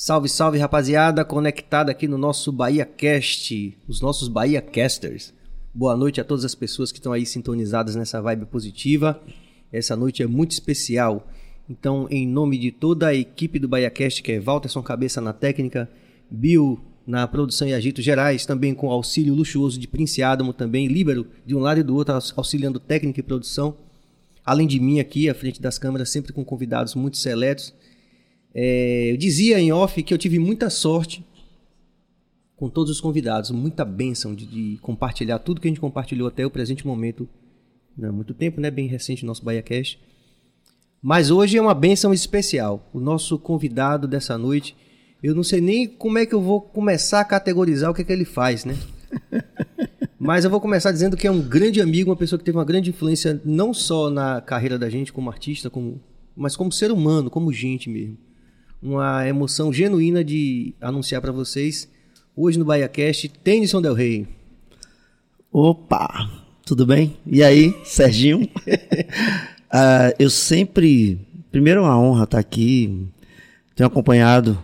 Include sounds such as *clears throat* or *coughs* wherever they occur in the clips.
Salve, salve, rapaziada, conectada aqui no nosso Bahia Cast, os nossos Bahia Casters. Boa noite a todas as pessoas que estão aí sintonizadas nessa vibe positiva. Essa noite é muito especial. Então, em nome de toda a equipe do Bahia Cast, que é Walterson Cabeça na técnica, Bill na produção e agitos gerais, também com auxílio luxuoso de Prince Adamo, também Líbero, de um lado e do outro, auxiliando técnica e produção. Além de mim aqui, à frente das câmeras, sempre com convidados muito seletos. É, eu dizia em off que eu tive muita sorte com todos os convidados, muita bênção de, de compartilhar tudo que a gente compartilhou até o presente momento. Não é muito tempo, né? Bem recente o nosso BahiaCast. Mas hoje é uma bênção especial. O nosso convidado dessa noite, eu não sei nem como é que eu vou começar a categorizar o que é que ele faz, né? *laughs* Mas eu vou começar dizendo que é um grande amigo, uma pessoa que teve uma grande influência não só na carreira da gente como artista, como, mas como ser humano, como gente mesmo uma emoção genuína de anunciar para vocês hoje no BahiaCast, Tennyson Del Rey. Opa, tudo bem? E aí, Serginho? uh, *laughs* eu sempre, primeiro é uma honra estar aqui, tenho acompanhado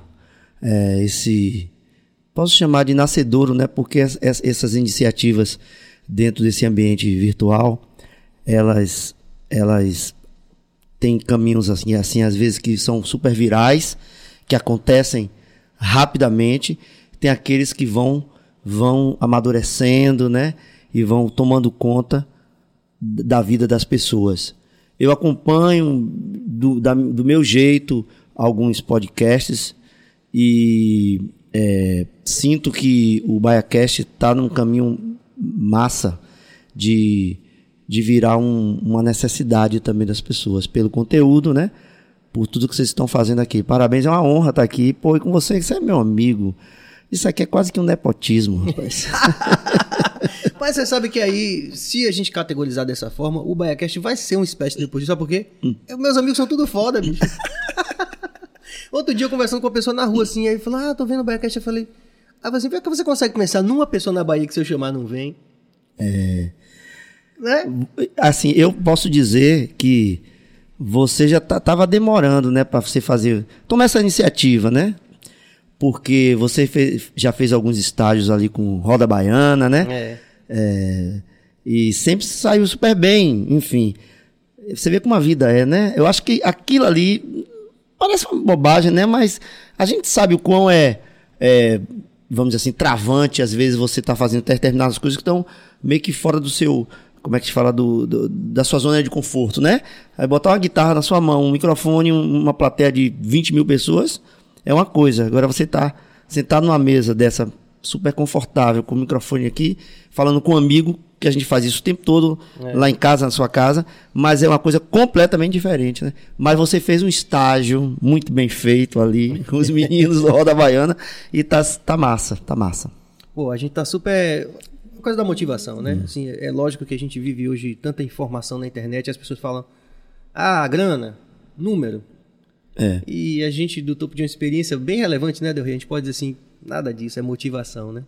é, esse, posso chamar de nascedouro, né? Porque essas iniciativas dentro desse ambiente virtual, elas, elas tem caminhos assim, assim às vezes que são super virais, que acontecem rapidamente, tem aqueles que vão vão amadurecendo, né? E vão tomando conta da vida das pessoas. Eu acompanho do, da, do meu jeito alguns podcasts e é, sinto que o BaiaCast está num caminho massa de de virar um, uma necessidade também das pessoas, pelo conteúdo, né? Por tudo que vocês estão fazendo aqui. Parabéns, é uma honra estar aqui. Pô, e com você, você é meu amigo. Isso aqui é quase que um nepotismo, rapaz. *laughs* Mas você sabe que aí, se a gente categorizar dessa forma, o BaiaCast vai ser uma espécie de nepotismo. Sabe por quê? Hum. Meus amigos são tudo foda, bicho. *laughs* Outro dia, eu conversando com uma pessoa na rua, assim, aí falou, ah, tô vendo o BaiaCast. Eu falei, ah, assim, por que você consegue começar numa pessoa na Bahia que se eu chamar não vem? É... Né? Assim, eu posso dizer que você já estava demorando, né, para você fazer, tomar essa iniciativa, né? Porque você fez, já fez alguns estágios ali com Roda Baiana, né? É. É, e sempre saiu super bem, enfim. Você vê como a vida é, né? Eu acho que aquilo ali parece uma bobagem, né? Mas a gente sabe o quão é, é vamos dizer assim, travante. Às vezes você está fazendo determinadas coisas que estão meio que fora do seu como é que se fala do, do, da sua zona de conforto, né? Aí botar uma guitarra na sua mão, um microfone, uma plateia de 20 mil pessoas é uma coisa. Agora você tá sentado numa mesa dessa super confortável, com o microfone aqui, falando com um amigo, que a gente faz isso o tempo todo é. lá em casa, na sua casa, mas é uma coisa completamente diferente, né? Mas você fez um estágio muito bem feito ali, *laughs* com os meninos do Roda Baiana, e tá, tá massa, tá massa. Pô, a gente tá super coisa da motivação, né? Hum. Assim, é lógico que a gente vive hoje tanta informação na internet, as pessoas falam, ah, grana, número. É. E a gente, do topo de uma experiência bem relevante, né, Del Rey? A gente pode dizer assim, nada disso, é motivação, né?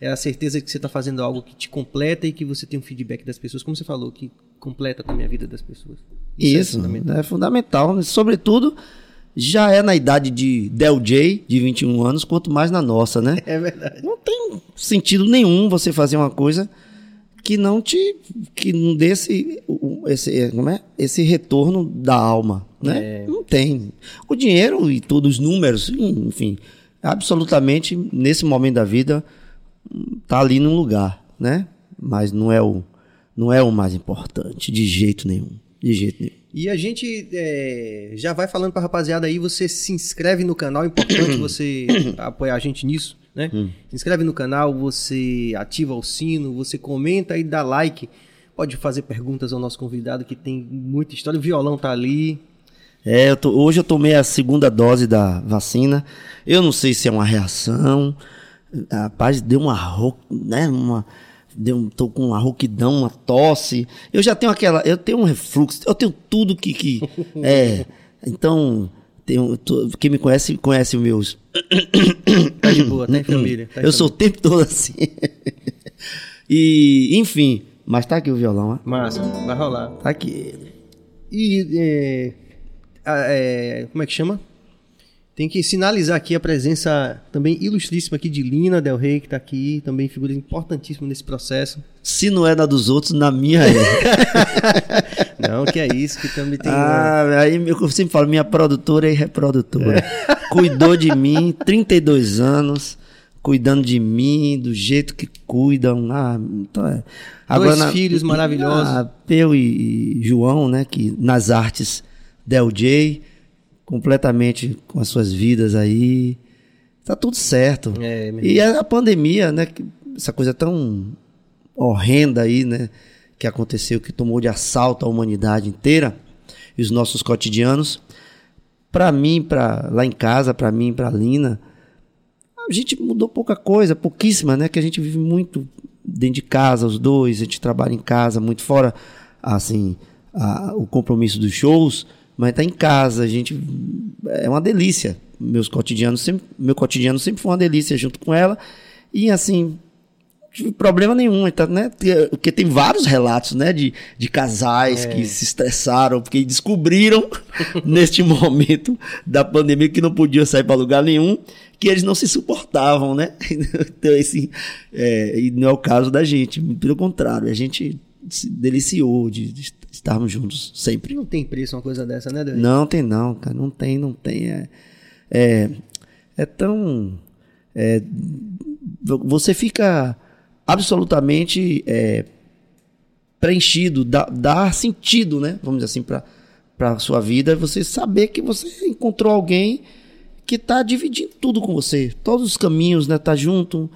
É a certeza que você está fazendo algo que te completa e que você tem um feedback das pessoas, como você falou, que completa com a minha vida das pessoas. Isso, Isso é fundamental. É fundamental. Sobretudo, já é na idade de Del J, de 21 anos, quanto mais na nossa, né? É verdade. Não tem sentido nenhum você fazer uma coisa que não te que não dê esse, esse, como é? esse retorno da alma, né? É. Não tem. O dinheiro e todos os números, enfim, absolutamente nesse momento da vida tá ali num lugar, né? Mas não é o não é o mais importante de jeito nenhum, de jeito nenhum. E a gente é, já vai falando pra rapaziada aí, você se inscreve no canal, é importante *coughs* você apoiar a gente nisso, né? Hum. Se inscreve no canal, você ativa o sino, você comenta e dá like. Pode fazer perguntas ao nosso convidado que tem muita história. O violão tá ali. É, eu tô, hoje eu tomei a segunda dose da vacina. Eu não sei se é uma reação. Rapaz, deu uma, né, uma deu, tô com uma rouquidão, uma tosse. Eu já tenho aquela, eu tenho um refluxo, eu tenho tudo que, que *laughs* é. Então, tenho, tô, quem me conhece, conhece os meus. *coughs* Tá de boa, tá em *coughs* família. Tá em eu família. sou o tempo todo assim. *laughs* e, enfim, mas tá aqui o violão, ó. Massa, vai rolar. Tá aqui. E, é, é, como é que chama? Tem que sinalizar aqui a presença também ilustríssima aqui de Lina Del Rey, que está aqui, também figura importantíssima nesse processo. Se não é na dos outros, na minha é. *laughs* não, que é isso, que também tem. Ah, aí eu sempre falo, minha produtora e reprodutora. Cuidou de mim, 32 anos, cuidando de mim, do jeito que cuidam. Ah, então é. Agora, Dois na, filhos maravilhosos. Ah, eu e, João, né, que nas artes Del J completamente com as suas vidas aí. Tá tudo certo. É, e a pandemia, né? Essa coisa tão horrenda aí, né? Que aconteceu, que tomou de assalto a humanidade inteira e os nossos cotidianos. Para mim, para lá em casa, para mim, para Lina, a gente mudou pouca coisa, pouquíssima, né? Que a gente vive muito dentro de casa, os dois, a gente trabalha em casa, muito fora, assim, a, o compromisso dos shows mas tá em casa, a gente é uma delícia. Meus cotidianos sempre, meu cotidiano sempre foi uma delícia junto com ela. E assim, tive problema nenhum, tá, né? Porque tem vários relatos, né, de, de casais é. que se estressaram porque descobriram *laughs* neste momento da pandemia que não podiam sair para lugar nenhum, que eles não se suportavam, né? *laughs* Então, assim, é, e não é o caso da gente, pelo contrário, a gente se deliciou de, de estarmos juntos sempre. Não tem preço uma coisa dessa, né, David? Não tem não, cara, não tem, não tem. É, é, é tão... É, você fica absolutamente é, preenchido, dá, dá, sentido, né? Vamos dizer assim, para a sua vida, você saber que você encontrou alguém que está dividindo tudo com você, todos os caminhos, né? Tá junto,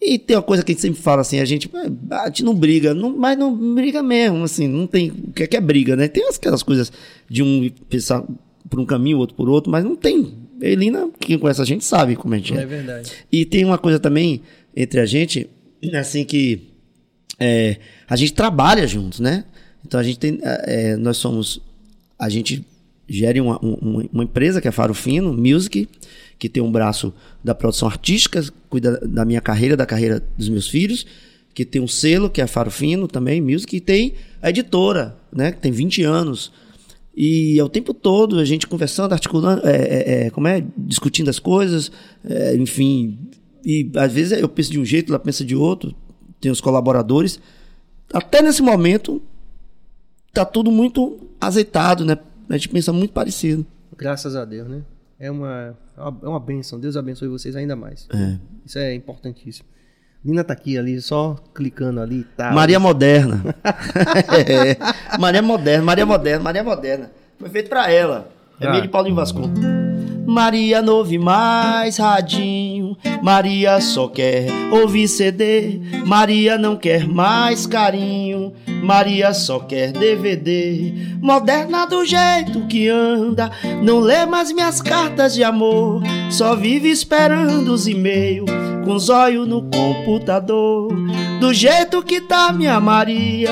e tem uma coisa que a gente sempre fala assim, a gente, ah, a gente não briga, não, mas não briga mesmo, assim, não tem, o que é, que é briga, né? Tem aquelas coisas de um pensar por um caminho, outro por outro, mas não tem. Elina, quem conhece a gente sabe como a gente é. É verdade. E tem uma coisa também entre a gente, assim, que é, a gente trabalha juntos, né? Então a gente tem, é nós somos, a gente gere uma, uma, uma empresa que é Faro Fino, Music, que tem um braço da produção artística, cuida da minha carreira, da carreira dos meus filhos, que tem um selo, que é Faro Fino também, Music, e tem a editora, né, que tem 20 anos. E é o tempo todo a gente conversando, articulando, é, é, é, como é, discutindo as coisas, é, enfim. E às vezes eu penso de um jeito, ela pensa de outro, tem os colaboradores. Até nesse momento, tá tudo muito azeitado, né? A gente pensa muito parecido. Graças a Deus, né? É uma, é uma benção. Deus abençoe vocês ainda mais. É. Isso é importantíssimo. Nina tá aqui ali, só clicando ali. Tá, Maria Moderna. *laughs* é. Maria Moderna, Maria Moderna, Maria Moderna. Foi feito pra ela. É ah. meio de Paulinho Vasco. Maria não ouve mais radinho, Maria só quer ouvir CD, Maria não quer mais carinho, Maria só quer DVD. Moderna do jeito que anda, não lê mais minhas cartas de amor, só vive esperando os e-mails, com os olhos no computador. Do jeito que tá minha Maria,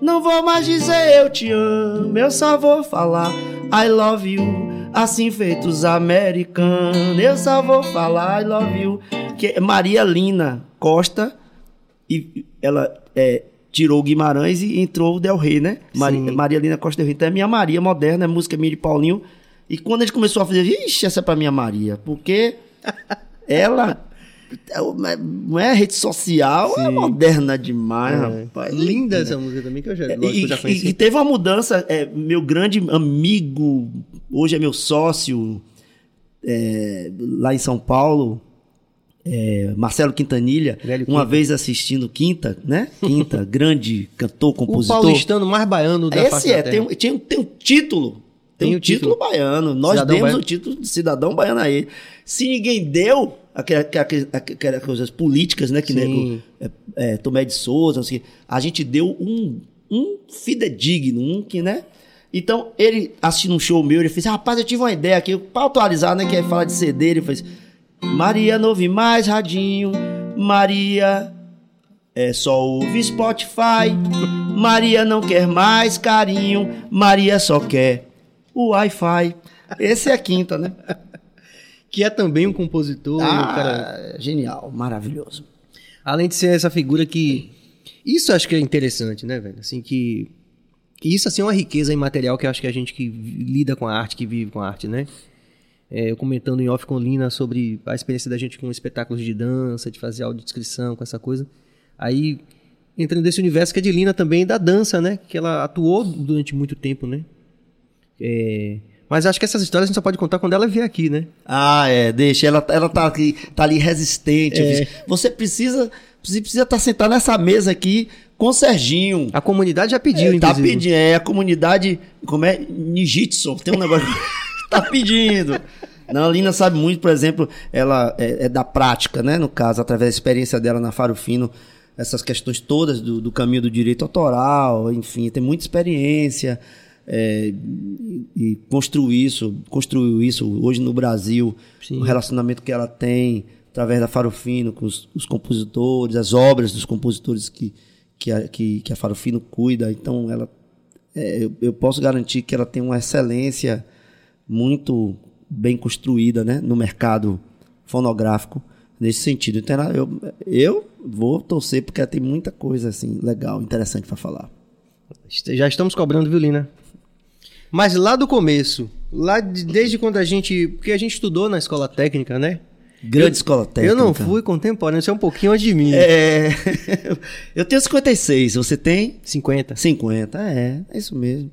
não vou mais dizer eu te amo, eu só vou falar I love you assim feitos americanos. Eu só vou falar I love you. Que é Maria Lina Costa e ela é, tirou o Guimarães e entrou o Del Rey, né? Maria, Maria Lina Costa Del Rey. Então é minha Maria moderna, é música minha de Paulinho. E quando a gente começou a fazer, ixi, essa é pra minha Maria, porque *laughs* ela não é rede social, é Sim. é moderna demais, é. rapaz. Linda essa música também, que eu já, e, eu já conheci. E, e, teve uma mudança, é, meu grande amigo, hoje é meu sócio, é, lá em São Paulo, é, Marcelo Quintanilha, Velho uma Quinta. vez assistindo Quinta, né? Quinta, *laughs* grande cantor, compositor. O paulistano mais baiano da Esse é, tem, tem, tem um título. Tem, tem um título, título baiano. Nós cidadão demos baiano. o título de cidadão baiano a ele. Se ninguém deu, aquelas coisas políticas, né? Que nego, é, é, Tomé de Souza, assim, a gente deu um, um fidedigno, um que, né? Então, ele assistindo um show meu, ele fez, rapaz, eu tive uma ideia aqui, para atualizar, né? Que é falar de CD, ele fez, Maria não ouve mais radinho, Maria é só ouve Spotify, Maria não quer mais carinho, Maria só quer o Wi-Fi. Esse é a quinta, né? Que é também um compositor. Ah, cara... genial, maravilhoso. Além de ser essa figura que. Isso acho que é interessante, né, velho? Assim, que. Isso, assim, é uma riqueza imaterial que acho que a gente que lida com a arte, que vive com a arte, né? é, eu comentando em off com Lina sobre a experiência da gente com espetáculos de dança, de fazer audiodescrição, com essa coisa. Aí, entrando nesse universo que é de Lina também, da dança, né? Que ela atuou durante muito tempo, né? É, mas acho que essas histórias a gente só pode contar quando ela vier aqui, né? Ah, é, deixa. Ela, ela tá, aqui, tá ali resistente. É. Você precisa você precisa estar tá sentado nessa mesa aqui com o Serginho. A comunidade já pediu, é, Tá pedindo, é, a comunidade, como é, Nijitsu, tem um negócio, *laughs* *laughs* tá pedindo. Não, a Lina sabe muito, por exemplo, ela é, é, da prática, né, no caso, através da experiência dela na Faro Fino, essas questões todas do, do caminho do direito autoral, enfim, tem muita experiência, é, e construiu isso, construiu isso hoje no Brasil, Sim. o relacionamento que ela tem através da Farofino com os, os, compositores, as obras dos compositores que, que, a, que, que a Farofino cuida. Então, ela, é, eu, eu, posso garantir que ela tem uma excelência muito bem construída né, no mercado fonográfico nesse sentido. Então, eu, eu vou torcer porque ela tem muita coisa assim legal, interessante para falar. Já estamos cobrando violina. Mas lá do começo, lá de, desde quando a gente. Porque a gente estudou na escola técnica, né? Grande eu, escola técnica. Eu não fui contemporâneo, você é um pouquinho antes de mim. É. *laughs* eu tenho 56, você tem? 50. 50, é, é isso mesmo.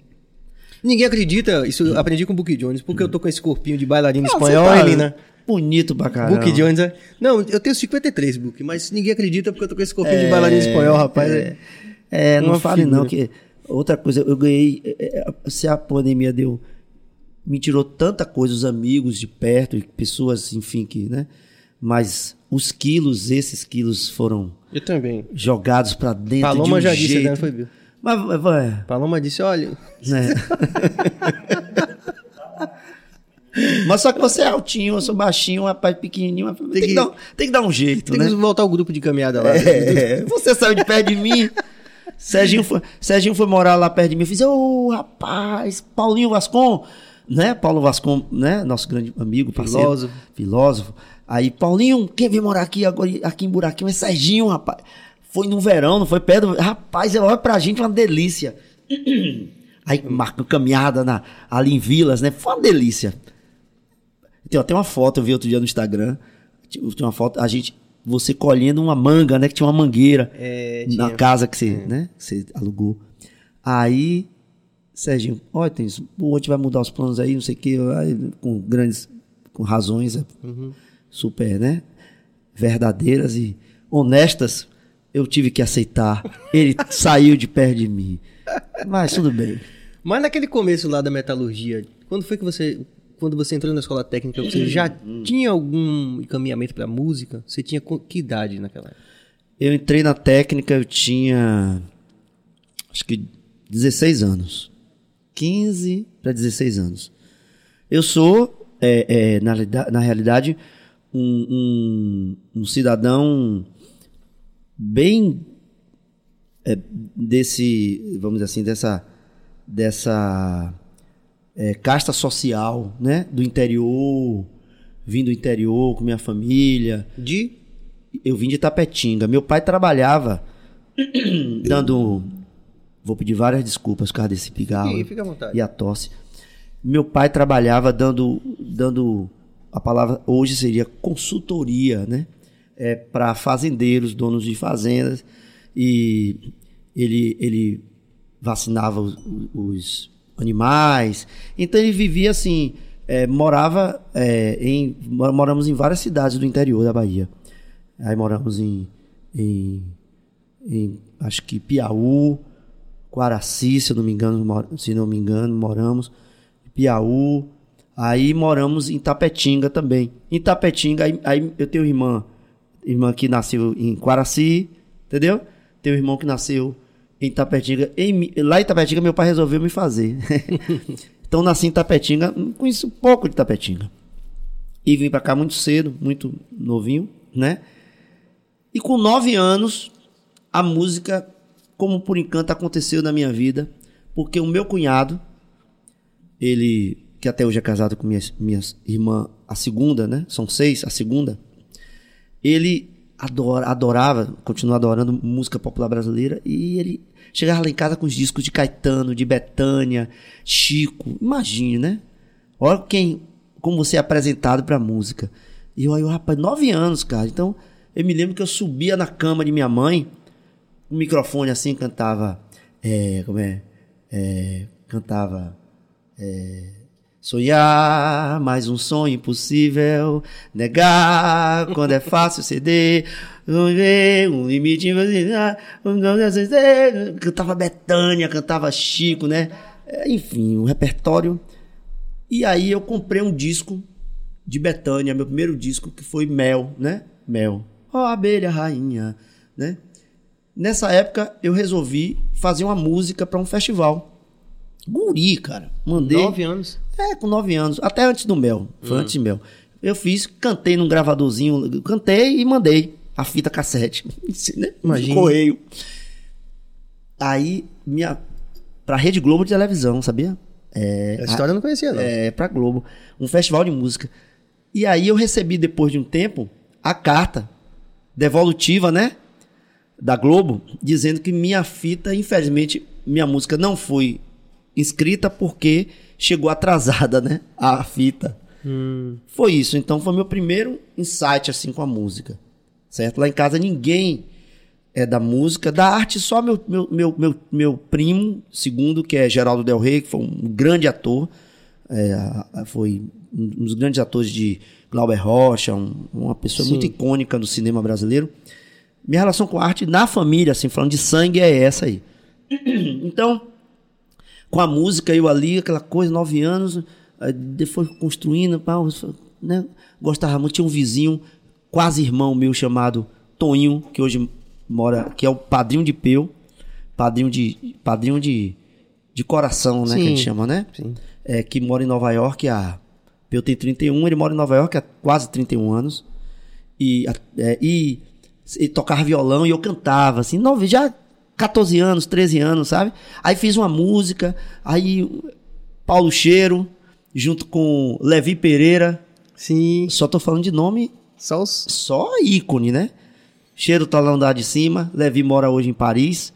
Ninguém acredita, isso eu aprendi com o Book Jones, porque eu tô com esse corpinho de bailarina espanhol, tá Helena. Bonito pra caramba. Book Jones, é... Não, eu tenho 53, Book, mas ninguém acredita porque eu tô com esse corpinho é, de bailarina espanhol, rapaz. É, é não fale não, que outra coisa, eu ganhei, é, é, se a pandemia deu me tirou tanta coisa, os amigos de perto, pessoas, enfim, que, né? Mas os quilos, esses quilos foram eu também. jogados para dentro Paloma de um já jeito. disse, né? Foi, viu? Mas, vai. Paloma disse, olha... Né? *laughs* mas só que você é altinho, eu sou baixinho, um rapaz pequenininho, tem, tem, que, que dar, tem que dar um jeito, tem né? Tem que voltar o grupo de caminhada lá. É, você saiu de perto de mim... Serginho foi, Serginho foi morar lá perto de mim. Eu fiz, ô oh, rapaz, Paulinho Vascon, né? Paulo Vascon, né? Nosso grande amigo, parceiro. Filósofo. Filósofo. Aí, Paulinho, quem vem morar aqui agora, aqui em Buraquinho é Serginho, rapaz. Foi no verão, não foi perto. Rapaz, ele olha pra gente, uma delícia. *clears throat* Aí marcou caminhada na, ali em Vilas, né? Foi uma delícia. Tem até uma foto, eu vi outro dia no Instagram. Tinha uma foto, a gente, você colhendo uma manga, né? Que tinha uma mangueira é, na casa que você, é. né? Que você alugou. Aí, Serginho, olha, tem isso, o outro vai mudar os planos aí, não sei o quê, com grandes, com razões é, uhum. super, né? Verdadeiras e honestas. Eu tive que aceitar. Ele *laughs* saiu de perto de mim. Mas tudo bem. Mas naquele começo lá da metalurgia, quando foi que você quando você entrou na escola técnica, você já tinha algum encaminhamento para música? Você tinha que idade naquela época? Eu entrei na técnica, eu tinha acho que 16 anos. 15 para 16 anos. Eu sou, é, é, na, na realidade, um, um, um cidadão bem é, desse, vamos dizer assim, dessa, dessa é, casta social, né? Do interior, vim do interior com minha família. De? Eu vim de Tapetinga. Meu pai trabalhava *clears throat* dando. Vou pedir várias desculpas por causa desse pigarro Sim, fica à vontade. e a tosse. Meu pai trabalhava dando, dando a palavra hoje seria consultoria, né? É, para fazendeiros, donos de fazendas e ele, ele vacinava os, os animais. Então ele vivia assim, é, morava é, em. Moramos em várias cidades do interior da Bahia. Aí moramos em, em, em acho que Piauí, Quaraci, se não me engano, se não me engano, moramos. Piauí. Aí moramos em Tapetinga também. Em Tapetinga, aí, aí eu tenho irmã, irmã que nasceu em Quaraci, entendeu? Tenho irmão que nasceu em Tapetinga. Em, lá em Tapetinga, meu pai resolveu me fazer. *laughs* então, nasci em Tapetinga, conheço pouco de Tapetinga. E vim para cá muito cedo, muito novinho, né? E com nove anos, a música, como por encanto, aconteceu na minha vida, porque o meu cunhado, ele, que até hoje é casado com minha, minha irmã, a segunda, né? São seis, a segunda. Ele adora, adorava, continua adorando música popular brasileira e ele chegava lá em casa com os discos de Caetano, de Betânia, Chico, imagine, né? Olha quem como você é apresentado pra música. E eu aí, rapaz, nove anos, cara. Então, eu me lembro que eu subia na cama de minha mãe, o microfone assim, cantava. É, como é? é cantava. É, sonhar, mais um sonho impossível. Negar, quando é fácil ceder. Um limite. Cantava Betânia, cantava Chico, né? É, enfim, um repertório. E aí eu comprei um disco de Betânia, meu primeiro disco, que foi Mel, né? Mel. Ó, oh, abelha rainha, né? Nessa época eu resolvi fazer uma música para um festival. Guri, cara. Mandei. Nove anos? É, com nove anos. Até antes do Mel. Foi hum. antes do Mel. Eu fiz, cantei num gravadorzinho, cantei e mandei a fita cassete. *laughs* né? Imagina. Correio. Aí, minha. Pra Rede Globo de televisão, sabia? É, a história eu não conhecia, não. É, pra Globo. Um festival de música. E aí eu recebi, depois de um tempo, a carta devolutiva, né? Da Globo, dizendo que minha fita, infelizmente, minha música não foi inscrita porque chegou atrasada, né? A fita. Hum. Foi isso. Então foi meu primeiro insight, assim, com a música. Certo? Lá em casa ninguém é da música, da arte, só meu, meu, meu, meu, meu primo, segundo, que é Geraldo Del Rey, que foi um grande ator, é, foi um dos grandes atores de Glauber Rocha, um, uma pessoa Sim. muito icônica do cinema brasileiro. Minha relação com a arte na família, assim, falando de sangue, é essa aí. *clears throat* Então, com a música, eu ali, aquela coisa, nove anos, depois construindo, né? gostava muito. Tinha um vizinho, quase irmão meu, chamado Toninho, que hoje mora, que é o padrinho de Peu, padrinho de, padrinho de, de coração, né, Sim. que a gente chama, né? Sim. É, que mora em Nova York há. Peu tem 31, ele mora em Nova York há quase 31 anos. E, é, e, e tocava violão e eu cantava, assim, nove, já 14 anos, 13 anos, sabe? Aí fiz uma música, aí Paulo Cheiro, junto com Levi Pereira. Sim. Só tô falando de nome. Só os... Só ícone, né? Cheiro tá lá andar de cima. Levi mora hoje em Paris.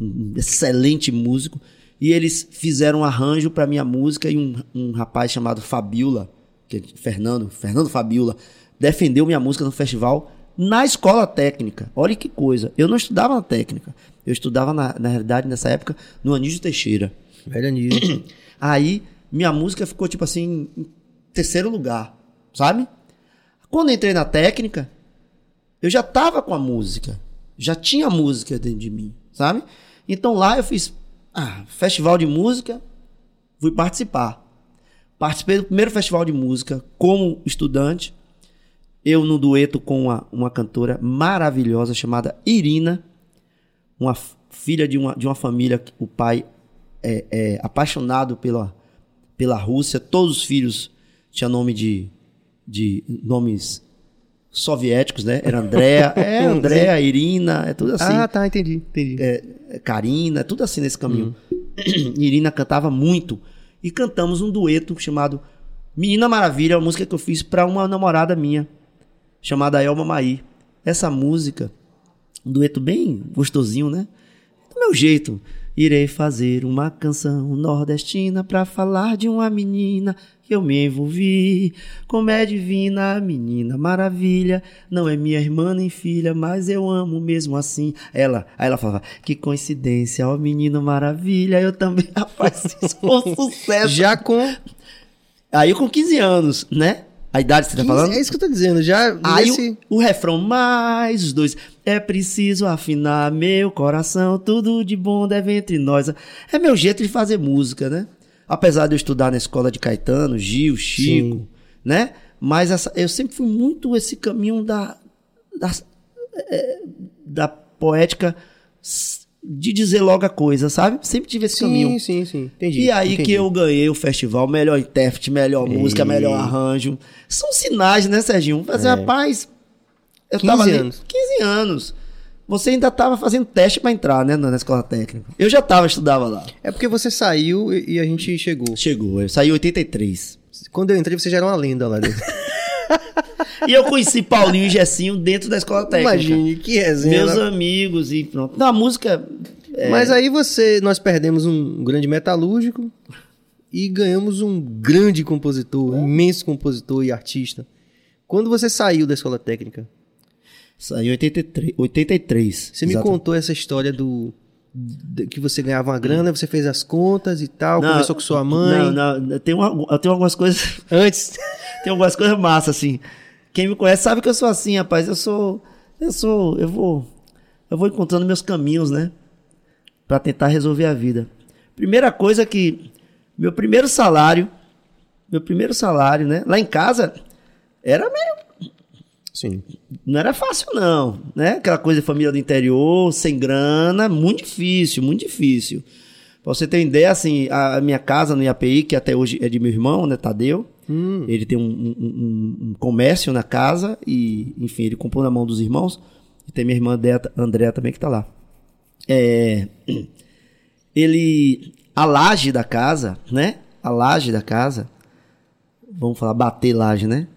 Um excelente músico. E eles fizeram um arranjo para minha música e um, um rapaz chamado Fabiola, que é Fernando, Fernando Fabiola, defendeu minha música no festival na escola técnica. Olha que coisa. Eu não estudava na técnica. Eu estudava, na, na realidade, nessa época, no Anísio Teixeira. Velho Anísio. *clears throat* Aí, minha música ficou, tipo assim, em terceiro lugar, sabe? Quando entrei na técnica, eu já tava com a música. Já tinha música dentro de mim, sabe? Então lá eu fiz ah, festival de música, fui participar. Participei do primeiro festival de música como estudante. Eu no dueto com uma, uma cantora maravilhosa chamada Irina uma filha de uma, de uma família, o pai é, é apaixonado pela, pela Rússia, todos os filhos tinham nome de, de nomes soviéticos, né? Era Andréa, *laughs* é Andréa, Irina, é tudo assim. Ah, tá, entendi, entendi. É, é Karina, é tudo assim nesse caminho. Uhum. *clears throat* Irina cantava muito e cantamos um dueto chamado Menina Maravilha, uma música que eu fiz para uma namorada minha, chamada Elma Maí. Essa música um dueto bem gostosinho, né? Do meu jeito. Irei fazer uma canção nordestina para falar de uma menina que eu me envolvi. Como é divina a menina maravilha, não é minha irmã nem filha, mas eu amo mesmo assim. Ela, aí ela falava: "Que coincidência, ó menino maravilha". Eu também, *laughs* rapaz, isso foi um sucesso. Já com Aí com 15 anos, né? A idade que você tá falando? É isso que eu tô dizendo, já Aí nesse... o, o refrão mais os dois. É preciso afinar meu coração, tudo de bom deve entre nós. É meu jeito de fazer música, né? Apesar de eu estudar na escola de Caetano, Gil, Chico, Sim. né? Mas essa, eu sempre fui muito esse caminho da, da, é, da poética de dizer logo a coisa, sabe? Sempre tive esse sim, caminho. Sim, sim, entendi. E aí entendi. que eu ganhei o festival, melhor intérprete, melhor música, melhor arranjo. São sinais, né, Serginho? Mas, é. rapaz, eu 15 tava anos. 15 anos. Você ainda estava fazendo teste para entrar, né, na escola técnica. Eu já estava, estudava lá. É porque você saiu e, e a gente chegou. Chegou, eu saí em 83. Quando eu entrei, você já era uma lenda lá dentro. *laughs* *laughs* e eu conheci Paulinho e Gessinho dentro da escola técnica. Imagine, que resenha. Meus amigos e pronto. Na música. É... Mas aí você, nós perdemos um grande metalúrgico. e ganhamos um grande compositor, um imenso compositor e artista. Quando você saiu da escola técnica? Saiu em 83. 83 você me contou essa história do que você ganhava uma grana, você fez as contas e tal, não, conversou com sua mãe. Não, não, tem uma, eu tenho algumas coisas. *laughs* Antes. *laughs* tem algumas coisas massas, assim. Quem me conhece sabe que eu sou assim, rapaz. Eu sou. Eu sou. Eu vou. Eu vou encontrando meus caminhos, né? Pra tentar resolver a vida. Primeira coisa que. Meu primeiro salário. Meu primeiro salário, né? Lá em casa. Era meio Sim. Não era fácil, não. Né? Aquela coisa de família do interior, sem grana, muito difícil, muito difícil. Pra você ter ideia, assim, a minha casa no IAPI, que até hoje é de meu irmão, né, Tadeu, hum. ele tem um, um, um, comércio na casa e, enfim, ele comprou na mão dos irmãos. E tem minha irmã Andréa também que tá lá. É, *clears throat* ele, a laje da casa, né? A laje da casa, vamos falar bater laje, né?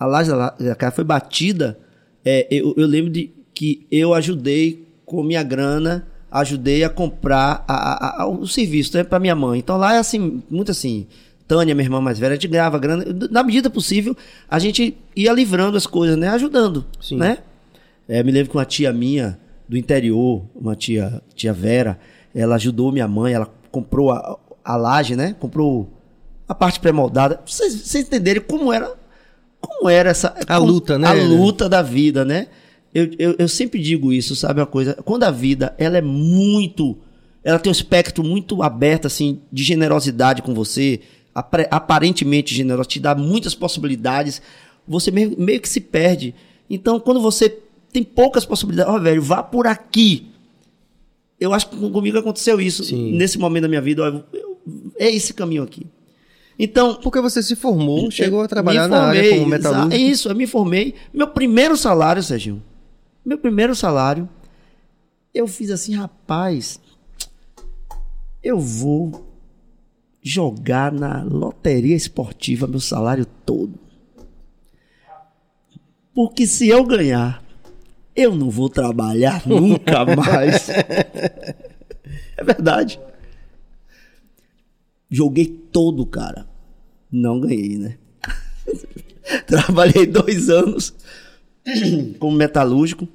A laje da casa foi batida, é, eu, eu, lembro de que eu ajudei com minha grana, ajudei a comprar a, a, a, o serviço né, para minha mãe. Então lá é assim, muito assim. Tânia, minha irmã mais velha, a gente ganhava grana. Na medida possível, a gente ia livrando as coisas, né? Ajudando, Sim. né? É, me lembro que uma tia minha do interior, uma tia, tia Vera, ela ajudou minha mãe, ela comprou a, a laje, né? Comprou a parte pré-moldada. Vocês, vocês entenderem como era como era essa a luta, né? A luta da vida, né? Eu, eu, eu, sempre digo isso, sabe uma coisa? Quando a vida ela é muito, ela tem um espectro muito aberto assim de generosidade com você, aparentemente generosa, te dá muitas possibilidades, você meio, meio que se perde. Então, quando você tem poucas possibilidades, ó, oh, velho, vá por aqui. Eu acho que comigo aconteceu isso Sim. nesse momento da minha vida. Ó, é esse caminho aqui. Então, porque você se formou, chegou a trabalhar formei, na área como metalúrgico. Isso, eu me formei. Meu primeiro salário, Sérgio, meu primeiro salário, eu fiz assim, rapaz, eu vou jogar na loteria esportiva meu salário todo. Porque se eu ganhar, eu não vou trabalhar *laughs* nunca mais. é verdade. Joguei todo, cara. Não ganhei, né? *laughs* Trabalhei dois anos como metalúrgico.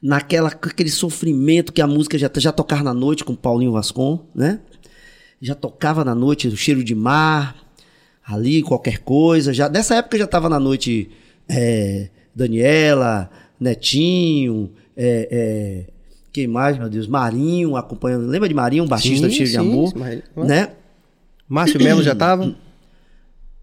Naquela, aquele sofrimento que a música já, já tocava na noite com Paulinho Vascon, né? Já tocava na noite o cheiro de mar, ali, qualquer coisa. Já, dessa época já estava na noite é, Daniela, Netinho, é, é, quem mais, meu Deus? Marinho acompanhando. Lembra de Marinho, um baixista sim, cheio sim, de amor? Sim, né? Márcio Melo já estava? *clears throat*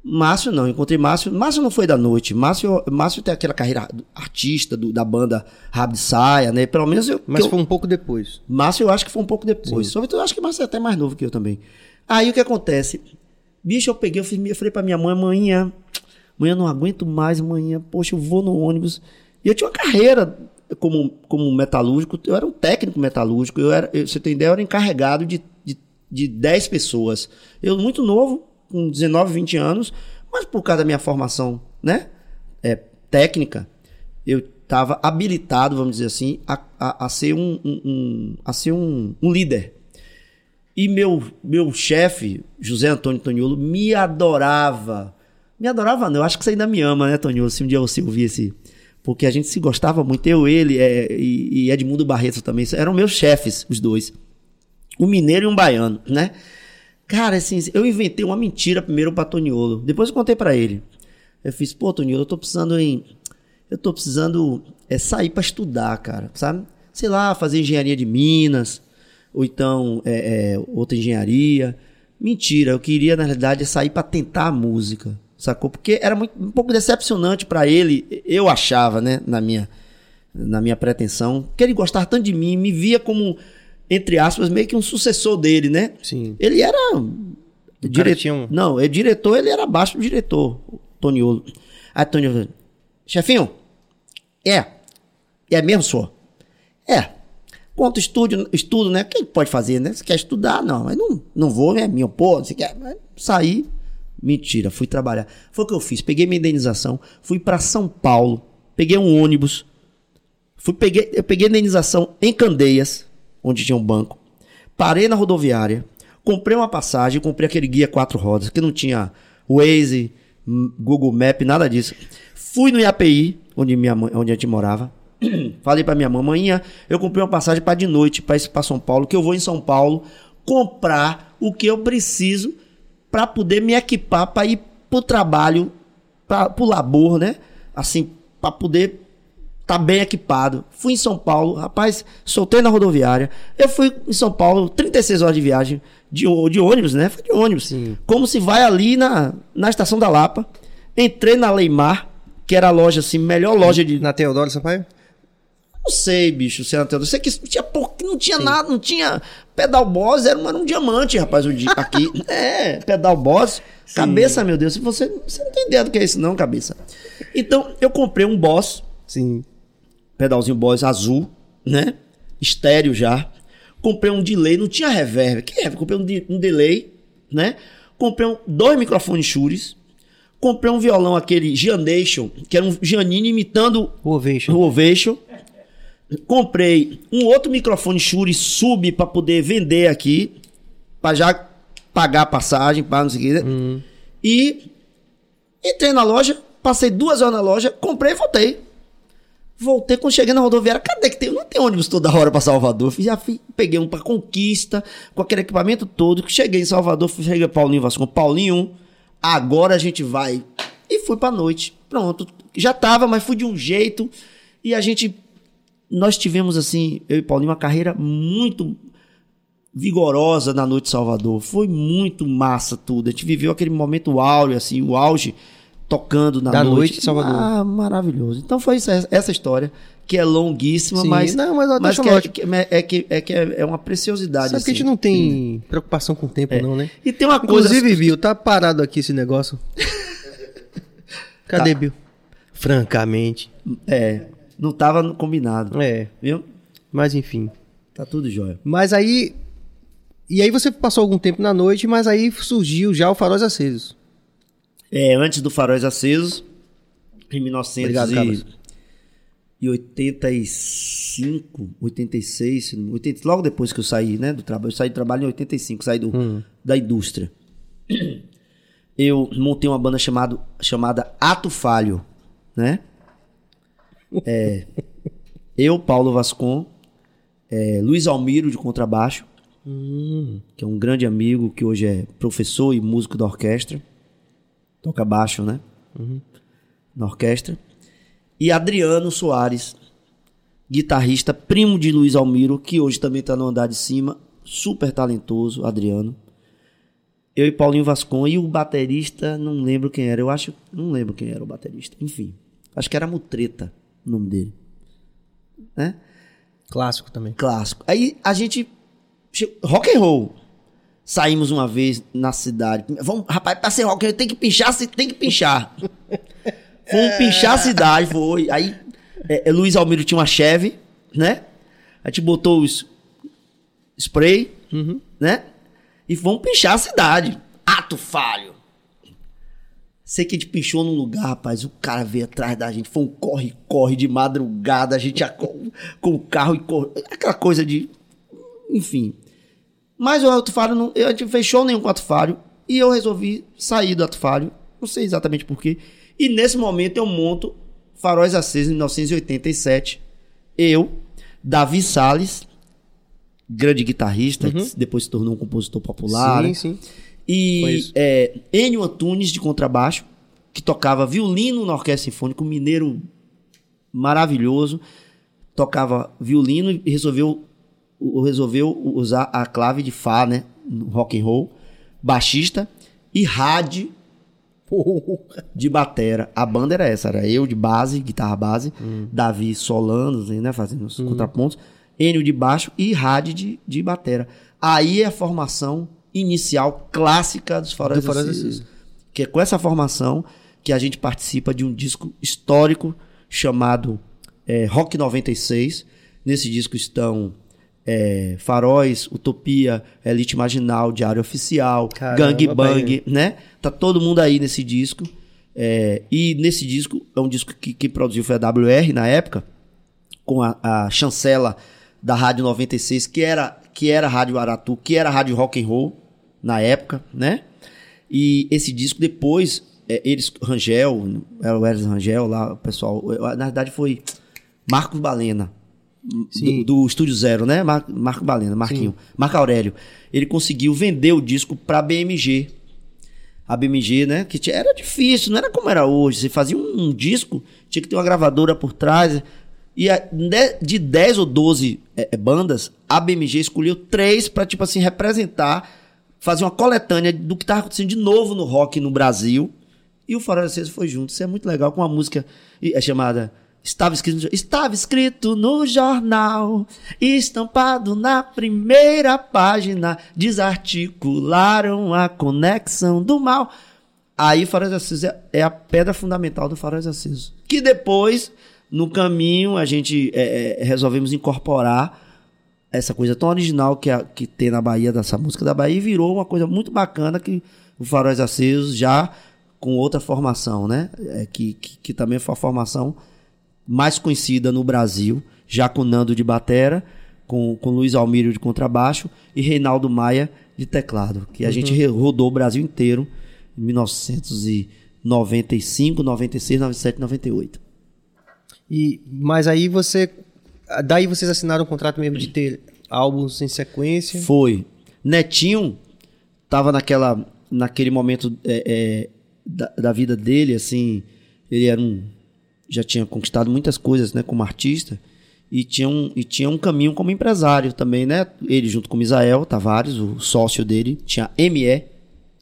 Márcio não, encontrei Márcio. Márcio não foi da noite. Márcio, Márcio tem aquela carreira artista do, da banda Rabo de Saia, né? Pelo menos eu. Mas eu, foi um pouco depois. Márcio eu acho que foi um pouco depois. Só eu acho que Márcio é até mais novo que eu também. Aí o que acontece? Bicho, eu peguei, eu, fiz, eu falei pra minha mãe, amanhã, amanhã não aguento mais, amanhã, poxa, eu vou no ônibus. E eu tinha uma carreira como, como metalúrgico, eu era um técnico metalúrgico, eu era, você tem ideia, eu era encarregado de, de, de 10 pessoas. Eu, muito novo, com 19, 20 anos, mas por causa da minha formação, né? É, técnica, eu estava habilitado, vamos dizer assim, a, a, a ser, um, um, um, a ser um, um líder. E meu, meu chefe, José Antônio Toniolo, me adorava. Me adorava, não. Eu acho que você ainda me ama, né, Toniolo? Se um dia você ouvir esse. Porque a gente se gostava muito, eu, ele é, e, e Edmundo Barreto também. Eram meus chefes, os dois. Um mineiro e um baiano, né? Cara, assim, eu inventei uma mentira primeiro pra Toniolo. Depois eu contei para ele. Eu fiz, pô, Toniolo, eu tô precisando em. Eu tô precisando é, sair para estudar, cara, sabe? Sei lá, fazer engenharia de Minas, ou então é, é, outra engenharia. Mentira, eu queria, na realidade, sair para tentar a música, sacou? Porque era muito, um pouco decepcionante para ele, eu achava, né, na minha, na minha pretensão, que ele gostava tanto de mim, me via como entre aspas, meio que um sucessor dele, né? Sim. Ele era. Dire... Um... Não, é diretor, ele era abaixo do diretor, Toniolo. Aí Toniolo, chefinho, é. É mesmo, senhor? É. Quanto estudo, estudo, né? Quem pode fazer, né? Você quer estudar? Não, mas não, não vou, né? Me opor, você quer. Sair. Mentira, fui trabalhar. Foi o que eu fiz. Peguei minha indenização, fui para São Paulo, peguei um ônibus, fui, peguei, eu peguei a indenização em Candeias, onde tinha um banco. Parei na rodoviária, Comprei uma passagem, comprei aquele guia quatro rodas, que não tinha Waze, hum, Google Map, nada disso. Fui no IAPI, onde, minha mãe, onde a gente morava. *clears throat* Falei pra minha mãe, eu comprei uma passagem para de noite, para para São Paulo, que eu vou em São Paulo comprar o que eu preciso para poder me equipar para ir pro trabalho, para pro labor, né? Assim, para poder tá bem equipado. Fui em São Paulo, rapaz, soltei na rodoviária. Eu fui em São Paulo, 36 horas de viagem de, de ônibus, né? Foi de ônibus. Sim. Como se vai ali na, na estação da Lapa. Entrei na Leimar, que era a loja, assim, melhor loja de. Na Teodoro Sampaio? Não sei, bicho, se era Teodoro. Sei que tinha pouco, não tinha Sim. nada, não tinha. Pedal Boss era um, era um diamante, rapaz, o dia *laughs* aqui. é, Pedal Boss. Sim. Cabeça, meu Deus, se você, você não tem ideia do que é isso, não, cabeça. Então, eu comprei um Boss. Sim pedalzinho Boss azul, né? Estéreo já. Comprei um delay, não tinha reverb. Que reverb? Comprei um, de, um delay, né? Comprei um, dois microfones Shure. Comprei um violão, aquele Gianation, que era um Giannini imitando o Ovation. O Ovation. Comprei um outro microfone Shure sub para poder vender aqui, para já pagar a passagem, para não sei o que. Uhum. E entrei na loja, passei duas horas na loja, comprei e voltei. Voltei, quando cheguei na rodoviária, cadê que tem? Não tem ônibus toda hora para Salvador. Já fui, peguei um para Conquista, com aquele equipamento todo. Cheguei em Salvador, fui, cheguei Paulinho Vasco, Paulinho, agora a gente vai. E fui pra noite. Pronto. Já tava, mas fui de um jeito. E a gente. Nós tivemos, assim, eu e Paulinho, uma carreira muito vigorosa na noite de Salvador. Foi muito massa tudo. A gente viveu aquele momento áureo, assim, o auge tocando na da noite. noite de Salvador. Ah, maravilhoso. Então foi isso, essa história que é longuíssima, Sim, mas não, mas, mas que, é, que, é, que, é que é, é uma preciosidade. Sabe assim. que a gente assim. não tem preocupação com o tempo, é. não, né? E tem uma coisa. Inclusive, Bill, tá parado aqui esse negócio. *laughs* Cadê, tá. Bill? Francamente. É, não tava combinado. É. Viu? Mas enfim. Tá tudo jóia. Mas aí. E aí você passou algum tempo na noite, mas aí surgiu já o Faróis Acesos. É, antes do Faróis Acesos, em 1985, 86, 80, logo depois que eu saí, né, do trabalho, eu saí do trabalho em 85, saí do, hum. da indústria. Eu montei uma banda chamado, chamada Ato Falho, né? É, eu, Paulo Vascon, é, Luiz Almiro de contrabaixo, hum. que é um grande amigo que hoje é professor e músico da orquestra toca baixo, né? Uhum. Na orquestra. E Adriano Soares, guitarrista, primo de Luiz Almiro, que hoje também está no andar de cima, super talentoso, Adriano. Eu e Paulinho Vascon e o baterista, não lembro quem era, eu acho, não lembro quem era o baterista. Enfim, acho que era Mutreta o nome dele. Né? Clássico também. Clássico. Aí a gente rock and roll. Saímos uma vez na cidade. Vamos, rapaz, pra ser rock, tem que pinchar, tem que pinchar. *laughs* Fomos é. pinchar a cidade, foi. Aí, é, é, Luiz Almiro tinha uma Chevy, né? A gente botou os spray, uhum. né? E vamos pinchar a cidade. Ato falho. Sei que a gente pinchou num lugar, rapaz. O cara veio atrás da gente. Foi um corre-corre de madrugada. A gente com, com o carro e corre. Aquela coisa de. Enfim. Mas o Alto Faro, não, a gente fechou nenhum com o Alto Faro e eu resolvi sair do Alto Faro. Não sei exatamente porquê. E nesse momento eu monto Faróis Acesos em 1987. Eu, Davi Salles, grande guitarrista, uhum. que depois se tornou um compositor popular. Sim, sim. E é, Enio Antunes, de contrabaixo, que tocava violino na Orquestra Sinfônica, um mineiro maravilhoso. Tocava violino e resolveu resolveu usar a clave de Fá, né? No rock and roll, baixista e rádio de batera. A banda era essa, era eu de base, guitarra base, hum. Davi solando, assim, né? Fazendo os hum. contrapontos, Enio de baixo e rádio de, de batera. Aí é a formação inicial clássica dos Faróis do. Que é com essa formação que a gente participa de um disco histórico chamado é, Rock 96. Nesse disco estão é, Faróis, Utopia, Elite Marginal, Diário Oficial, Caramba, Gang Bang, né? Tá todo mundo aí nesse disco. É, e nesse disco, é um disco que, que produziu foi a WR na época, com a, a, chancela da Rádio 96, que era, que era Rádio Aratu, que era Rádio Rock and Roll, na época, né? E esse disco depois, é, eles, Rangel, era o Eres Rangel lá, o pessoal, na verdade foi Marcos Balena, do, do, Estúdio Zero, né? Mar, Marco Balena, Marquinho, Sim. Marco Aurélio. Ele conseguiu vender o disco pra BMG. A BMG, né? Que era difícil, não era como era hoje. Você fazia um, um disco, tinha que ter uma gravadora por trás. E a, de 10 ou 12 é, é, bandas, a BMG escolheu três para tipo assim, representar, fazer uma coletânea do que estava acontecendo de novo no rock no Brasil. E o Farol Aceso foi junto. Isso é muito legal, com uma música é chamada Estava escrito, estava escrito no jornal, estampado na primeira página, desarticularam a conexão do mal. Aí Faróis Acesos é, é a pedra fundamental do Faróis Acesos. Que depois no caminho, a gente é, é, resolvemos incorporar essa coisa tão original que, a, que tem na Bahia, dessa música da Bahia, e virou uma coisa muito bacana que o Faróis Acesos já com outra formação, né? É, que, que, que, também foi a formação mais conhecida no Brasil, já com Nando de batera, com, com Luiz Almírio de contrabaixo e Reinaldo Maia de teclado, que a uhum. gente rodou o Brasil inteiro em 1995, 96, 97, 98. E, mas aí você. Daí vocês assinaram um contrato mesmo de ter álbuns em sequência? Foi. Netinho tava naquela, naquele momento é, é, da, da, vida dele, assim. Ele era um. Já tinha conquistado muitas coisas, né, como artista. E tinha, um, e tinha um caminho como empresário também, né? Ele junto com Misael Tavares, o sócio dele, tinha ME,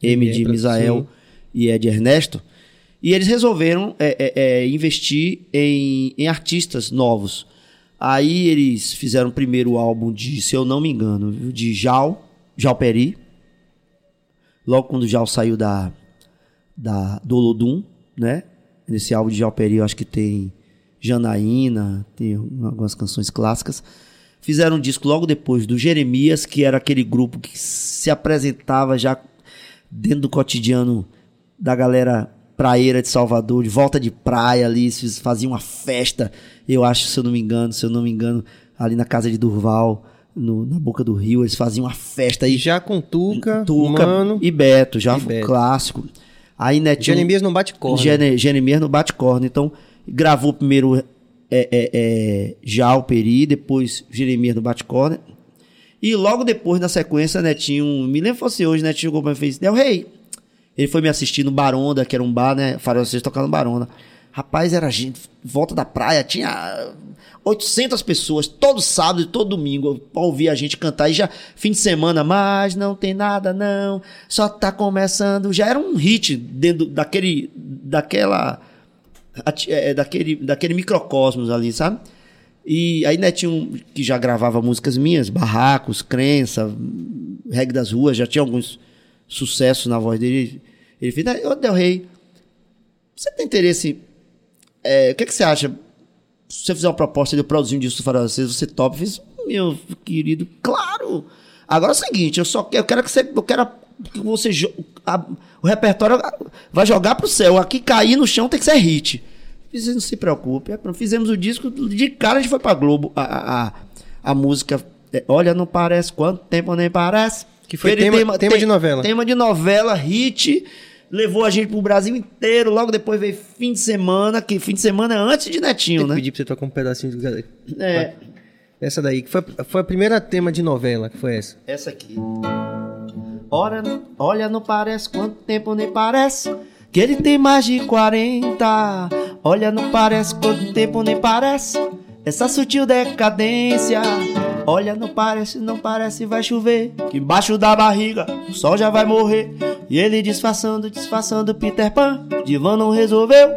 M de Misael e E de Ernesto e eles resolveram é, é, é, investir em, em artistas novos. Aí eles fizeram o primeiro álbum de, se eu não me engano, de Jal, Jal Peri. Logo quando o Jal saiu da, da, do Olodum, né? Nesse álbum de Jal Peri eu acho que tem Janaína, tem algumas canções clássicas. Fizeram um disco logo depois do Jeremias, que era aquele grupo que se apresentava já dentro do cotidiano da galera praeira de Salvador, de volta de praia ali, faziam uma festa, eu acho, se eu não me engano, se eu não me engano, ali na casa de Durval, no, na boca do rio, eles faziam uma festa aí. Já com Tuca, Tuca Mano, e Beto, já e Beto. clássico. Aí Netinho, Jeremias não bate corno. Gene, Jeremias não bate corno, então gravou primeiro é, é, é, já o Peri, depois Jeremias no bate corno. E logo depois, na sequência, Netinho, me lembro fosse hoje, Netinho chegou pra mim e fez, Del Rei, ele foi me assistir no Baronda, que era um bar, né? Farol vocês tocando Baronda. Rapaz, era gente, volta da praia, tinha 800 pessoas, todo sábado e todo domingo, pra ouvir a gente cantar. E já, fim de semana, mas não tem nada não, só tá começando. Já era um hit dentro daquele, daquela, é, daquele, daquele microcosmos ali, sabe? E aí Netinho, que já gravava músicas minhas, Barracos, Crença, Reggae das Ruas, já tinha alguns sucesso na voz dele. Ele fez, ô Del Rey, você tem interesse. É, o que, é que você acha? Se você fizer uma proposta de eu produzir um disco do francês, você top? Eu fiz, meu querido, claro! Agora é o seguinte, eu só eu quero que você. Eu quero que você. A, o repertório vai jogar pro céu. Aqui cair no chão tem que ser hit. Fiz, não se preocupe. É, fizemos o disco, de cara a gente foi pra Globo. A, a, a música. É, olha, não parece quanto tempo nem parece. Que foi tema, tema, tema de novela. Tema de novela, hit. Levou a gente pro Brasil inteiro. Logo depois veio fim de semana, que fim de semana antes de Netinho, Tem né? Que pedir pra você tocar um pedacinho do É. Essa daí, que foi, foi a primeira tema de novela, que foi essa. Essa aqui. Olha, olha, não parece quanto tempo nem parece. Que ele tem mais de 40. Olha, não parece quanto tempo nem parece. Essa sutil decadência. Olha, não parece, não parece, vai chover. Que embaixo da barriga o sol já vai morrer. E ele disfarçando, disfarçando Peter Pan. Divan não resolveu,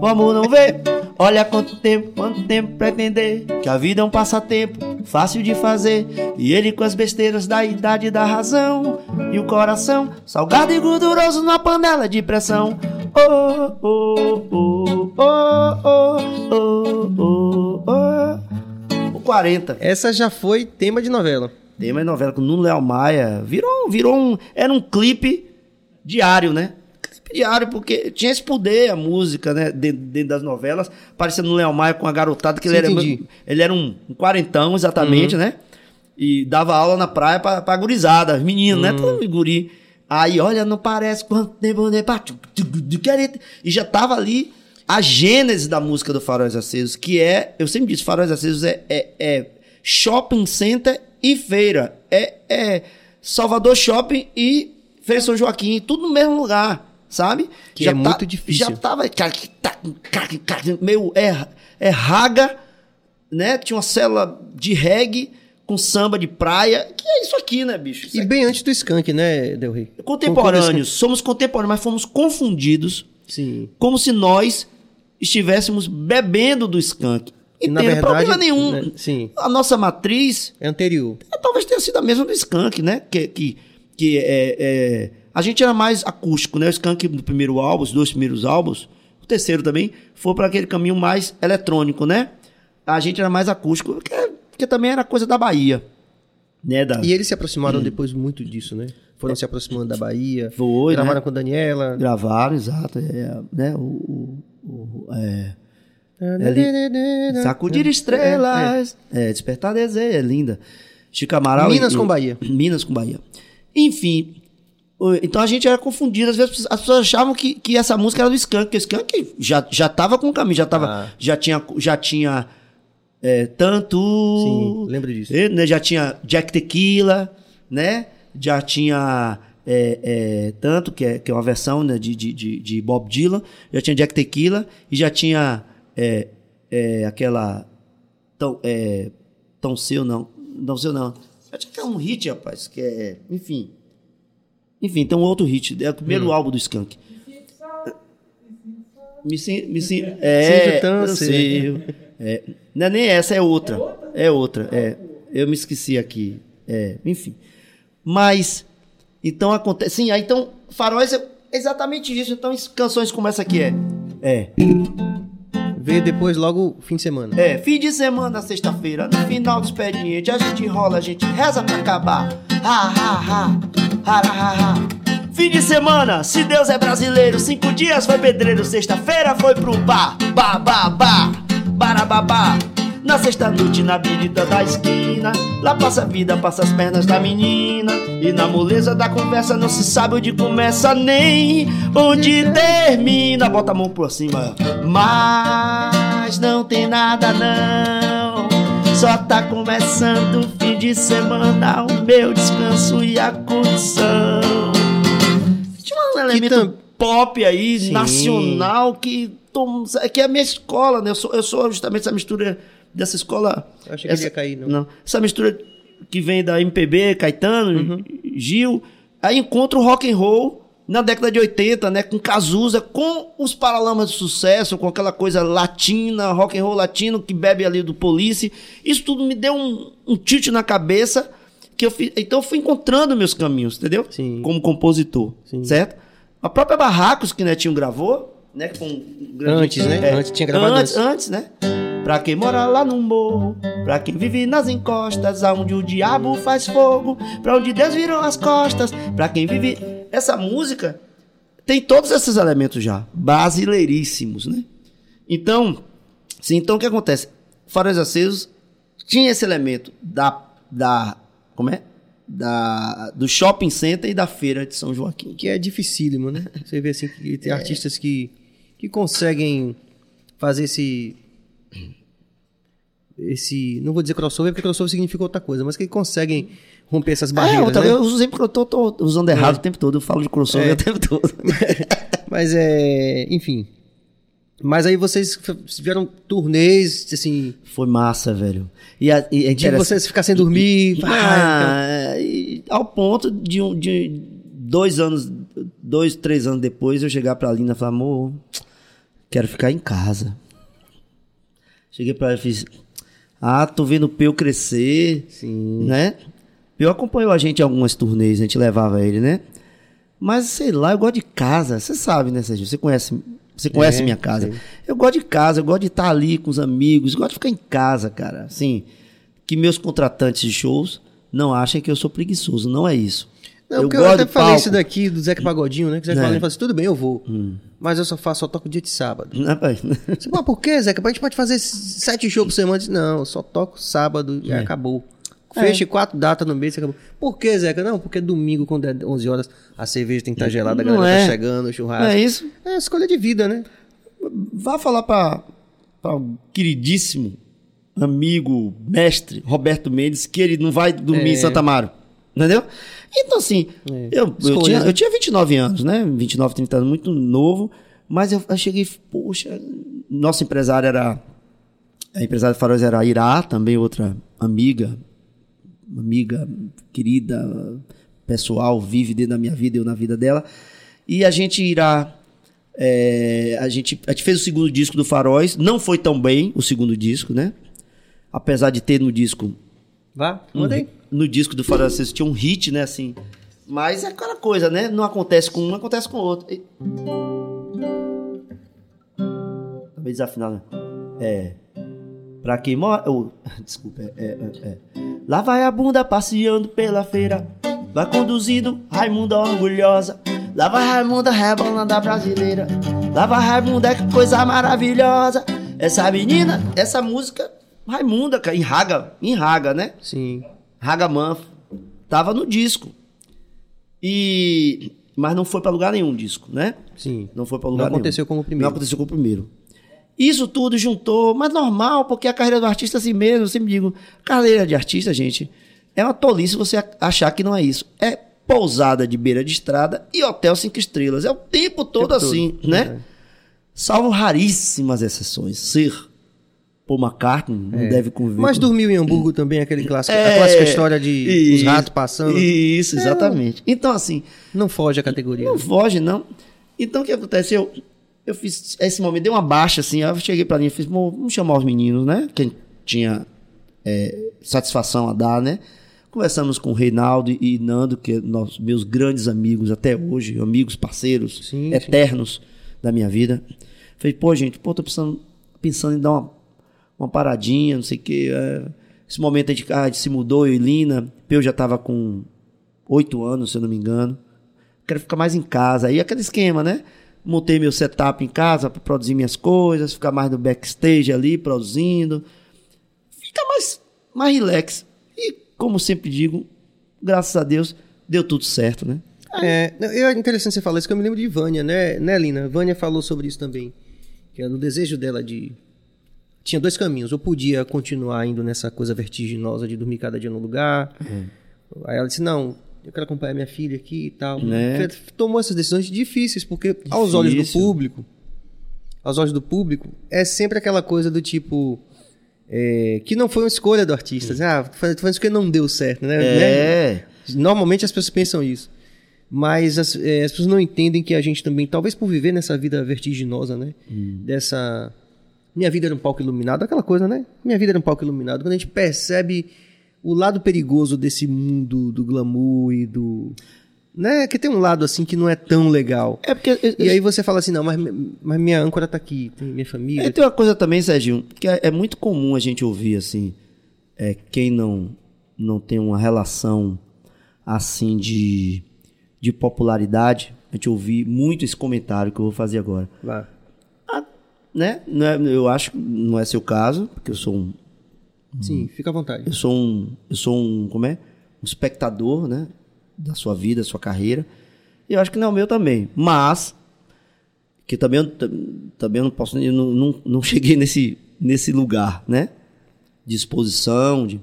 o amor não veio. Olha quanto tempo, quanto tempo pretender. Que a vida é um passatempo, fácil de fazer. E ele com as besteiras da idade da razão. E o coração, salgado e gorduroso na panela de pressão. Oh, oh, oh, oh, oh, oh, oh, oh. 40. Essa já foi tema de novela. Tema de novela com Nuno Leal Maia. Virou, virou um. Era um clipe diário, né? Clipe diário, porque tinha esse poder a música, né? Dentro, dentro das novelas. Parecendo no Leal Maia com a garotada, que ele era, ele era um, um quarentão, exatamente, uhum. né? E dava aula na praia pra, pra gurizada, menino, né? uhum. né? Todo guri. Aí, olha, não parece quanto tempo né, E já tava ali a gênese da música do Faróis Acesos, que é, eu sempre disse, Faróis Acesos é, é, é shopping center e feira. É, é Salvador Shopping e Feira São Joaquim, tudo no mesmo lugar, sabe? Que já é tá, muito difícil. Já tava meio é, é raga, né? Tinha uma célula de reggae com samba de praia, que é isso aqui, né, bicho? Isso e aqui. bem antes do Skank, né, Del Rey? Contemporâneos, somos contemporâneos, mas fomos confundidos Sim. como se nós estivéssemos bebendo do Skank. E, não tem problema nenhum. Né? Sim. A nossa matriz. É anterior. É, talvez tenha sido a mesma do Skank, né? Que, que, que é, é, A gente era mais acústico, né? O Skank no primeiro álbum, os dois primeiros álbuns, o terceiro também, foi para aquele caminho mais eletrônico, né? A gente era mais acústico, porque, porque também era coisa da Bahia. Né, da... E eles se aproximaram hum. depois muito disso, né? Foram é. se aproximando da Bahia. Foi, gravaram né? com a Daniela. Gravaram, exato. É, né? o, o, o é é Sacudir estrelas. É, é. Despertar desejo. É linda. Chico Amaral. Minas e, com Bahia. Minas com Bahia. Enfim. Então a gente era confundido. Às vezes as pessoas achavam que, que essa música era do Skank. Porque o Skank já, já tava com o caminho. Já, tava, ah. já tinha. Já tinha é, tanto. Sim, lembro disso. Né, já tinha Jack Tequila, né? Já tinha. É, é, tanto, que é, que é uma versão né, de, de, de Bob Dylan, já tinha Jack Tequila e já tinha é, é aquela. Tão, é, tão seu, não. Não seu, não. Acho que é um hit, rapaz, que é. Enfim. Enfim, tem um outro hit. É o primeiro hum. álbum do Skank. Me sim, me sim, é, tão seu. É, não é nem essa, é outra. É outra, é. Eu me esqueci aqui. É, enfim. Mas, então acontece. Sim, aí então, Faróis é exatamente isso. Então, canções como essa aqui é. É vê depois logo fim de semana. É, fim de semana, sexta-feira, no final do expediente, a gente rola, a gente reza pra acabar. Ha, ha, ha, ha, ha, ha. Fim de semana, se Deus é brasileiro, cinco dias foi pedreiro, sexta-feira foi pro bar, ba, ba, ba, barababá. Na sexta noite, na birita da esquina, lá passa a vida, passa as pernas da menina. E na moleza da conversa não se sabe onde começa nem onde termina. Bota a mão por cima. Mas não tem nada não. Só tá começando o fim de semana, o meu descanso e a curtição. Tinha um elemento pop aí, Sim. nacional, que, que é a minha escola, né? Eu sou, eu sou justamente essa mistura dessa escola. Eu achei que essa, ia cair, não. não. Essa mistura que vem da MPB, Caetano, uhum. Gil. Aí encontra o rock and roll na década de 80, né, com Cazuza, com os Paralamas de Sucesso, com aquela coisa latina, rock and roll latino que bebe ali do Police. Isso tudo me deu um, um tilt na cabeça que eu fiz, então eu fui encontrando meus caminhos, entendeu? Sim. Como compositor, Sim. certo? A própria Barracos que Netinho gravou, né, com um antes, né? É, antes tinha gravado antes, antes, né? Pra quem mora lá no morro, pra quem vive nas encostas, aonde o diabo faz fogo, pra onde Deus virou as costas, pra quem vive. Essa música tem todos esses elementos já, brasileiríssimos, né? Então, sim, então o que acontece? Faróis Acesos tinha esse elemento da. da como é? Da, do shopping center e da feira de São Joaquim. Que é dificílimo, né? Você vê assim que tem é. artistas que, que conseguem fazer esse esse. Não vou dizer crossover, porque crossover significa outra coisa, mas que conseguem romper essas é, barreiras. É, né? eu uso sempre eu tô, tô usando errado é. o tempo todo, eu falo de crossover é. o tempo todo. *laughs* mas é. Enfim. Mas aí vocês tiveram turnês, assim. Foi massa, velho. E, a, e de vocês ficar sem dormir. Ah, e, ao ponto de, um, de dois anos, dois, três anos depois, eu chegar pra Lina e falar, amor, quero ficar em casa. Cheguei pra ela e fiz, ah, tô vendo o Peu crescer. Sim. Né? Peu acompanhou a gente em algumas turnês, a gente levava ele, né? Mas sei lá, eu gosto de casa. Você sabe, né, Sérgio? Você conhece, você conhece é, minha casa. Sim. Eu gosto de casa, eu gosto de estar ali com os amigos, gosto de ficar em casa, cara. Assim, que meus contratantes de shows não achem que eu sou preguiçoso. Não é isso. Não, eu porque eu até falei isso daqui do Zeca Pagodinho, né? Que o Zeca é. Pagodinho falou assim, tudo bem, eu vou. Hum. Mas eu só faço, só toco dia de sábado. Não, pai. Você fala, por que, Zeca? A gente pode fazer sete shows por semana. Disse, não, eu só toco sábado e é. acabou. Feche quatro datas no mês e acabou. Por que, Zeca? Não, porque domingo, quando é 11 horas, a cerveja tem que estar gelada, a galera é. tá chegando, o churrasco. Não é isso? É escolha de vida, né? Vá falar para o queridíssimo amigo, mestre Roberto Mendes que ele não vai dormir em Santa Amaro. Entendeu? Então, assim, É. eu, eu, tinha, né? eu tinha 29 anos, né? 29, 30 anos, muito novo. Mas eu, eu cheguei, poxa, nosso empresário era. A empresária Faróis era a Irá, também outra amiga, amiga querida, pessoal, vive dentro da minha vida, eu na vida dela. E a gente irá. é, a, gente, a gente fez o segundo disco do Faróis, não foi tão bem o segundo disco, né? Apesar de ter no disco. Vá, manda aí. No disco do Faróis vocês tinha um hit, né? Assim. Mas é aquela coisa, né? Não acontece com um, acontece com o outro. E... Também desafinado, né? É. Pra quem mora. oh, *laughs* desculpa, é, é, é, é. Lá vai a bunda passeando pela feira. Vai conduzindo Raimunda orgulhosa. Lá vai Raimunda rebolando da brasileira. Lá vai Raimunda, que coisa maravilhosa. Essa menina, essa música, Raimunda, em raga, em raga, né? Sim. Raga Manfro. Tava no disco. E. Mas não foi pra lugar nenhum o disco, né? Sim. Não foi Não lugar nenhum. aconteceu como o primeiro. Não aconteceu como o primeiro. Isso tudo juntou, mas normal, porque a carreira do artista é assim mesmo. Eu sempre digo, carreira de artista, gente, é uma tolice você achar que não é isso. É pousada de beira de estrada e hotel cinco estrelas. É o tempo todo Tempo assim, todo. né? É. Salvo raríssimas exceções. Ser Paul McCartney não deve conviver Mas dormiu em Hamburgo também, aquele clássico, É, a clássica história de os ratos passando. Isso, exatamente. Então, assim, Não foge a categoria. não foge, não. Então, o que acontece? Eu, eu fiz esse momento, dei uma baixa, assim, eu cheguei pra linha e fiz, "Bom, vamos chamar os meninos, né? Que tinha é, satisfação a dar, né? Conversamos com o Reinaldo e Nando, que é nossos, meus grandes amigos até hoje, amigos, parceiros, Sim, sim. eternos da minha vida. Falei, pô, gente, pô, tô pensando, pensando em dar uma, uma paradinha, não sei o quê. é. esse momento a gente, ah, a gente se mudou, eu e Lina. Eu já tava com oito anos, se eu não me engano. Quero ficar mais em casa. Aí aquele esquema, né? Montei meu setup em casa para produzir minhas coisas, ficar mais no backstage ali, produzindo. Fica mais, mais relax. E, como sempre digo, graças a Deus, deu tudo certo, né? É, é interessante você falar isso, que eu me lembro de Vânia, né, né, Lina? Vânia falou sobre isso também. Que era o desejo dela de. Tinha dois caminhos. Ou podia continuar indo nessa coisa vertiginosa de dormir cada dia no lugar. Aí ela disse: Não, eu quero acompanhar minha filha aqui e tal. Né? Tomou essas decisões difíceis, porque aos olhos do Difícil. público, aos olhos do público, é sempre aquela coisa do tipo. é, que não foi uma escolha do artista. Assim, Ah, tô fazendo isso porque não deu certo, né? Né? É. Normalmente as pessoas pensam isso. Mas as, eh, as pessoas não entendem que a gente também, talvez por viver nessa vida vertiginosa, né? Dessa. Minha vida era um palco iluminado, aquela coisa, né? Minha vida era um palco iluminado. Quando a gente percebe o lado perigoso desse mundo do glamour e do. Né? Que tem um lado assim que não é tão legal. É porque. E aí você fala assim, não, mas, mas minha âncora tá aqui, tem minha família. É, tem uma coisa também, Serginho, que é, é muito comum a gente ouvir assim, é, quem não, não tem uma relação assim de, de popularidade, a gente ouvir muito esse comentário que eu vou fazer agora. Vá. Né? Não é- eu acho que não é seu caso, porque eu sou um, Sim, fica à vontade. eu sou um, eu sou um, como é? Um espectador, né? Da sua vida, da sua carreira. E eu acho que não é o meu também. Mas, que também, também eu não posso, eu não, não, não *laughs* cheguei nesse, nesse lugar, né? De exposição, de...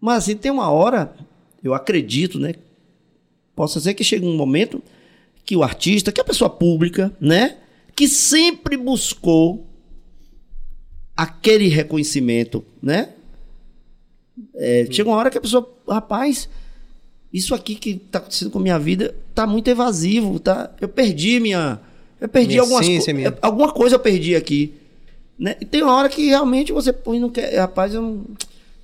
Mas, assim, tem uma hora, eu acredito, né? Posso dizer que chega um momento que o artista, que a pessoa pública, né? Que sempre buscou aquele reconhecimento, né? É, chega uma hora que a pessoa, rapaz, isso aqui que tá acontecendo com a minha vida tá muito evasivo, tá? Eu perdi minha, eu perdi Minha algumas essência, co- minha- alguma coisa eu perdi aqui, né? E tem uma hora que realmente você põe não quer, rapaz, eu não,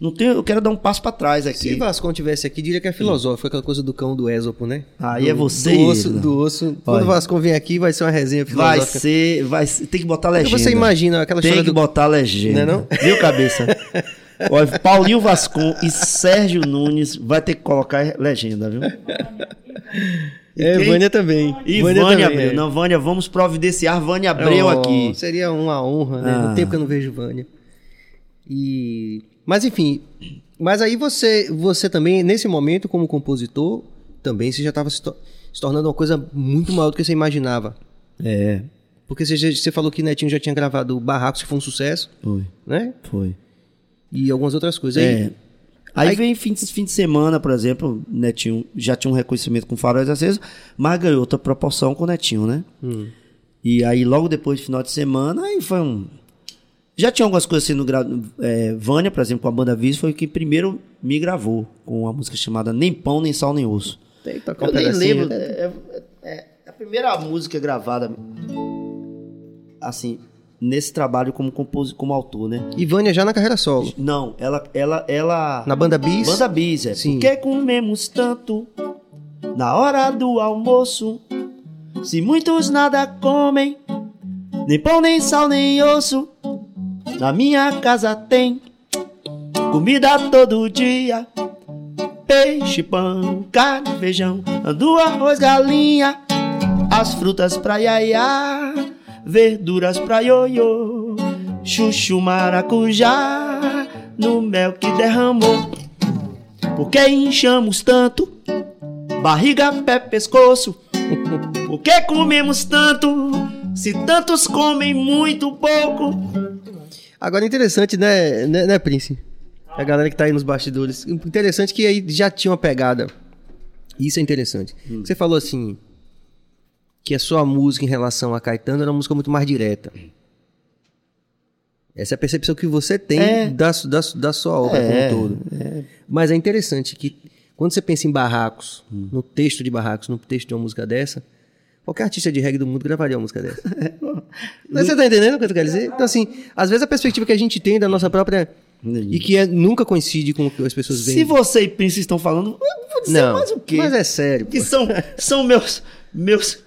não tenho, eu quero dar um passo para trás Se aqui. Vascon tivesse aqui, diria que é filosófico, aquela coisa do cão do Ésopo, né? Aí do, é você Do osso, ele, do osso. Quando o Vascon vem aqui, vai ser uma resenha Vai filosófica. ser, vai ser, tem que botar Porque legenda. você imagina aquela Tem que do... botar legenda. Não é não? Viu, cabeça? *laughs* Olha, Paulinho Vascon e Sérgio Nunes vai ter que colocar legenda, viu? É, quem? Vânia também. E Vânia Vânia, também, Abreu. é. Não, Vânia, vamos providenciar Vânia Abreu Oh, aqui. Seria uma honra, né? Ah. No tempo que eu não vejo Vânia. E... Mas enfim, mas aí você, você também, nesse momento, como compositor, também você já estava se, to se, tornando uma coisa muito maior do que você imaginava. É. Porque você, já, você falou que Netinho já tinha gravado Barracos, que foi um sucesso. Foi. Né? Foi. E algumas outras coisas. É. Aí, aí, aí vem fim de, fim de semana, por exemplo, Netinho já tinha um reconhecimento com Faróis Acesos, mas ganhou outra proporção com o Netinho, né? Hum. E aí, logo depois, final de semana, aí foi um já tinha algumas coisas sendo gravadas. É, Vânia, por exemplo, com a banda Viz, foi que primeiro me gravou com uma música chamada Nem Pão, Nem Sal, Nem Osso. Tem que Eu um nem lembro. É, é, é, a primeira música gravada, assim, nesse trabalho como, compos, como autor, né? E Vânia já na carreira solo? Não, ela. ela, ela na banda Bis? Banda Bis, é. Sim. Porque comemos tanto na hora do almoço, se muitos nada comem, nem pão, nem sal, nem osso. Na minha casa tem comida todo dia. Peixe, pão, carne, feijão, ando arroz, galinha. As frutas pra iaiá, verduras pra ioiô. Chuchu, maracujá, no mel que derramou. Por que inchamos tanto? Barriga, pé, pescoço. *laughs* Por que comemos tanto? Se tantos comem muito pouco. Agora, interessante, né, né, né, Prince? A galera que tá aí nos bastidores. Interessante que aí já tinha uma pegada. Isso é interessante. Hum. Você falou assim, que a sua música em relação a Caetano era uma música muito mais direta. Essa é a percepção que você tem é. da, da, da sua obra é, como um todo. É. Mas é interessante que quando você pensa em barracos, hum. no texto de barracos, no texto de uma música dessa, Qualquer artista de reggae do mundo gravaria uma música dessa. *laughs* Mas você tá entendendo o que eu quero dizer? Então, assim, às vezes a perspectiva que a gente tem da nossa própria. E que é, nunca coincide com o que as pessoas veem. Se você e Prince estão falando, vou dizer Não, mais o quê? Mas é sério. Que são, são meus. meus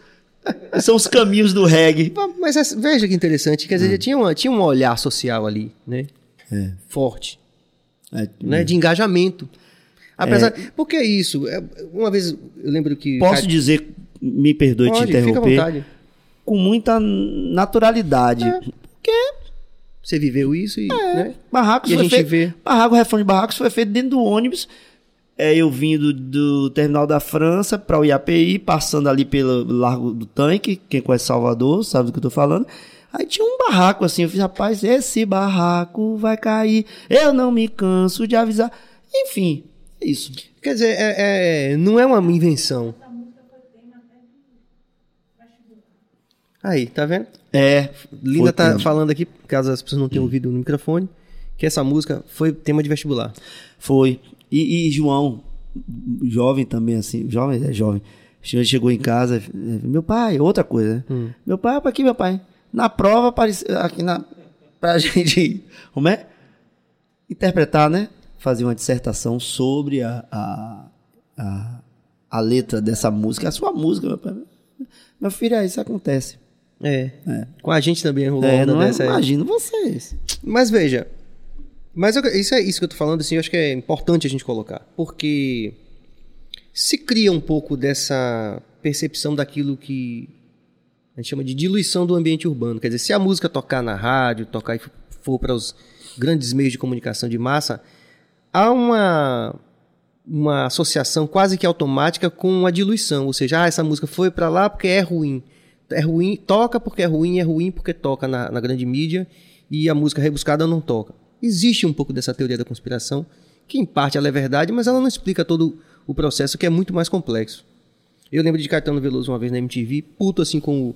são os caminhos do reggae. Mas é, veja que interessante. Quer dizer, hum. tinha, uma, tinha um olhar social ali, né? É. Forte. É, né? De engajamento. Apesar. É. Porque é isso. Uma vez eu lembro que. Posso dizer me perdoe Pode, te interromper, com muita naturalidade. É. Porque você viveu isso e, é. né? Barracos e a gente feito, vê. Barraco, refrão de Barracos foi feito dentro do ônibus. É, eu vindo do, do terminal da França para o IAPI, passando ali pelo Largo do Tanque, quem conhece Salvador sabe do que eu tô falando. Aí tinha um barraco assim, eu fiz, rapaz, esse barraco vai cair, eu não me canso de avisar. Enfim, é isso. Quer dizer, é, é, não é uma invenção. Aí, tá vendo? É. Linda tá tempo. falando aqui, caso as pessoas não tenham ouvido no microfone, que essa música foi tema de vestibular. Foi. E, e João, jovem também, assim, jovem, é jovem. Chegou em casa, meu pai, outra coisa, né? Hum. Meu pai, para aqui, meu pai. Na prova, apareceu, aqui na, pra *laughs* gente, como é? Interpretar, né? Fazer uma dissertação sobre a, a, a, a letra dessa música, a sua música, meu pai. Meu filho, é, isso acontece. É. é. Com a gente também rolou é, onda dessa. É, imagino vocês. Mas veja, mas eu, isso é isso que eu tô falando, assim, eu acho que é importante a gente colocar. Porque se cria um pouco dessa percepção daquilo que a gente chama de diluição do ambiente urbano. Quer dizer, se a música tocar na rádio, tocar e for para os grandes meios de comunicação de massa, há uma uma associação quase que automática com a diluição, ou seja, ah, essa música foi para lá porque é ruim é ruim, toca porque é ruim, é ruim porque toca na, na grande mídia e a música rebuscada não toca. Existe um pouco dessa teoria da conspiração, que em parte ela é verdade, mas ela não explica todo o processo que é muito mais complexo. Eu lembro de Caetano Veloso uma vez na MTV, puto assim com o,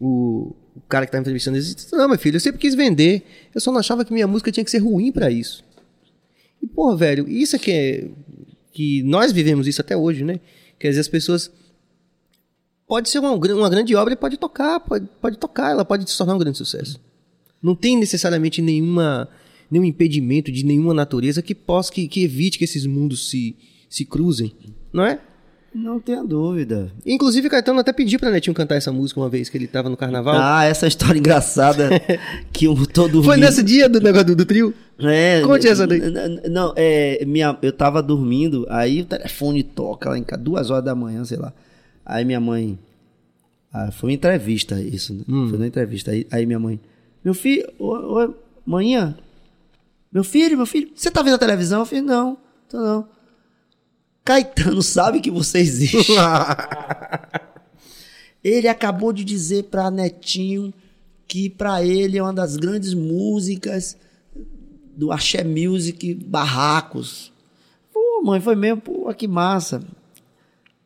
o, o cara que estava entrevistando, ele disse, não, meu filho, eu sempre quis vender, eu só não achava que minha música tinha que ser ruim para isso. E, porra, velho, isso é que é, que nós vivemos isso até hoje, né? Quer dizer, as pessoas pode ser uma, uma grande obra e pode tocar, pode, pode tocar, ela pode se tornar um grande sucesso. Não tem necessariamente nenhuma, nenhum impedimento de nenhuma natureza que possa que, que evite que esses mundos se, se cruzem, não é? Não tenha dúvida. Inclusive, Caetano até pediu pra Netinho cantar essa música uma vez que ele tava no carnaval. Ah, essa história engraçada *laughs* que um todo Foi nesse dia do negócio do, do trio? É. Conte essa daí. Não, é, minha, eu tava dormindo, aí o telefone toca lá em casa, duas horas da manhã, sei lá. Aí minha mãe. Ah, foi uma entrevista isso, né? Hum. Foi uma entrevista. Aí, aí minha mãe. Meu filho, ô, ô, manhã. Meu filho, meu filho, você tá vendo a televisão? Eu falei, não, tô não. Caetano sabe que você existe. *laughs* ele acabou de dizer pra Netinho que pra ele é uma das grandes músicas do Axé Music Barracos. Pô, mãe, foi mesmo, pô, que massa.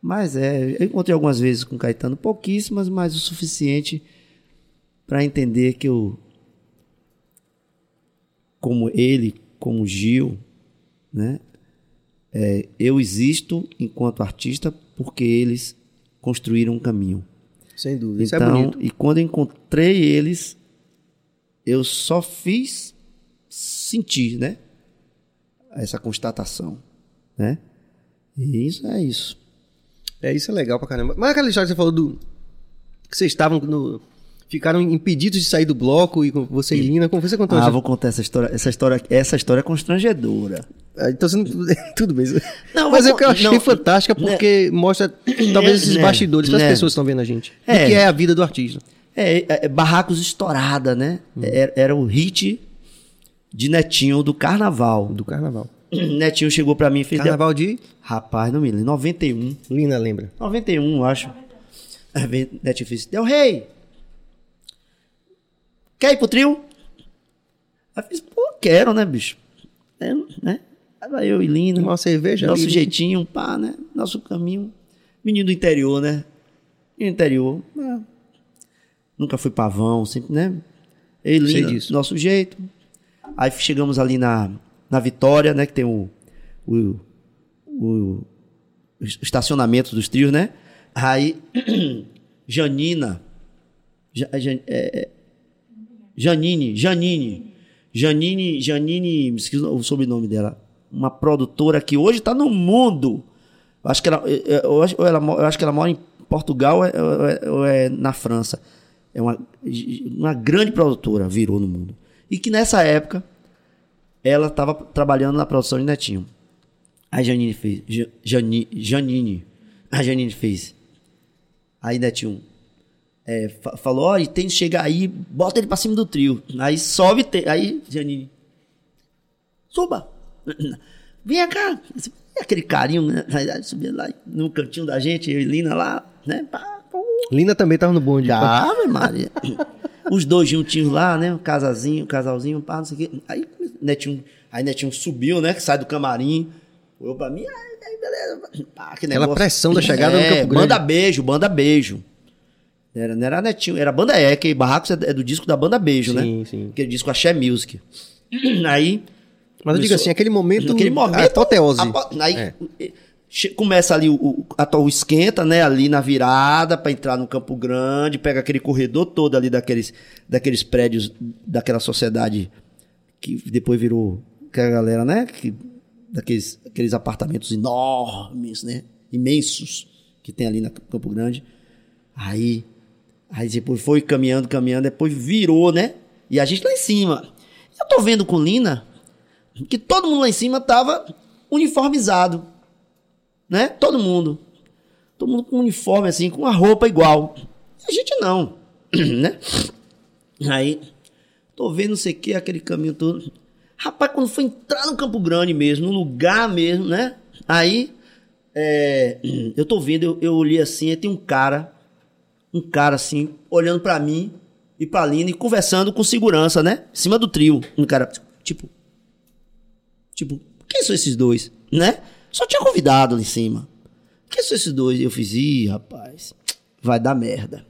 Mas é, eu encontrei algumas vezes com Caetano, pouquíssimas, mas o suficiente para entender que eu, como ele, como Gil, né, é, eu existo enquanto artista porque eles construíram um caminho. Sem dúvida. Isso é Então, bonito. e quando eu encontrei eles, eu só fiz sentir, né? Essa constatação, né? E isso é isso. É, isso é legal pra caramba. Mas aquela história que você falou do. Que vocês estavam no. Ficaram impedidos de sair do bloco e você e Lina. Como você contou? Ah, vou contar essa história. Essa história, essa história é constrangedora. Ah, Então você não... *laughs* Tudo bem. Não, Mas é que eu achei não, fantástica porque mostra talvez esses né, bastidores para as né. pessoas que estão vendo a gente. É. O que é a vida do artista. É, é, é Barracos Estourada, né? Era, era o hit de Netinho do Carnaval. Do carnaval. *clears throat* Netinho chegou pra mim e fez... Carnaval de. Rapaz, não me lembro. 91. Lina lembra. 91, eu acho. Vem Netinho fez... Del Rei! Quer ir pro trio? Aí eu fiz... Pô, quero, né, bicho? É, né? Aí eu e Lina. Uma cerveja Nosso ali. jeitinho, pá, né? Nosso caminho. Menino do interior, né? Menino do interior. ah, Nunca fui pavão, sempre, né? Eu e Lina, nosso jeito. Aí chegamos ali na, na Vitória, né? Que tem o, o, o, estacionamento dos trios, né? Aí, *clears throat* Janina. Ja- Jan- é, é, Janine, Janine. Janine, Janine, me esqueci o sobrenome dela. Uma produtora que hoje está no mundo. Eu acho que ela, eu, acho, ela, eu acho que ela mora em Portugal ou é, ou é- ou é na França. É uma, uma grande produtora, virou no mundo. E que nessa época ela estava trabalhando na produção de Netinho. Aí Janine fez. Ja- Jani, Janine. A Janine fez. Aí Netinho é, fa- falou: ó, e tem que chegar aí, bota ele pra cima do trio. Aí sobe, aí Janine. Suba! *laughs* Vem cá! Aquele carinho, né? Aí Subindo lá no cantinho da gente, eu e Lina lá, né? Lina também tava no bonde. Ave Maria. *laughs* Os dois juntinhos lá, né? Um casalzinho, um casalzinho, pá, não sei o quê. Aí Netinho, aí Netinho subiu, né? Que sai do camarim. Olhou pra mim, aí, beleza. Pá, aquele Aquela negócio. pressão da chegada no é, Campo Grande. Banda beijo, banda beijo. Era, não era Netinho, era banda é, que Barracos é é do disco da banda Beijo, né? Sim, sim. Aquele disco Axé Music. *clears throat* Aí. Mas eu digo assim, aquele momento. Naquele momento. Apoteose. apo- Aí É. começa ali o, a- o esquenta, né? Ali na virada, pra entrar no Campo Grande, pega aquele corredor todo ali daqueles, daqueles prédios, daquela sociedade que depois virou. Que a galera, né? Que, daqueles aqueles apartamentos enormes, né? Imensos que tem ali na Campo Grande. Aí. Aí depois foi caminhando, caminhando, depois virou, né? E a gente lá em cima. Eu tô vendo com Lina que todo mundo lá em cima tava uniformizado. Né? Todo mundo. Todo mundo com uniforme assim, com uma roupa igual. A gente não. *clears throat* né? Aí, tô vendo não sei o que, aquele caminho todo. Rapaz, quando foi entrar no Campo Grande mesmo, no lugar mesmo, né? Aí, é, *clears throat* eu tô vendo, eu, eu olhei assim, aí tem um cara, um cara assim, olhando pra mim e pra Lina e conversando com segurança, né? Em cima do trio. Um cara, tipo, Tipo, quem são esses dois? Né? Só tinha convidado ali em cima. Quem são esses dois? Eu fiz, ih, rapaz, vai dar merda.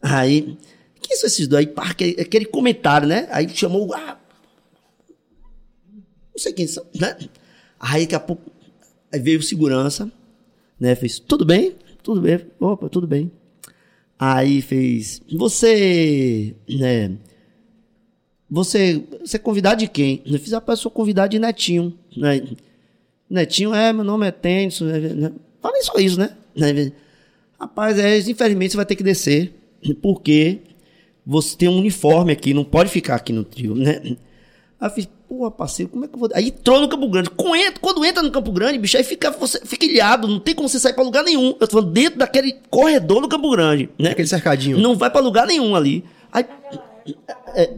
Aí, quem são esses dois? Aí, pá, aquele, comentário, né? Aí chamou, ah, não sei quem são, né? Aí, daqui a pouco, aí veio segurança, né? Fez, tudo bem? Tudo bem? Opa, tudo bem. Aí fez, você, né? Você, você é convidado de quem? Eu fiz, rapaz, eu sou convidado de Netinho. Né? Netinho, é, meu nome é Tênis. Né? Falei só isso, né? Né? Rapaz, é, infelizmente você vai ter que descer, porque você tem um uniforme aqui, não pode ficar aqui no trio, né? Aí eu fiz, pô, parceiro, como é que eu vou. Aí entrou no Campo Grande. Quando entra no Campo Grande, bicho, aí fica, você, fica ilhado, não tem como você sair pra lugar nenhum. Eu tô falando dentro daquele corredor do Campo Grande, né? Aquele cercadinho. Não vai pra lugar nenhum ali. Aí. é-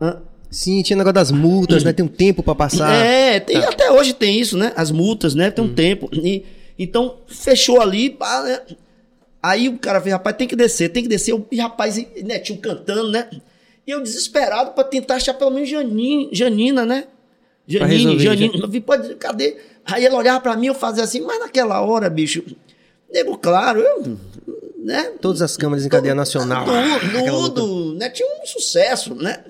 Hã? Sim, tinha negócio das multas, né? Tem um tempo pra passar. É, tem, até hoje tem isso, né? As multas, né? Tem um tempo. E, então, fechou ali, pá, né? Aí o cara fez, rapaz, tem que descer, tem que descer. Eu, e rapaz, e, netinho cantando, né? E eu desesperado pra tentar achar pelo menos Janine, Janina, né? Janine, Janine. Eu vi, pode, cadê? Aí ela olhava pra mim, eu fazia assim, mas naquela hora, bicho, nego, claro, eu, né? Todas as câmaras em cadeia nacional. Tudo, tudo, né? Tinha um sucesso, né?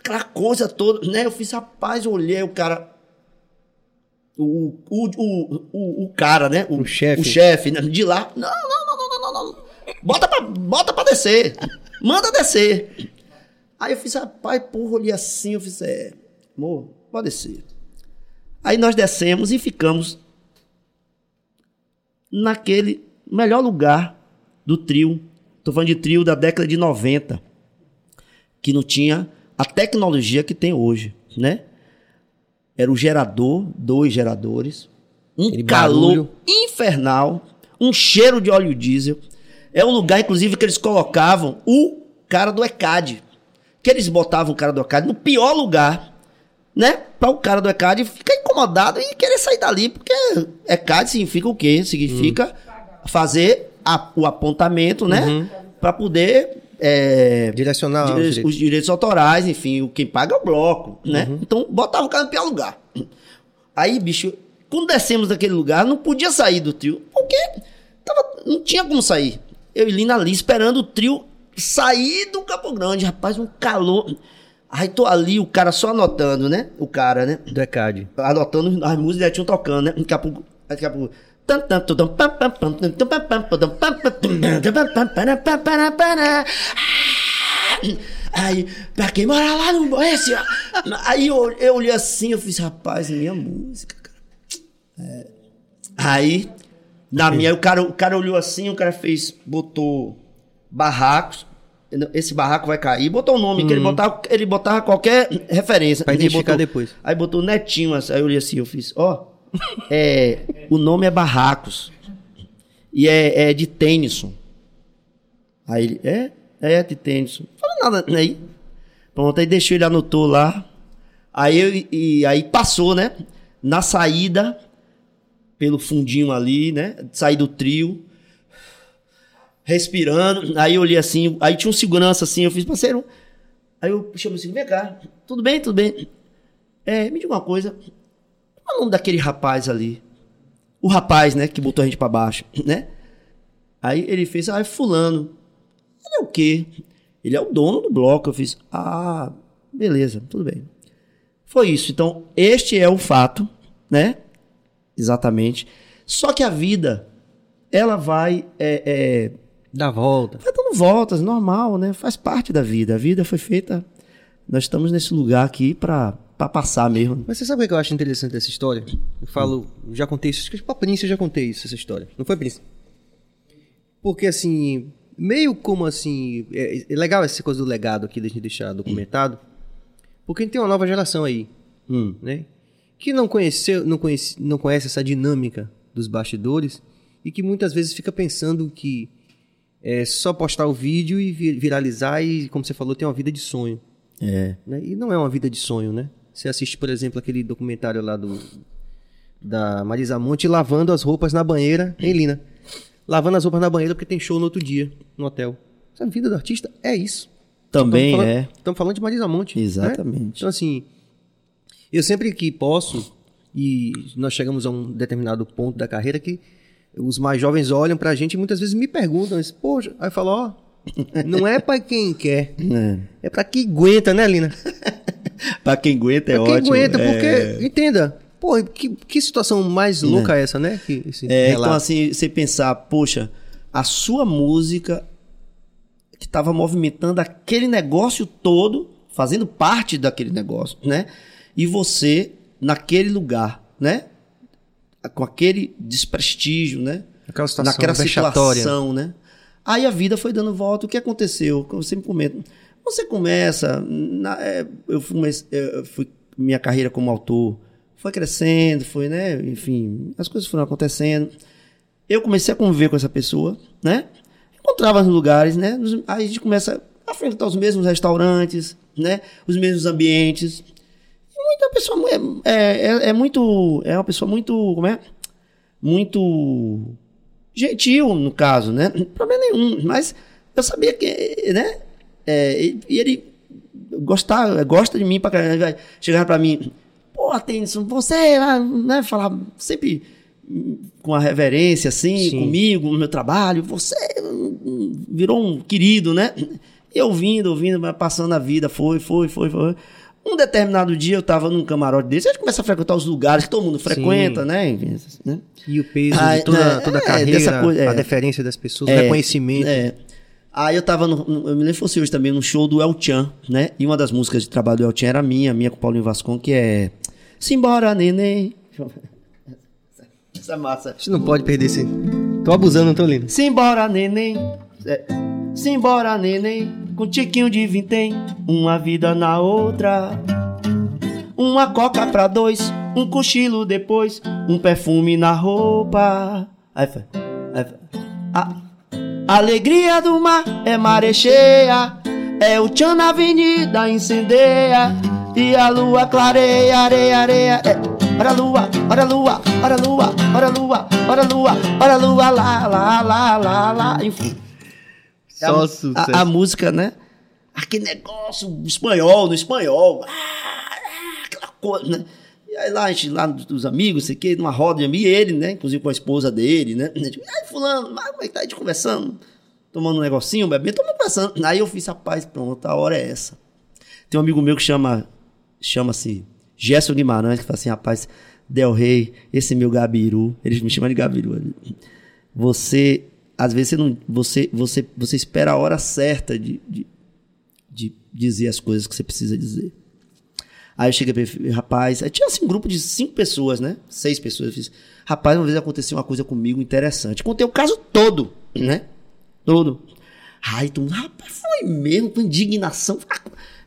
Aquela coisa toda, né? Eu fiz, rapaz, eu olhei o cara. O, o, o, o, o cara, né? O chefe. O chefe, né? de lá. Não, não, não, não, não, não, não. Bota pra, bota pra descer. Manda descer. Aí eu fiz, rapaz, porra, olhei assim, eu fiz, é, amor, pode descer. Aí nós descemos e ficamos naquele melhor lugar do trio. Tô falando de trio da década de 90. Que não tinha a tecnologia que tem hoje, né? Era o gerador, dois geradores, um Aquele calor barulho. infernal, um cheiro de óleo diesel. É o lugar, inclusive, que eles colocavam o cara do ECAD. Que eles botavam o cara do ECAD no pior lugar, né? Para o cara do ECAD ficar incomodado e querer sair dali, porque ECAD significa o quê? Significa fazer a- o apontamento, né? Para poder é, Direcionar os dire- direitos. os direitos autorais, enfim, o quem paga é o bloco, né? Então botava o cara no pior lugar. Aí, bicho, quando descemos daquele lugar, não podia sair do trio, porque tava, não tinha como sair. Eu e Lina ali esperando o trio sair do Campo Grande, rapaz, um calor. Aí tô ali, o cara só anotando, né? O cara, né? Do ECAD. Anotando as músicas já tinham tocando, né? Daqui a pouco. Daqui a pouco. Aí, pra quem mora lá no Oeste, ó. Aí eu, eu olhei assim, eu fiz, rapaz, é minha música, cara. É. Aí, na minha, o cara, o cara olhou assim, o cara fez, botou barracos. Esse barraco vai cair, botou o nome, que ele botava, ele botava qualquer referência. Pra identificar botou- depois. Aí botou netinho, assim, aí eu olhei assim, eu fiz, ó, é, o nome é Barracos. E é, é de Tennyson. Aí ele, é? É de Tennyson. Falou nada, aí. Pronto, aí deixou ele anotou lá. Aí, eu, e, aí passou, né? Na saída, pelo fundinho ali, né? Saí do trio. Respirando. Aí eu olhei assim, aí tinha um segurança assim, eu fiz, parceiro. Aí eu chamei assim, vem cá, tudo bem, tudo bem. É, me diga uma coisa. Qual é o nome daquele rapaz ali? O rapaz, né, que botou a gente pra baixo, né? Aí ele fez, ah, é fulano. Ele é o quê? Ele é o dono do bloco. Eu fiz, ah, beleza, tudo bem. Foi isso. Então, este é o fato, né? Exatamente. Só que a vida, ela vai, é, é, Dá volta. vai dando voltas, normal, né? Faz parte da vida. A vida foi feita. Nós estamos nesse lugar aqui pra, pra passar mesmo. Mas você sabe o que eu acho interessante dessa história? Eu falo, eu já contei isso, acho que pra Prince eu já contei isso, essa história. Não foi, Prince? Porque assim, meio como assim. É, é legal essa coisa do legado aqui, da gente deixar documentado. Porque a gente tem uma nova geração aí, Hum. né? Que não conheceu, não conhece, não conhece essa dinâmica dos bastidores e que muitas vezes fica pensando que é só postar o vídeo e vi- viralizar e, como você falou, ter uma vida de sonho É. né? E não é uma vida de sonho, né? Você assiste, por exemplo, aquele documentário lá do da Marisa Monte lavando as roupas na banheira, hein, Lina? Lavando as roupas na banheira porque tem show no outro dia no hotel. Essa vida do artista é isso. Também Estamos falando, é. Estamos falando de Marisa Monte. né? Exatamente. Então, assim, eu sempre que posso, e nós chegamos a um determinado ponto da carreira que os mais jovens olham pra gente e muitas vezes me perguntam, poxa, aí eu falo, ó, *laughs* não é pra quem quer, É. é pra quem aguenta, né, Lina? *laughs* *laughs* Pra quem aguenta é Pra quem ótimo. aguenta, é... porque, entenda, pô, que, que situação mais louca é essa, né? Que, esse É, então relato. assim, você pensar, poxa, a sua música que estava movimentando aquele negócio todo, fazendo parte daquele negócio, né? E você naquele lugar, né? Com aquele desprestígio, né? Aquela situação Naquela situação, né? Aí a vida foi dando volta. O que aconteceu? Eu sempre comento. Você começa. na- é, eu, fui, eu fui- Minha carreira como autor foi crescendo, foi, né? Enfim, as coisas foram acontecendo. Eu comecei a conviver com essa pessoa, né? Encontrava nos lugares, né? Aí a gente começa a frequentar os mesmos restaurantes, né? Os mesmos ambientes. Muita pessoa é, é, é, é muito. É uma pessoa muito. Como é? Muito gentil, no caso, né? Problema nenhum. Mas eu sabia que, né? É, e ele gostar, gosta de mim pra caramba. Vai chegar pra mim, pô, Tennyson, você vai né, falar sempre com a reverência, assim, Sim. comigo, no meu trabalho. Você virou um querido, né? E ouvindo, ouvindo, passando a vida, foi, foi, foi, foi. Um determinado dia eu tava num camarote desse, a gente começa a frequentar os lugares que todo mundo frequenta, né? né? E o peso de toda, é, toda a é, carreira, coisa, é, a deferência das pessoas, o é, reconhecimento. É. Aí eu tava, no, no, eu me lembro fosse hoje também, no show do El Chan, né? E uma das músicas de trabalho do El Chan era minha, minha com o Paulinho Vascon, que é Simbora, neném. Essa é massa. A gente não pode perder esse. Tô abusando, não tô lindo. Simbora, neném. É. Simbora, neném. Com tiquinho de vintém. Uma vida na outra. Uma coca pra dois. Um cochilo depois. Um perfume na roupa. Aí foi. Aí foi. Ah. Alegria do mar é maré cheia, é o tchan na avenida incendeia e a lua clareia, areia, areia. É. Ora lua, ora lua, ora lua, ora lua, ora lua, ora lua, lá, lá, lá, lá, lá, enfim. Só a, a, a música, né? Aquele negócio espanhol, no espanhol. Ah, ah, aquela coisa, né? E aí lá, a gente, lá dos amigos, sei que, numa roda de amigos, ele, né? Inclusive com a esposa dele, né? Tipo, aí fulano, mas como é que tá a gente conversando? Tomando um negocinho, bebendo, tomando conversando. Aí eu fiz, rapaz, pronto, a hora é essa. Tem um amigo meu que chama, chama-se Gerson Guimarães, que fala assim, rapaz, Del Rey, esse meu Gabiru, eles me chamam de Gabiru. Você, às vezes você não, você, você, você espera a hora certa de, de, de dizer as coisas que você precisa dizer. Aí eu cheguei rapaz, aí tinha assim um grupo de cinco pessoas, né? Seis pessoas. Eu fiz, rapaz, uma vez aconteceu uma coisa comigo interessante. Contei o caso todo, né? Todo. Aí tu, rapaz, foi mesmo, com indignação.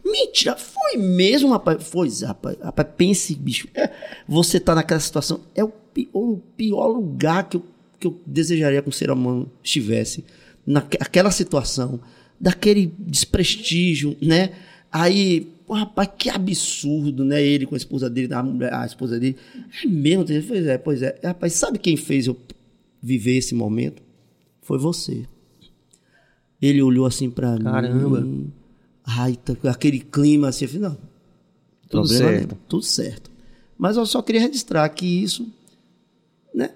Mentira, foi mesmo, rapaz. Foi, rapaz, rapaz, pense, bicho. Você tá naquela situação. É o pior, o pior lugar que eu, que eu desejaria que um ser humano estivesse. Naquela situação, daquele desprestígio, né? Aí Pô, rapaz, que absurdo, né? Ele com a esposa dele, a, a esposa dele. É mesmo? Pois é, pois é. Rapaz, sabe quem fez eu viver esse momento? Foi você. Ele olhou assim para mim. Caramba. Ai, tá, aquele clima assim, eu falei, não. Tudo certo. Tudo certo. Mas eu só queria registrar que isso, né?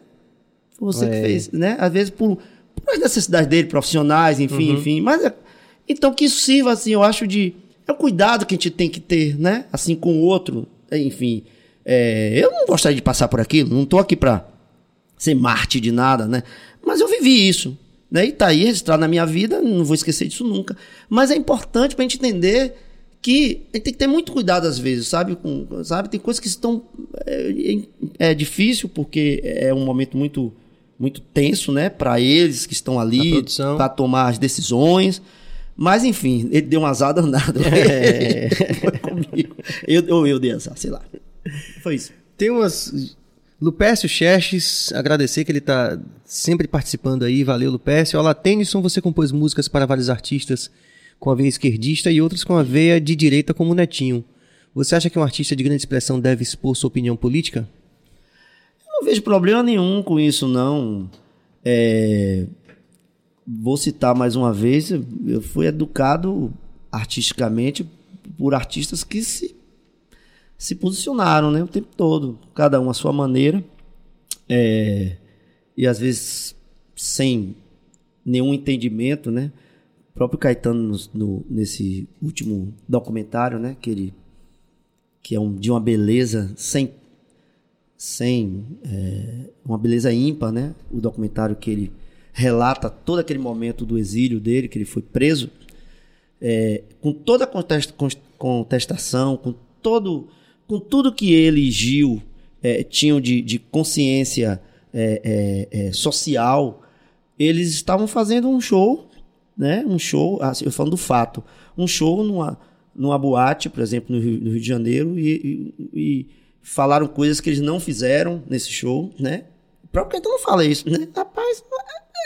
Foi você é. que fez, né? Às vezes por, por as necessidades dele, profissionais, enfim, uhum. enfim. Mas, é, então que isso sirva, assim, eu acho de é o cuidado que a gente tem que ter, né? Assim com o outro. Enfim, é, eu não gostaria de passar por aquilo, não estou aqui para ser Marte de nada, né? Mas eu vivi isso, né? E tá aí registrado na minha vida, não vou esquecer disso nunca. Mas é importante para a gente entender que a gente tem que ter muito cuidado às vezes, sabe? Com, sabe? Tem coisas que estão. É, é difícil porque é um momento muito, muito tenso, né? Para eles que estão ali para tomar as decisões. Mas enfim, ele deu um azar danado. É. Foi comigo. Eu, eu, eu dei azar, sei lá. Foi isso. Tem umas. Lupécio Xerxes, agradecer que ele está sempre participando aí. Valeu, Lupécio. Olá, Tennyson, você compôs músicas para vários artistas com a veia esquerdista e outros com a veia de direita, como Netinho. Você acha que um artista de grande expressão deve expor sua opinião política? Eu não vejo problema nenhum com isso, não. É, vou citar mais uma vez, eu fui educado artisticamente por artistas que se, se posicionaram né, o tempo todo, cada um à sua maneira, é, e às vezes sem nenhum entendimento, né? O próprio Caetano no, no, nesse último documentário, né, que ele que é um, de uma beleza sem sem é, uma beleza ímpar, né? O documentário que ele relata todo aquele momento do exílio dele, que ele foi preso, é, com toda a contestação, com todo, com tudo que ele e Gil é, tinham de, de consciência é, é, é social, eles estavam fazendo um show, né? Um show, assim, eu falando do fato, um show numa, numa boate, por exemplo, no Rio, no Rio de Janeiro, e, e, e falaram coisas que eles não fizeram nesse show, né? O próprio Caetano fala isso, né? Rapaz,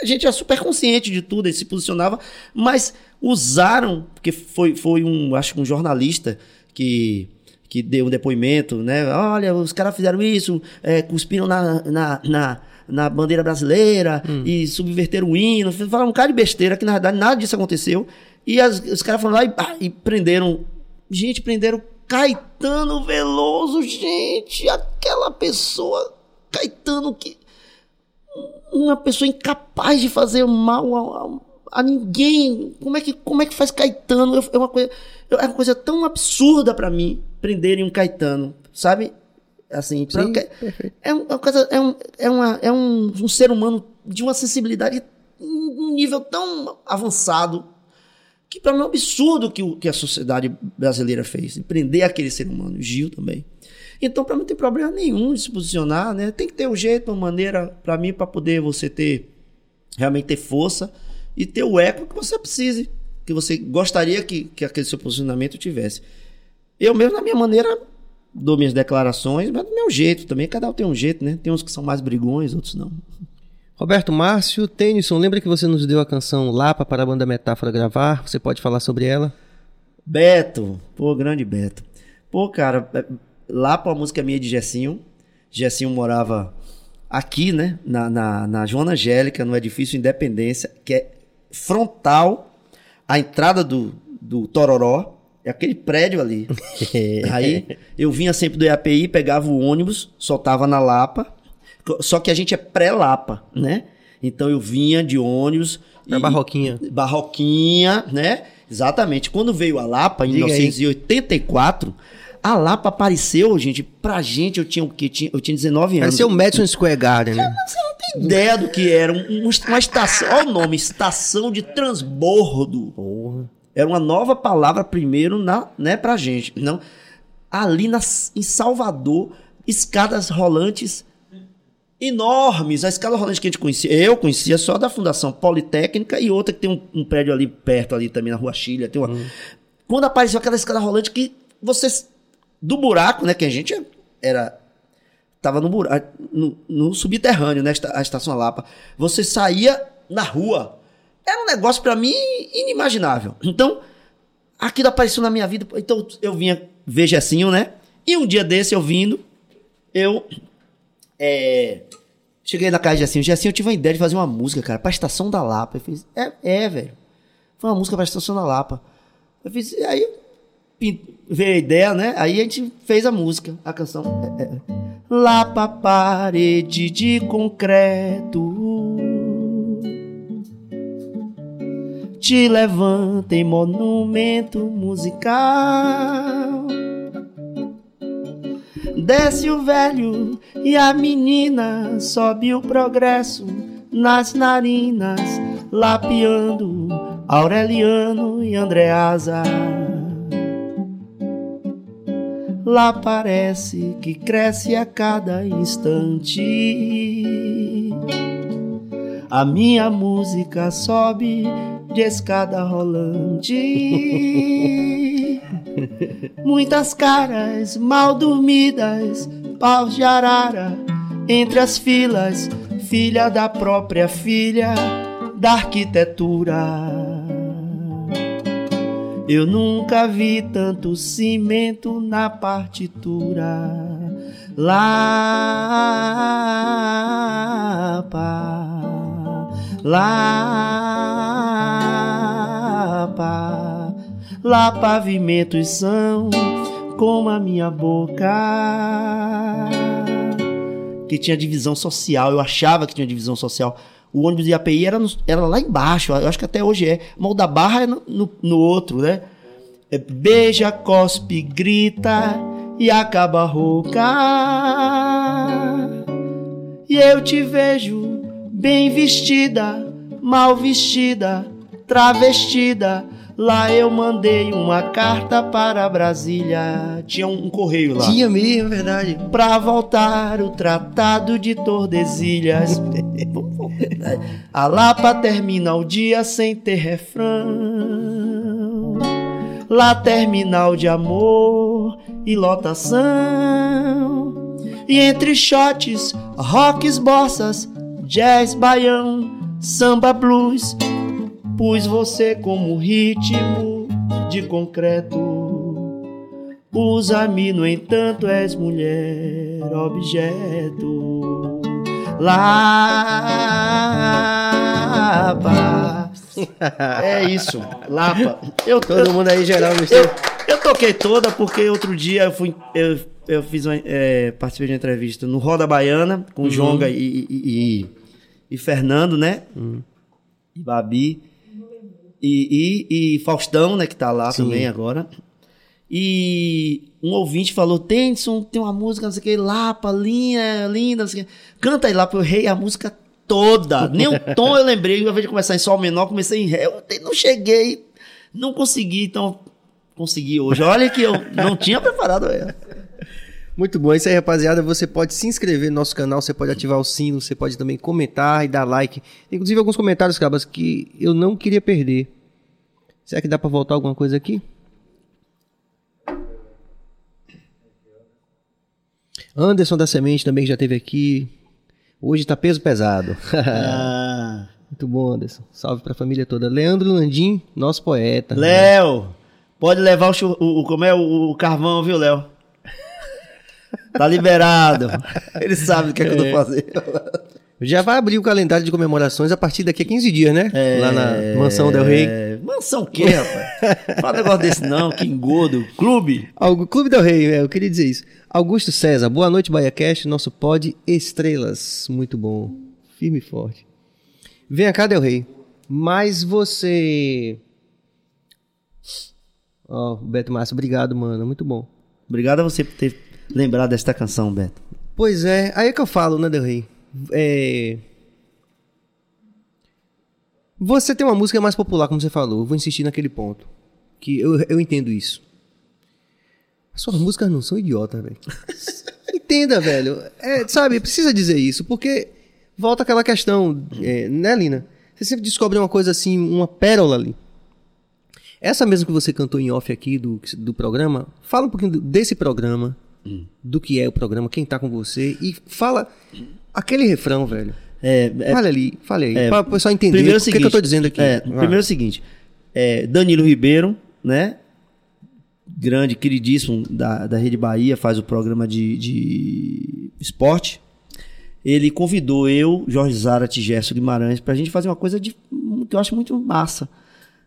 a gente é super consciente de tudo, ele se posicionava, mas usaram, porque foi, foi um, acho que um jornalista que, que deu um depoimento, né? Olha, os caras fizeram isso, é, cuspiram na, na, na, na bandeira brasileira hum. e subverteram o hino, falaram um cara de besteira, que na verdade nada disso aconteceu. E as, os caras foram lá e, ah, e prenderam. Gente, prenderam Caetano Veloso, gente, aquela pessoa. Caetano que uma pessoa incapaz de fazer mal a, a, ninguém. Como é que como é que faz Caetano? É uma coisa é uma coisa tão absurda para mim prenderem um Caetano, sabe? Assim, Sim, é uma coisa é um é, uma, é um, um ser humano de uma sensibilidade um nível tão avançado que para mim é um absurdo que, o, que a sociedade brasileira fez, prender aquele ser humano, Gil também. Então, para não tem problema nenhum de se posicionar, né? Tem que ter um jeito, uma maneira, para mim, para poder você ter, realmente ter força e ter o eco que você precise, que você gostaria que, que aquele seu posicionamento tivesse. Eu mesmo, na minha maneira, dou minhas declarações, mas do meu jeito também. Cada um tem um jeito, né? Tem uns que são mais brigões, outros não. Roberto Márcio, Tennyson, lembra que você nos deu a canção Lapa para a banda Metáfora gravar? Você pode falar sobre ela? Beto, pô, grande Beto. Pô, cara, lá para a música minha de Gessinho. Gessinho morava aqui, né? Na, na, na Joana Angélica, no edifício Independência, que é frontal à entrada do, do Tororó. É aquele prédio ali. *laughs* Aí eu vinha sempre do EAPI, pegava o ônibus, soltava na Lapa. Só que a gente é pré-Lapa, né? Então eu vinha de ônibus. Pra e, Barroquinha. Barroquinha, né? Exatamente. Quando veio a Lapa, em Diga 1984, aí. A Lapa apareceu, gente, pra gente, eu tinha o quê? Eu tinha 19 anos. Parecia o Madison Square Garden, né? Você não tem ideia do que era. Um, uma estação, olha o nome, estação de transbordo. Porra. Era uma nova palavra primeiro na, né, pra gente. Não, ali na, em Salvador, escadas rolantes enormes. A escada rolante que a gente conhecia, eu conhecia só da Fundação Politécnica e outra que tem um, um prédio ali perto, ali também na Rua Chile. Tem uma... Hum. Quando apareceu aquela escada rolante que você do buraco, né? Que a gente era. Tava no buraco, no, no subterrâneo, né? A estação Lapa. Você saía na rua. Era um negócio para mim inimaginável. Então, aquilo apareceu na minha vida. Então, eu vinha ver Gessinho, né? E um dia desse, eu vindo, eu. É, cheguei na casa de Gessinho. Gessinho, eu tive uma ideia de fazer uma música, cara, pra Estação da Lapa. Eu fiz, é, é, velho. Foi uma música pra Estação da Lapa. Eu fiz, aí veio a ideia, né? Aí a gente fez a música, a canção. É, é. Lá pra parede de concreto Te levanta em monumento musical Desce o velho e a menina Sobe o progresso nas narinas Lapeando Aureliano e Andreasa lá parece que cresce a cada instante. A minha música sobe de escada rolante. *laughs* Muitas caras mal dormidas, paus de arara entre as filas, filha da própria filha da arquitetura. Eu nunca vi tanto cimento na partitura. Lapa, Lapa, lá pavimentos são como a minha boca. Que tinha divisão social, eu achava que tinha divisão social o ônibus de API era, no, era lá embaixo, eu acho que até hoje é. Mal da Barra é no, no, no outro, né? É, beija, cospe, grita e acaba rouca. E eu te vejo bem vestida, mal vestida, travestida Lá eu mandei uma carta para Brasília. Tinha um, correio lá. Tinha mesmo, é verdade. Pra voltar o Tratado de Tordesilhas. *laughs* A Lapa termina o dia sem ter refrão. Lá terminal de amor e lotação. E entre shots, rocks, bossas, jazz, baião, samba, blues. Pus você como ritmo de concreto. Usa-me, no entanto, és mulher, objeto. Lapa. É isso, Lapa. Eu, Todo mundo aí geral no eu, eu toquei toda porque outro dia eu fui. Eu, eu fiz uma, é, participei de uma entrevista no Roda Baiana com uhum. Jonga e, e, e, e, Fernando, né? Uhum. E Babi. E, e, e, Faustão, né, que tá lá Sim. também agora. E um ouvinte falou: Tenson, tem uma música, não sei o que, Lapa, linha, linda, não sei o que. Canta aí, Lapa, eu rei a música toda. Nem o *laughs* tom eu lembrei, ao invés de começar em sol menor, comecei em ré. Eu não cheguei, não consegui, então consegui hoje. Olha que eu não tinha preparado ela. *laughs* Muito bom. É isso aí, rapaziada. Você pode se inscrever no nosso canal, você pode ativar o sino, você pode também comentar e dar like. Inclusive alguns comentários, Cabas, que eu não queria perder. Será que dá para voltar alguma coisa aqui? Anderson da Semente também já esteve aqui. Hoje tá peso pesado. *laughs* Ah. Muito bom, Anderson. Salve pra família toda. Leandro Landim, nosso poeta. Léo! Pode levar o, o, como é, o, o carvão, viu, Léo? *laughs* Tá liberado. Ele sabe o que é que eu tô é. fazendo. Já vai abrir o calendário de comemorações a partir daqui a 15 dias, né? É, Lá na Mansão Del Rey. Mansão o quê, rapaz? *laughs* Fala um negócio desse não, que engodo. Clube? Algo, Clube Del Rey, é, eu queria dizer isso. Augusto César, boa noite, BahiaCast, nosso pod Estrelas. Muito bom. Firme e forte. Vem cá, Del Rey. Mas você... Ó, oh, Beto Márcio, obrigado, mano. Muito bom. Obrigado a você por ter lembrado desta canção, Beto. Pois é, aí é que eu falo, né, Del Rey? É... Você tem uma música mais popular, como você falou. Eu vou insistir naquele ponto. Que eu, eu entendo isso. As suas músicas não são idiotas, velho. *laughs* Entenda, velho. É, sabe, precisa dizer isso, porque volta aquela questão, é, né, Lina? Você sempre descobre uma coisa assim, uma pérola ali. Essa mesmo que você cantou em off aqui do, do programa, fala um pouquinho desse programa, hum. do que é o programa, quem tá com você, e fala aquele refrão, velho. É, é, fala ali, fala aí, é, para o pessoal entender primeiro o que, que eu tô dizendo aqui. É, ah. Primeiro é o seguinte, é, Danilo Ribeiro, né? Grande, queridíssimo da, da Rede Bahia, faz o programa de, de esporte. Ele convidou eu, Jorge Zarat e Gerson Guimarães para a gente fazer uma coisa de, que eu acho muito massa.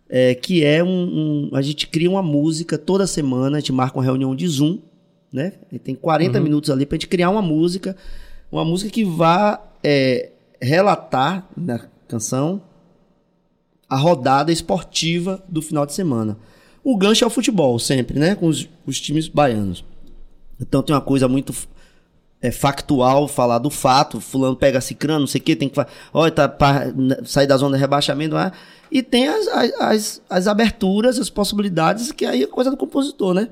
É, que é um, um, A gente cria uma música toda semana, a gente marca uma reunião de Zoom, né? E tem 40 uhum. minutos ali para a gente criar uma música uma música que vá é, relatar na canção a rodada esportiva do final de semana. O gancho é o futebol, sempre, né? Com os, os times baianos. Então tem uma coisa muito é, factual, falar do fato, fulano pega cicrano, não sei o que, tem que olha, tá pra sair da zona de rebaixamento, é? e tem as, as, as aberturas, as possibilidades, que aí é coisa do compositor, né?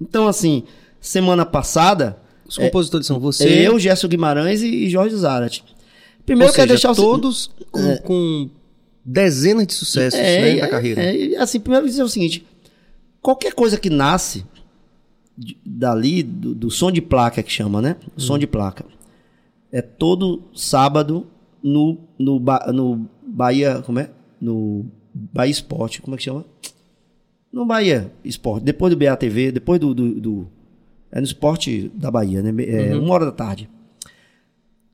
Então, assim, semana passada, os compositores é, são você. Eu, Gerson Guimarães e Jorge Zarat. Primeiro Ou seja, quero deixar todos com, é, com, dezenas de sucessos é, né, da carreira. É, assim, primeiro dizer o seguinte: qualquer coisa que nasce dali, do, do som de placa que chama, né? Hum. Som de placa. É todo sábado no, no, no Bahia. Como é? No Bahia Esporte. Como é que chama? No Bahia Esporte. Depois do BATV, depois do, do, do é no esporte da Bahia, né? É, uhum. Uma hora da tarde.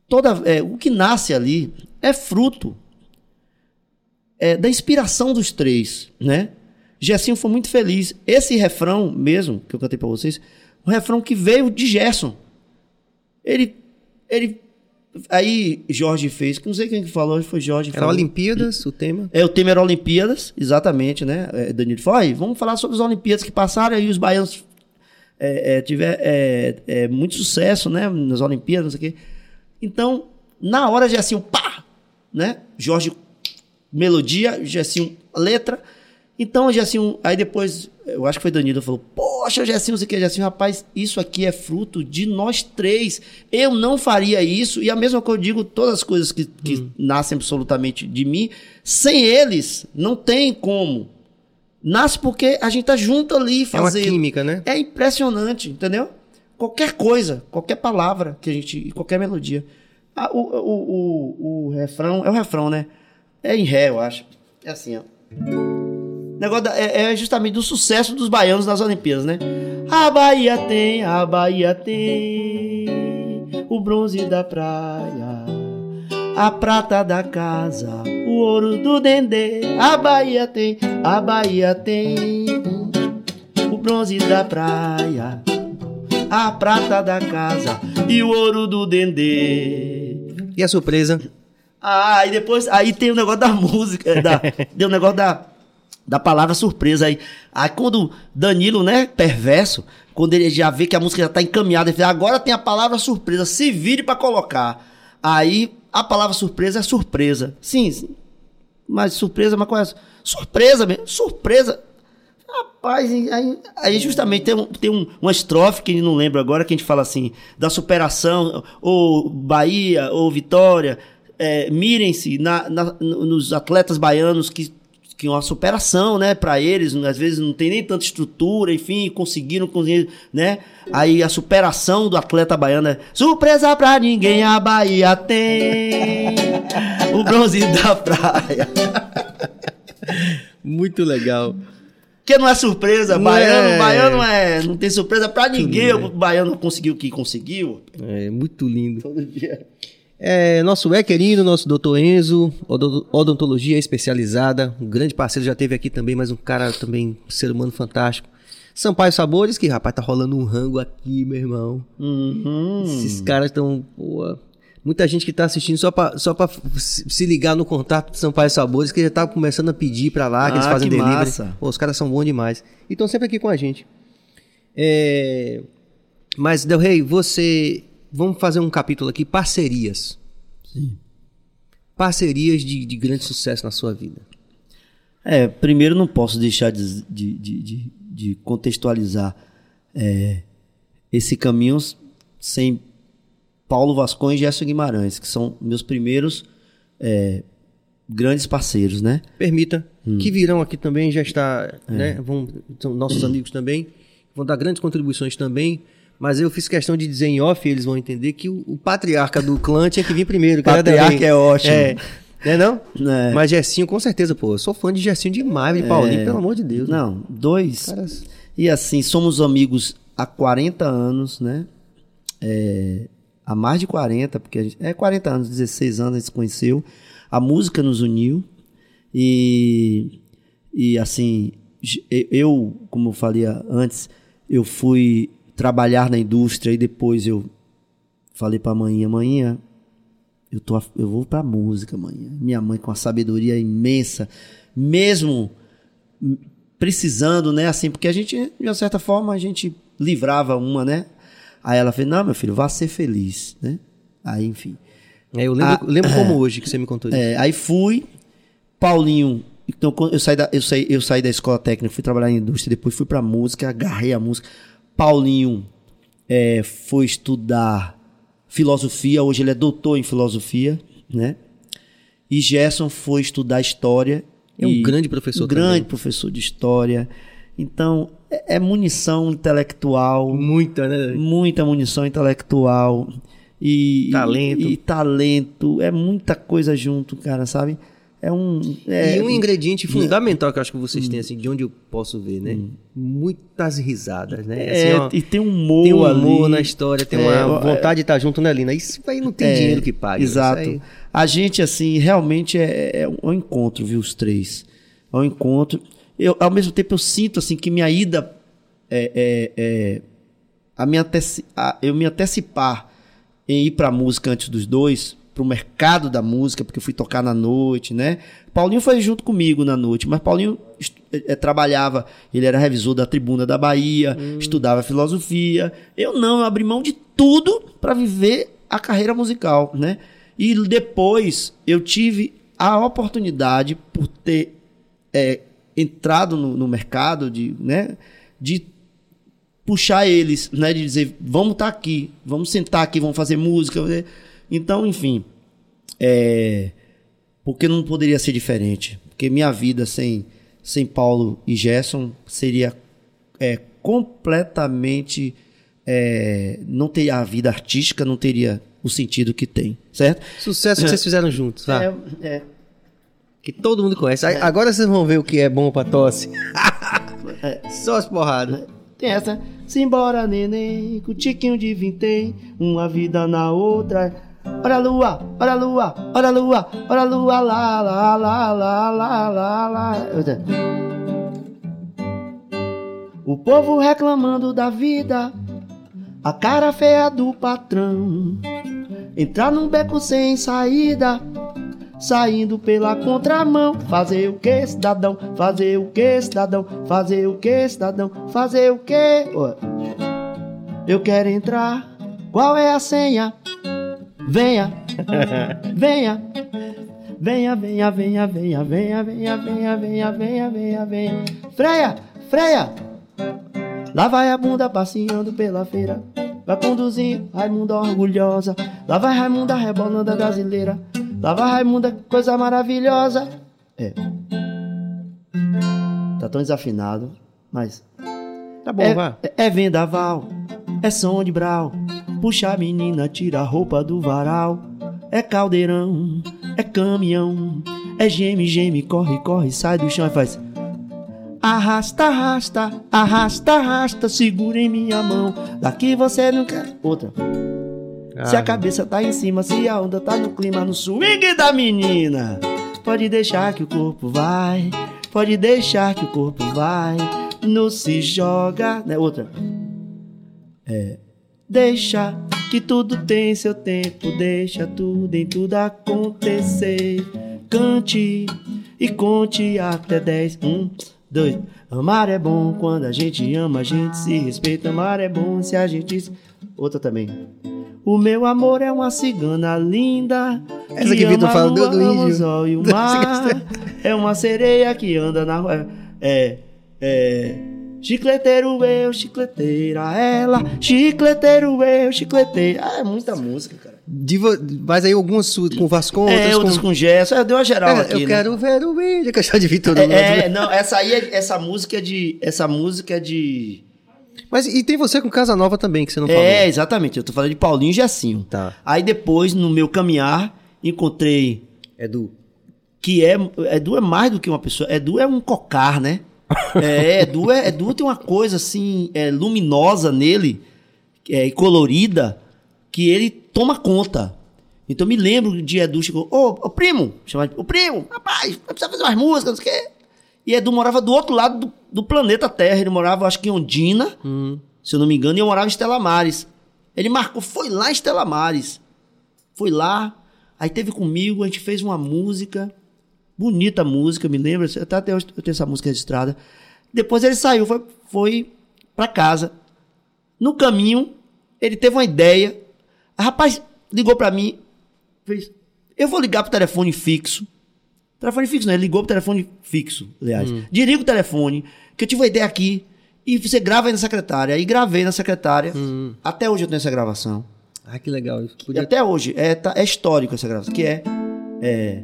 Toda, é, o que nasce ali é fruto é, da inspiração dos três, né? Gersinho foi muito feliz. Esse refrão mesmo, que eu cantei para vocês, um refrão que veio de Gerson. Ele, ele Aí Jorge fez, que não sei quem que falou, foi Jorge. Era falou. Olimpíadas o tema? É, o tema era Olimpíadas, exatamente, né? É, Danilo falou, vamos falar sobre as Olimpíadas que passaram, aí os baianos é, é, tiver é, é, muito sucesso, né? Nas Olimpíadas, não sei o quê. Então, na hora, Gessinho, pá! Né? Jorge, melodia, Gessinho, letra. Então, Gessinho, aí depois, eu acho que foi Danilo, falou, poxa, Gessinho, não sei o que, Gessinho, rapaz, isso aqui é fruto de nós três. Eu não faria isso, e a mesma coisa eu digo, todas as coisas que, que hum. nascem absolutamente de mim, sem eles, não tem como. Nasce porque a gente tá junto ali fazendo. É uma química, né? É impressionante, entendeu? qualquer coisa, qualquer palavra que a gente, qualquer melodia. Ah, o, o, o, o refrão, é o refrão, né? É em ré, eu acho. É assim, ó. O negócio da- é, é justamente do sucesso dos baianos nas Olimpíadas, né? A Bahia tem, a Bahia tem o bronze da praia, a prata da casa, o ouro do dendê. A Bahia tem, a Bahia tem o bronze da praia, a prata da casa e o ouro do dendê. E a surpresa? Ah, e depois, aí tem o negócio da música, da, *laughs* tem o negócio da, da palavra surpresa aí. Aí quando Danilo, né, perverso, quando ele já vê que a música já tá encaminhada, ele fala, agora tem a palavra surpresa, se vire pra colocar. Aí a palavra surpresa é surpresa. Sim, sim. mas surpresa, mas qual é? Surpresa mesmo, surpresa. Rapaz, aí, aí justamente tem, um, tem um, uma estrofe que não lembro agora, que a gente fala assim, da superação, ou Bahia, ou Vitória, é, mirem-se nos atletas baianos que que uma superação, né, para eles, às vezes não tem nem tanta estrutura, enfim, conseguiram, conseguiram, né? Aí a superação do atleta baiano é surpresa pra ninguém, a Bahia tem o bronze da praia. *laughs* Muito legal. Que não é surpresa, Não baiano, é. baiano é, não tem surpresa pra ninguém, o baiano conseguiu o que conseguiu. É muito lindo. Todo dia. É, nosso é querido, nosso doutor Enzo, odo- odontologia especializada, um grande parceiro, já teve aqui também, mas um cara também, um ser humano fantástico. Sampaio Sabores, que rapaz, tá rolando um rango aqui, meu irmão. Uhum. Esses caras estão. Muita gente que tá assistindo só pra, só pra se ligar no contato do Sampaio Sabores, que já tá começando a pedir pra lá, que eles Ah, fazem que delivery. massa. Pô, os caras são bons demais. E estão sempre aqui com a gente. É, Mas, Del Rey, você. Vamos fazer um capítulo aqui: parcerias. Sim. Parcerias de, de grande sucesso na sua vida. É, primeiro não posso deixar de, de, de, de- contextualizar é, esse caminho sem Paulo Vascões e Gerson Guimarães, que são meus primeiros é, grandes parceiros, né? Permita, Hum. que virão aqui também, já está, É. né? Vão, são nossos amigos também, vão dar grandes contribuições também. Mas eu fiz questão de dizer em off, eles vão entender que o, o patriarca do clã tinha que vir primeiro. que Patriarca é ótimo. É, né não? É. Mas Gessinho, com certeza, pô. Eu sou fã de Gessinho demais, de Paulinho, pelo amor de Deus. Não, dois. Caras- E assim, somos amigos há 40 anos, né? É, há mais de 40, porque a gente, é 40 anos, 16 anos a gente se conheceu. A música nos uniu. E, e assim, eu, como eu falei antes, eu fui trabalhar na indústria e depois eu falei pra manhã, manhã, eu, tô, eu vou pra música amanhã. Minha mãe com uma sabedoria imensa, mesmo precisando, né? Assim, porque a gente, de uma certa forma, a gente livrava uma, né? Aí ela fez, não, meu filho, vá ser feliz, né? Aí, enfim. É, eu lembro, Ah, lembro como hoje que você me contou isso. É, aí fui, Paulinho. Então, quando eu saí da, eu saí, eu saí da escola técnica, fui trabalhar na indústria, depois fui pra música, agarrei a música. Paulinho é, foi estudar filosofia, hoje ele é doutor em filosofia, né? E Gerson foi estudar história. É um grande professor Um grande também. professor de história. Então, é, é munição intelectual Muita, né? muita munição intelectual e Talento. e, e talento é muita coisa junto cara sabe é um é, e um ingrediente fundamental que eu acho que vocês têm, assim, de onde eu posso ver, né? Muitas risadas, né? é, Assim, ó, e tem um humor tem um amor ali. na história, tem É, uma é, vontade de estar junto, né, Lina? Isso aí não tem É, dinheiro que pague. exato Isso aí- a gente assim realmente é, é um encontro viu os três é um encontro eu ao mesmo tempo eu sinto assim que minha ida é, é, é a me anteci- a- eu me antecipar em ir pra música antes dos dois, pro mercado da música, porque eu fui tocar na noite, né? Paulinho foi junto comigo na noite, mas Paulinho eh, eh, trabalhava, ele era revisor da Tribuna da Bahia, estudava filosofia. Eu não, eu abri mão de tudo para viver a carreira musical, né? E depois eu tive a oportunidade por ter eh, entrado no, no mercado de, né, de puxar eles, né? De dizer, vamos estar aqui, vamos sentar aqui, vamos fazer música. Então, enfim, é, porque não poderia ser diferente. Porque minha vida sem, sem Paulo e Gerson seria é, completamente é, não teria a vida artística, não teria o sentido que tem, certo? Sucesso que vocês fizeram juntos, tá? É, é. Que todo mundo conhece. Aí, Agora vocês vão ver o que é bom pra tosse. *laughs* Só as porradas. Tem essa. Simbora, neném, com tiquinho de vintém, uma vida na outra. Olha a lua, olha a lua, olha a lua, olha a lua, lá, lá, lá, lá, lá, lá, lá. O povo reclamando da vida, a cara feia do patrão. Entrar num beco sem saída, saindo pela contramão. Fazer o que, cidadão? Fazer o que, cidadão? Fazer o que, cidadão? Fazer o que? Eu quero entrar. Qual é a senha? Venha, venha. Venha, venha, venha, venha, venha, venha, venha, venha, venha, venha, venha. Freia, freia. Lá vai a bunda passeando pela feira. Vai conduzindo Raimunda orgulhosa. Lá vai Raimunda rebolando a brasileira. Lá vai Raimunda, coisa maravilhosa. É. Tá tão desafinado, mas. Tá bom, é, vá. é, é vendaval, é som de brau. Puxa a menina, tira a roupa do varal. É caldeirão, é caminhão. É geme, geme, corre, corre, sai do chão e faz. Arrasta, arrasta, arrasta, arrasta, segura em minha mão. Daqui você nunca. Outra. Se a cabeça tá em cima, se a onda tá no clima, no swing da menina. Pode deixar que o corpo vai, pode deixar que o corpo vai. Não se joga. Né? Outra. É. Deixa que tudo tem seu tempo, deixa tudo em tudo acontecer. Cante e conte até dez. Um, dois. Amar é bom quando a gente ama, a gente se respeita. Amar é bom se a gente. Outra também. O meu amor é uma cigana linda. Essa que Vitor fala do- lua, do ama índio. e o *laughs* mar. É uma sereia que anda na rua. É. É. Chicleteiro eu, chicleteira ela. Chicleteiro eu, chicleteira. Ah, é muita música, cara. diva- Mas aí algumas com Vasco, é, outras com... com Gesso. É, deu uma geral É, aqui. eu né? quero ver o vídeo chamo de Vitor. É, é, não, essa aí, é, essa música é de. Essa música é de. Mas e tem você com Casa Nova também, que você não É, falou. exatamente. Eu tô falando de Paulinho e Gessinho. Tá. Aí depois, no meu caminhar, encontrei Edu. que é Edu é mais do que uma pessoa. Edu é um cocar, né? É, Edu, é, Edu tem uma coisa assim é, luminosa nele é, e colorida que ele toma conta. Então eu me lembro de Edu chegou, ô, ô primo, chamar de, ô primo, rapaz, precisa fazer umas músicas, não sei o quê. E Edu morava do outro lado do, do planeta Terra, ele morava acho que em Ondina, se eu não me engano, e eu morava em Estela Mares. Ele marcou, foi lá em Estela Mares. Foi lá, aí teve comigo, a gente fez uma música, bonita música, me lembro, até até hoje eu tenho essa música registrada. Depois ele saiu, foi, foi para casa. No caminho, ele teve uma ideia. A rapaz ligou para mim, fez, eu vou ligar pro telefone fixo. Telefone fixo, não, ele ligou pro telefone fixo, aliás. Desliga o telefone, que eu tive uma ideia aqui. E você grava aí na secretária. Aí gravei na secretária. Até hoje eu tenho essa gravação. Ah, que legal. isso. E Podia... até hoje, é, tá- é histórico essa gravação, que é, é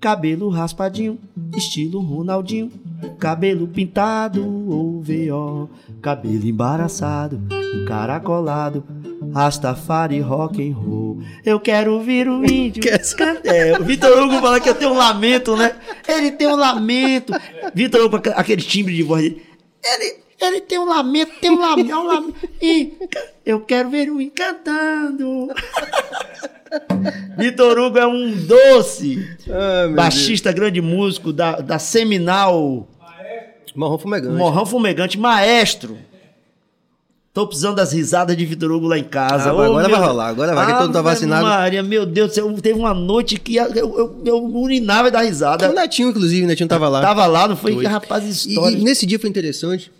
cabelo raspadinho, estilo Ronaldinho, cabelo pintado ou VO, cabelo embaraçado, encaracolado, Rastafari rock and roll. Eu quero ouvir o índio. É, o Vitor Hugo fala que eu tenho um lamento, né? Ele tem um lamento. Vitor Hugo, aquele timbre de voz dele. Ele, ele tem um lamento, tem um lamento, um lamento. E eu quero ver o índio cantando. Vitor Hugo é um doce. Ah, meu baixista, grande músico da, da Seminal Deus. Marrom fumegante. Morrão Fumegante, maestro. Tô precisando das risadas de Vitor Hugo lá em casa. Ah, Ô, agora meu- vai rolar, agora vai, que todo mundo tá vacinado. Maria, meu Deus do céu, teve uma noite que eu, eu, eu urinava da risada. O Netinho, inclusive, o Netinho tava lá. Tava lá, não foi? Foi. Rapaz, E- história. E, nesse dia foi interessante.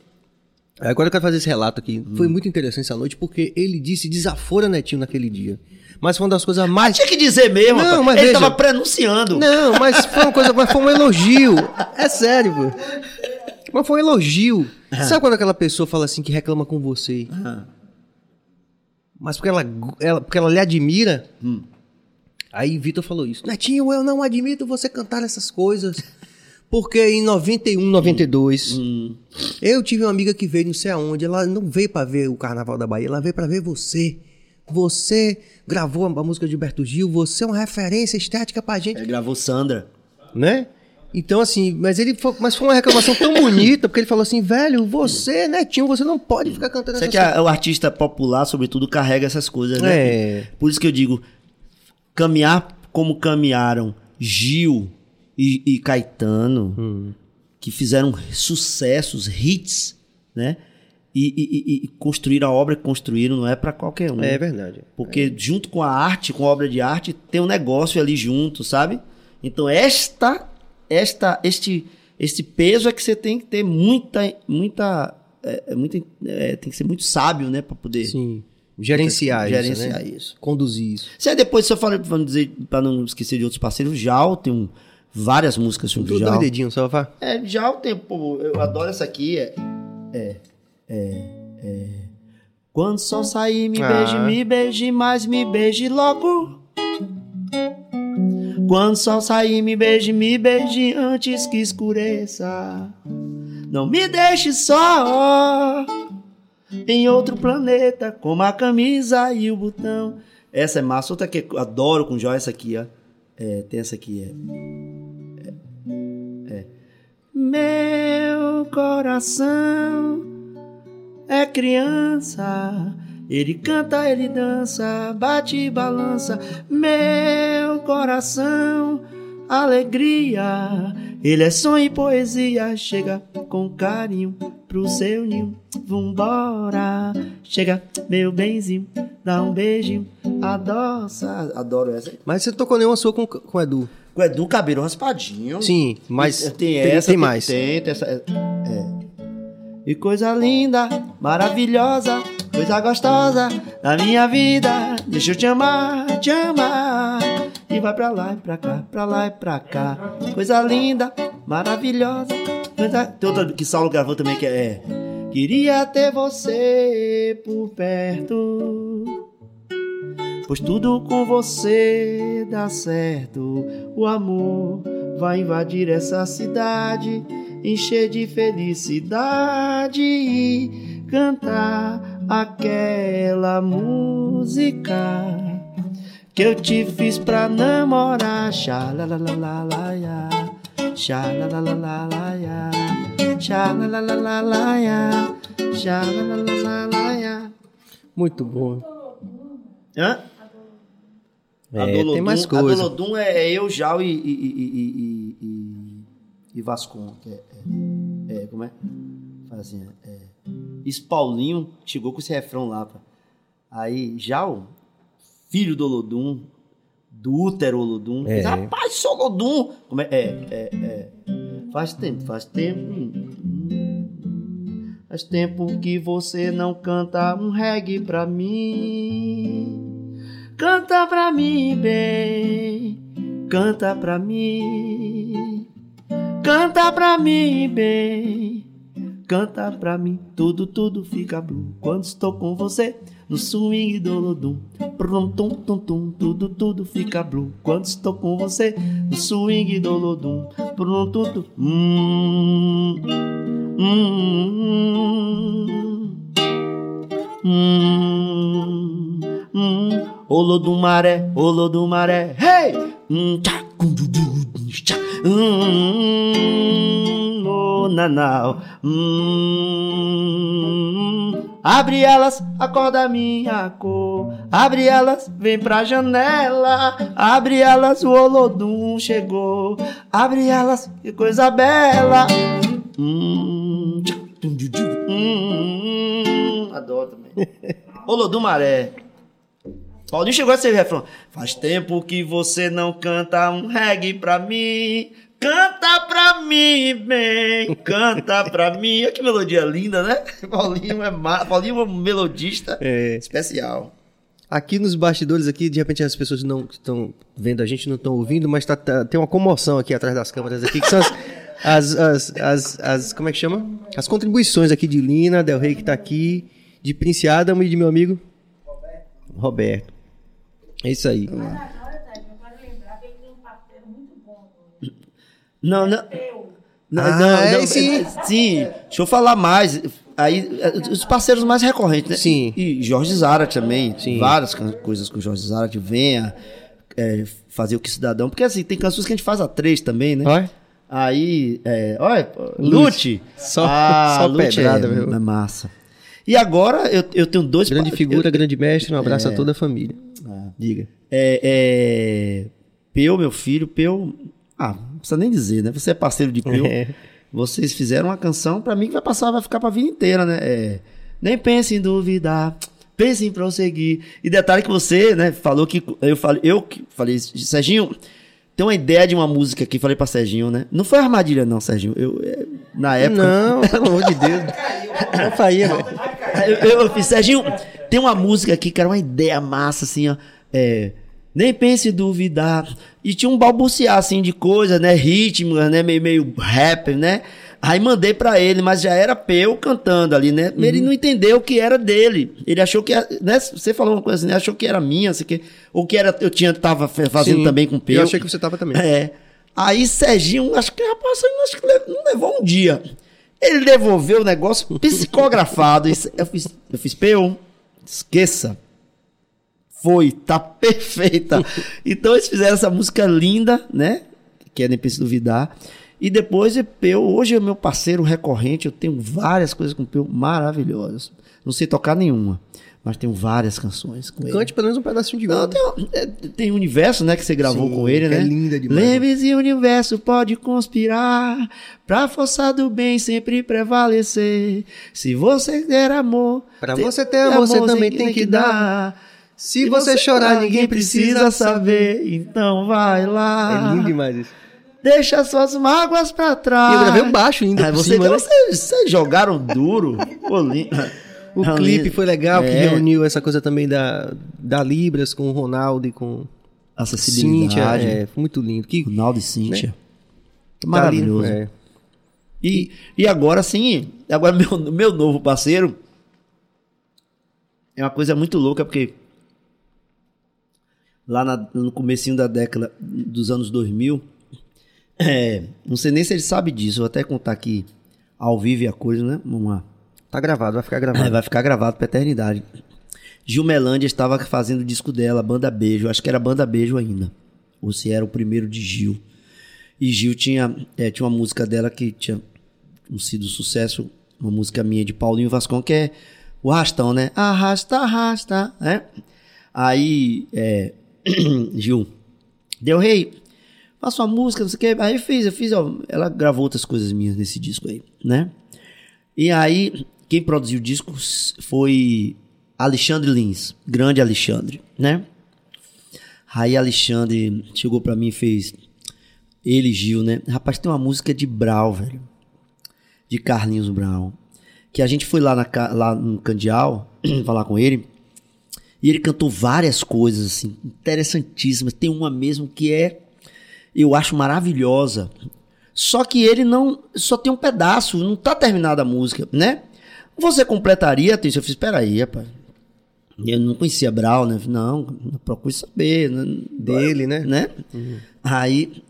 Agora eu quero fazer esse relato aqui. Hum. Foi muito interessante essa noite, porque ele disse desafora Netinho naquele dia. Mas foi uma das coisas mais. Tinha que dizer mesmo, Não, mas Ele veja- tava prenunciando. Não, mas foi uma coisa, mas foi um elogio. É sério, pô. Mas foi um elogio. Sabe quando aquela pessoa fala assim que reclama com você? Mas porque ela, ela- porque ela lhe admira. Aí Vitor falou isso. Netinho, eu não admito você cantar essas coisas. Porque em 91, 92, hum. eu tive uma amiga que veio não sei aonde, ela não veio para ver o Carnaval da Bahia, ela veio para ver você. Você gravou a música de Gilberto Gil, você é uma referência estética pra gente. Ele gravou Sandra. Né? Então, assim, mas ele foi, mas foi uma reclamação tão bonita, porque ele falou assim, velho, você, Netinho, você não pode ficar cantando Você essas que o artista popular, sobretudo, carrega essas coisas, né? É. Por isso que eu digo, caminhar como caminharam Gil e, e Caetano, hum. que fizeram sucessos, hits, né? E, e, e, construir a obra que construíram não é para qualquer um. É verdade. Porque é. junto com a arte, com a obra de arte, tem um negócio ali junto, sabe? Então esta, esta, este, este peso é que você tem que ter muita, muita, é, é muita é, tem que ser muito sábio, né, para poder. Sim. Gerenciar, gerenciar isso, né? isso. Conduzir isso. Se aí depois você fala, vamos dizer, para não esquecer de outros parceiros, o Jal tem um, várias músicas sobre o Jal. Dois dedinhos, só vai. É, Jal tem, pô, eu adoro essa aqui, é, é, é, é. Quando o sol sair, me ah. beije, me beije, mas me beije logo. Quando o sol sair, me beije, me beije antes que escureça. Não me deixe só em outro planeta, como a camisa e o botão. Essa é massa. Outra que eu adoro com joia, essa aqui, ó. É, tem essa aqui, é. é. é. Meu coração é criança. Ele canta, ele dança, bate e balança. Meu coração, alegria. Ele é sonho e poesia. Chega com carinho pro seu ninho. Vambora, chega, meu benzinho, dá um beijinho, adoça. Adoro essa. Mas você tocou nenhuma sua com, com o Edu? Com o Edu, cabelo raspadinho. Sim, mas tem, tem essa, tem, tem mais. Tem, tem essa. É. E coisa linda, maravilhosa, coisa gostosa da minha vida. Deixa eu te amar, te amar. E vai pra lá e pra cá, pra lá e pra cá. Coisa linda, maravilhosa, tem outra que Saulo gravou também que é Queria ter você por perto Pois tudo com você dá certo O amor vai invadir essa cidade Encher de felicidade cantar aquela música Que eu te fiz pra namorar Xalalalalaia Xalalalalaia, xalalalalaia, xalalalalaia. Muito bom. Hã? É, Dolodum, tem mais coisa. A Dolodum é, é eu, Jal e, e, e, e, e Vascon. É, é, é, como é? Fala assim, é, é. Paulinho chegou com esse refrão lá. Pá. Aí, Jal, filho do Olodum, do útero Olodum. É. Rapaz, sou Olodum! Como é? É, é, é. Faz tempo, faz tempo. Faz tempo que você não canta um reggae pra mim. Canta pra mim, bem. Canta pra mim. Canta pra mim, bem. Canta pra mim. Tudo, tudo fica blue quando estou com você no swing do Lodum. Prum, tum, tum, tum, tudo, tudo fica blue quando estou com você no swing do Lodum. Prum, tum, tum, hum, hum, hum, hum, Olodum maré, Olodum maré, hey! Hum, tchá, hum, nanau, hum, Abre elas, acorda minha cor. Abre elas, vem pra janela. Abre elas, o Olodum chegou. Abre elas, que coisa bela. Hum, hum, adoro também. *laughs* Olodum Maré. Paulinho chegou a ser refrão. Faz tempo que você não canta um reggae pra mim. Canta pra mim, bem, canta pra mim. Olha que melodia linda, né? *laughs* Paulinho é, ma... Paulinho é um melodista é. especial. Aqui nos bastidores aqui, de repente as pessoas não estão vendo a gente, não estão ouvindo, mas tá, tá, tem uma comoção aqui atrás das câmeras aqui, que são as, *laughs* as, as, as, as, como é que chama? As contribuições aqui de Lina, Del Rey que tá aqui, de Prince Adam e de meu amigo Roberto. Roberto. É isso aí. Hum. Não, não. Não, Ah, não, é, não, sim. sim. Deixa eu falar mais. Aí, eh, os parceiros mais recorrentes, né? Sim. E Jorge Zara também. Sim. Várias coisas com Jorge Zara que venha é, fazer o que cidadão. Porque assim, tem canções que a gente faz a três também, né? Olha. Aí, é, olha, Lute. Só- ah, só Lute pedrada, é, meu. é massa. E agora eu, eu tenho dois Grande figura, grande mestre, um abraço a toda a família. Diga. É, é, Peu, meu filho, Peu. Ah, não precisa nem dizer, né? Você é parceiro de Peu. *laughs* É. Vocês fizeram uma canção pra mim que vai passar, vai ficar pra vida inteira, né? É, nem pense em duvidar, pense em prosseguir. E detalhe que você, né, falou que eu falei, eu falei, Serginho, tem uma ideia de uma música aqui, falei pra Serginho, né? Não foi armadilha não, Serginho. Eu, é, na época Não, pelo amor de Deus. Não faria, velho. eu, eu, Serginho, tem uma música aqui que era uma ideia massa, assim, ó. É, nem pense em duvidar. E tinha um balbuciar, assim, de coisa, né? Ritmo, né? Meio, meio rap, né? Aí mandei pra ele, mas já era Peu cantando ali, né? Ele não entendeu que era dele. Ele achou que era, né? Você falou uma coisa assim, né? achou que era minha, assim, que, ou que era, eu tinha, tava fazendo Sim. também com Peu. Eu achei que você tava também. É. Aí Serginho, acho que rapaz, acho que não levou um dia. Ele devolveu o negócio psicografado. Eu fiz, eu fiz Peu, esqueça. Foi, tá *laughs* perfeita. Então eles fizeram essa música linda, né? Que é Nem Pense Duvidar. E depois Peu, hoje é meu parceiro recorrente, eu tenho várias coisas com Peu maravilhosas. Não sei tocar nenhuma, mas tenho várias canções com ele. Cante pelo menos um pedacinho de Não, gol. tem, é, tem universo, né, que você gravou Sim, com ele, que né? é linda demais. Lembre-se, o universo pode conspirar pra forçar do bem sempre prevalecer. Se você der amor, Pra ter- você ter amor, você também tem que dar. Se você chorar, ninguém precisa saber. Então vai lá. É lindo demais isso. Deixa suas mágoas pra trás. E eu gravei um baixo ainda por você, cima, então né? vocês, vocês jogaram duro. *laughs* Pô, lindo. O clipe lindo. foi legal, que É. reuniu essa coisa também da, da Libras com o Ronaldo e com Acessibilidade. Cíntia. É, foi muito lindo. Que Ronaldo e Cíntia. tá ali, Maravilhoso. é. E, e agora sim, agora meu, meu novo parceiro é uma coisa muito louca, porque lá na- no comecinho da década dos anos 2000, é, não sei nem se ele sabe disso, vou até contar aqui ao vivo a coisa, né? Vamos lá. Tá gravado, vai ficar É, gravado. vai ficar gravado pra eternidade. Gil Melândia estava fazendo o disco dela, Banda Beijo. Acho que era Banda Beijo ainda. Ou se era o primeiro de Gil. E Gil tinha, é, tinha uma música dela que tinha sido sucesso. Uma música minha de Paulinho Vascon, que é o Arrastão, né? Arrasta, arrasta, né? Aí, é, *clears throat* Gil, deu rei, faça uma música, não sei o que. Aí eu fiz, eu fiz, ó, ela gravou outras coisas minhas nesse disco aí, né? E aí, quem produziu o disco foi Alexandre Lins, grande Alexandre, né? Aí Alexandre chegou pra mim e fez ele Gil, né? Rapaz, tem uma música de Brau, velho. De Carlinhos Brown. Que a gente foi lá, na, lá no Candial *clears throat* falar com ele. E ele cantou várias coisas, assim, interessantíssimas. Tem uma mesmo que é, eu acho maravilhosa. Só que ele não, só tem um pedaço, não tá terminada a música, né? Você completaria, tem eu fiz, espera aí, rapaz. Eu não conhecia Brau, né? Não, procure saber. né? Dele, né? né? Aí,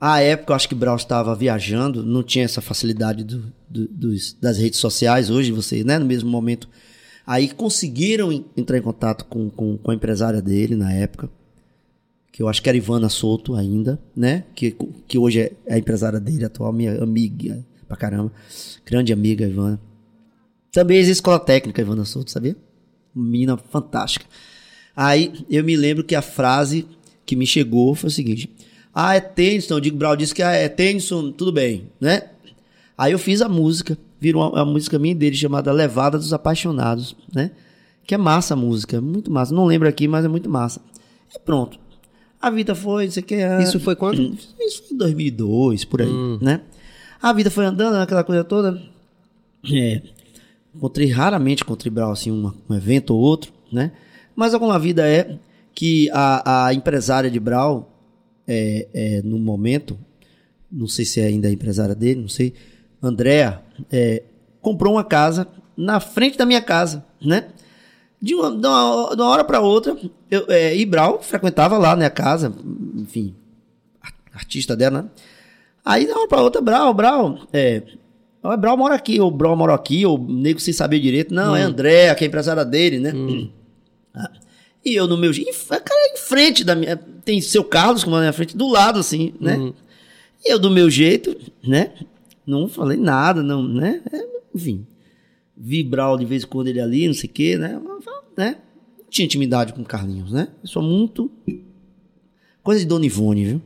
a época, eu acho que Brau estava viajando, não tinha essa facilidade do- do- dos- das redes sociais. Hoje, você, né, no mesmo momento. Aí conseguiram en- entrar em contato com, com, com a empresária dele na época, que eu acho que era Ivana Souto ainda, né? Que, que hoje é a empresária dele, atual, minha amiga pra caramba. Grande amiga, Ivana. Também existe escola técnica, Ivana Souto, sabia? Menina fantástica. Aí eu me lembro que a frase que me chegou foi o seguinte: Ah, é Tennyson. Eu digo, Brau disse que ah, é Tennyson, tudo bem, né? Aí eu fiz a música, virou uma, uma música minha dele chamada Levada dos Apaixonados, né? Que é massa a música, muito massa. Não lembro aqui, mas é muito massa. E pronto. A vida foi, não sei o que. ah, Isso foi quando? *clears throat* Isso foi em 2002, por aí, né? A vida foi andando, aquela coisa toda. É, encontrei raramente encontrei Brau assim um, evento ou outro, né? Mas alguma vida é que a, a empresária de Brau é, é, no momento, não sei se é ainda a empresária dele, não sei, Andréa, é, comprou uma casa na frente da minha casa, né? De uma, de uma, de uma hora para outra, eu, é, e Brau frequentava lá, né, a casa, enfim, ar- artista dela, né? Aí, de uma hora pra outra, Brau, Brau, é. O Brau mora aqui, ou Brau mora aqui, ou nego sem saber direito. Não, é André, que é empresária dele, né? Ah, E eu no meu. Cara, em frente da minha. Tem seu Carlos, como na minha frente, do lado, assim, né? E eu do meu jeito, né? Não falei nada, não, né? É, enfim. Vi Brau de vez em quando ele ali, não sei o quê, né? né? Não tinha intimidade com o Carlinhos, né? Eu sou muito. Coisa de Dona Ivone, viu?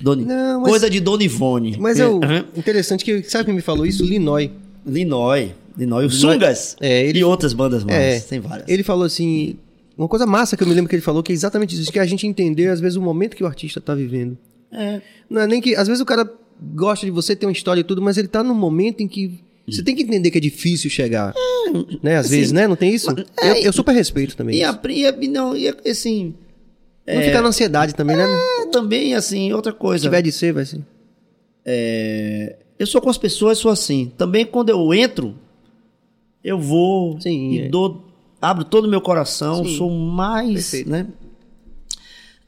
Dona... Não, mas- Coisa de Dona Ivone. Mas é é o Aham. interessante que, sabe quem me falou isso? Linói. Linói. Linói. O Sungas. É, ele- E outras bandas mais. É, Tem várias. Ele falou assim, uma coisa massa que eu me lembro que ele falou, que é exatamente isso, que é a gente entender, às vezes, o momento que o artista tá vivendo. É. Não é nem que, às vezes o cara gosta de você, tem uma história e tudo, mas ele tá num momento em que você tem que entender que é difícil chegar. né? Às assim, vezes, né? Não tem isso? é, eu, eu super respeito também. E, isso. a, e, a, não, e a- assim. Não ficar na ansiedade também, né? é, também, assim, outra Se coisa. tiver de ser, vai ser. É, eu sou com as pessoas, sou assim. Também quando eu entro, eu vou Sim, e é. dou, abro todo o meu coração, Sim. sou mais, Perfeito. né?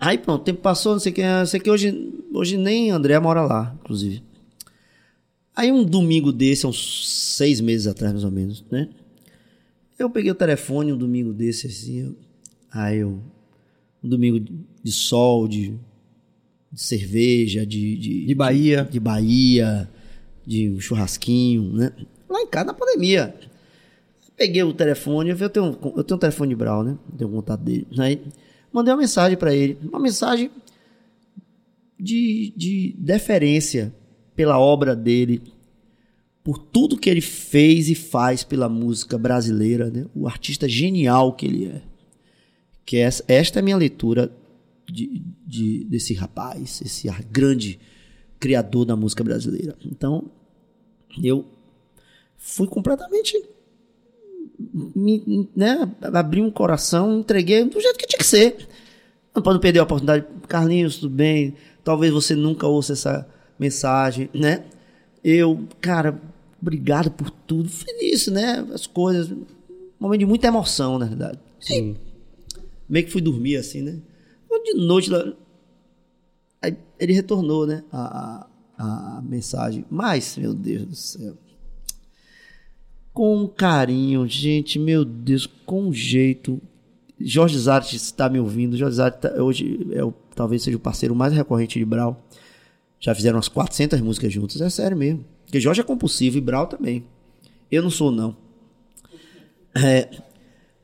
Aí pronto, o tempo passou, não sei o que, não sei o que hoje, hoje nem André mora lá, inclusive. Aí um domingo desse, uns seis meses atrás mais ou menos, né? Eu peguei o telefone um domingo desse assim, aí eu um domingo de, de sol, de, de cerveja, de, de, De Bahia. de Bahia, de um churrasquinho, né? Lá em casa, na pandemia. Peguei o telefone, eu tenho, um- eu tenho um telefone de Brau, né? Tenho contato dele. Aí mandei uma mensagem pra ele. Uma mensagem de, de deferência pela obra dele, por tudo que ele fez e faz pela música brasileira, né? O artista genial que ele é. Que essa, esta é a minha leitura de, de- desse rapaz, esse grande criador da música brasileira. Então, eu fui completamente me, né, abri um coração, entreguei do jeito que tinha que ser. Não pode perder a oportunidade. Carlinhos, tudo bem? Talvez você nunca ouça essa mensagem, né? Eu, cara, obrigado por tudo. Feliz, né? As coisas. Um momento de muita emoção, na verdade. Sim. Meio que fui dormir assim, né? De noite lá. Aí ele retornou, né? A, a, a mensagem. Mas, meu Deus do céu. Com carinho, gente, meu Deus, com jeito. Jorge Zarte está me ouvindo. Jorge Zarte tá- hoje é o, talvez seja o parceiro mais recorrente de Brau. Já fizeram umas 400 músicas juntos. É sério mesmo. Porque Jorge é compulsivo e Brau também. Eu não sou, não. É,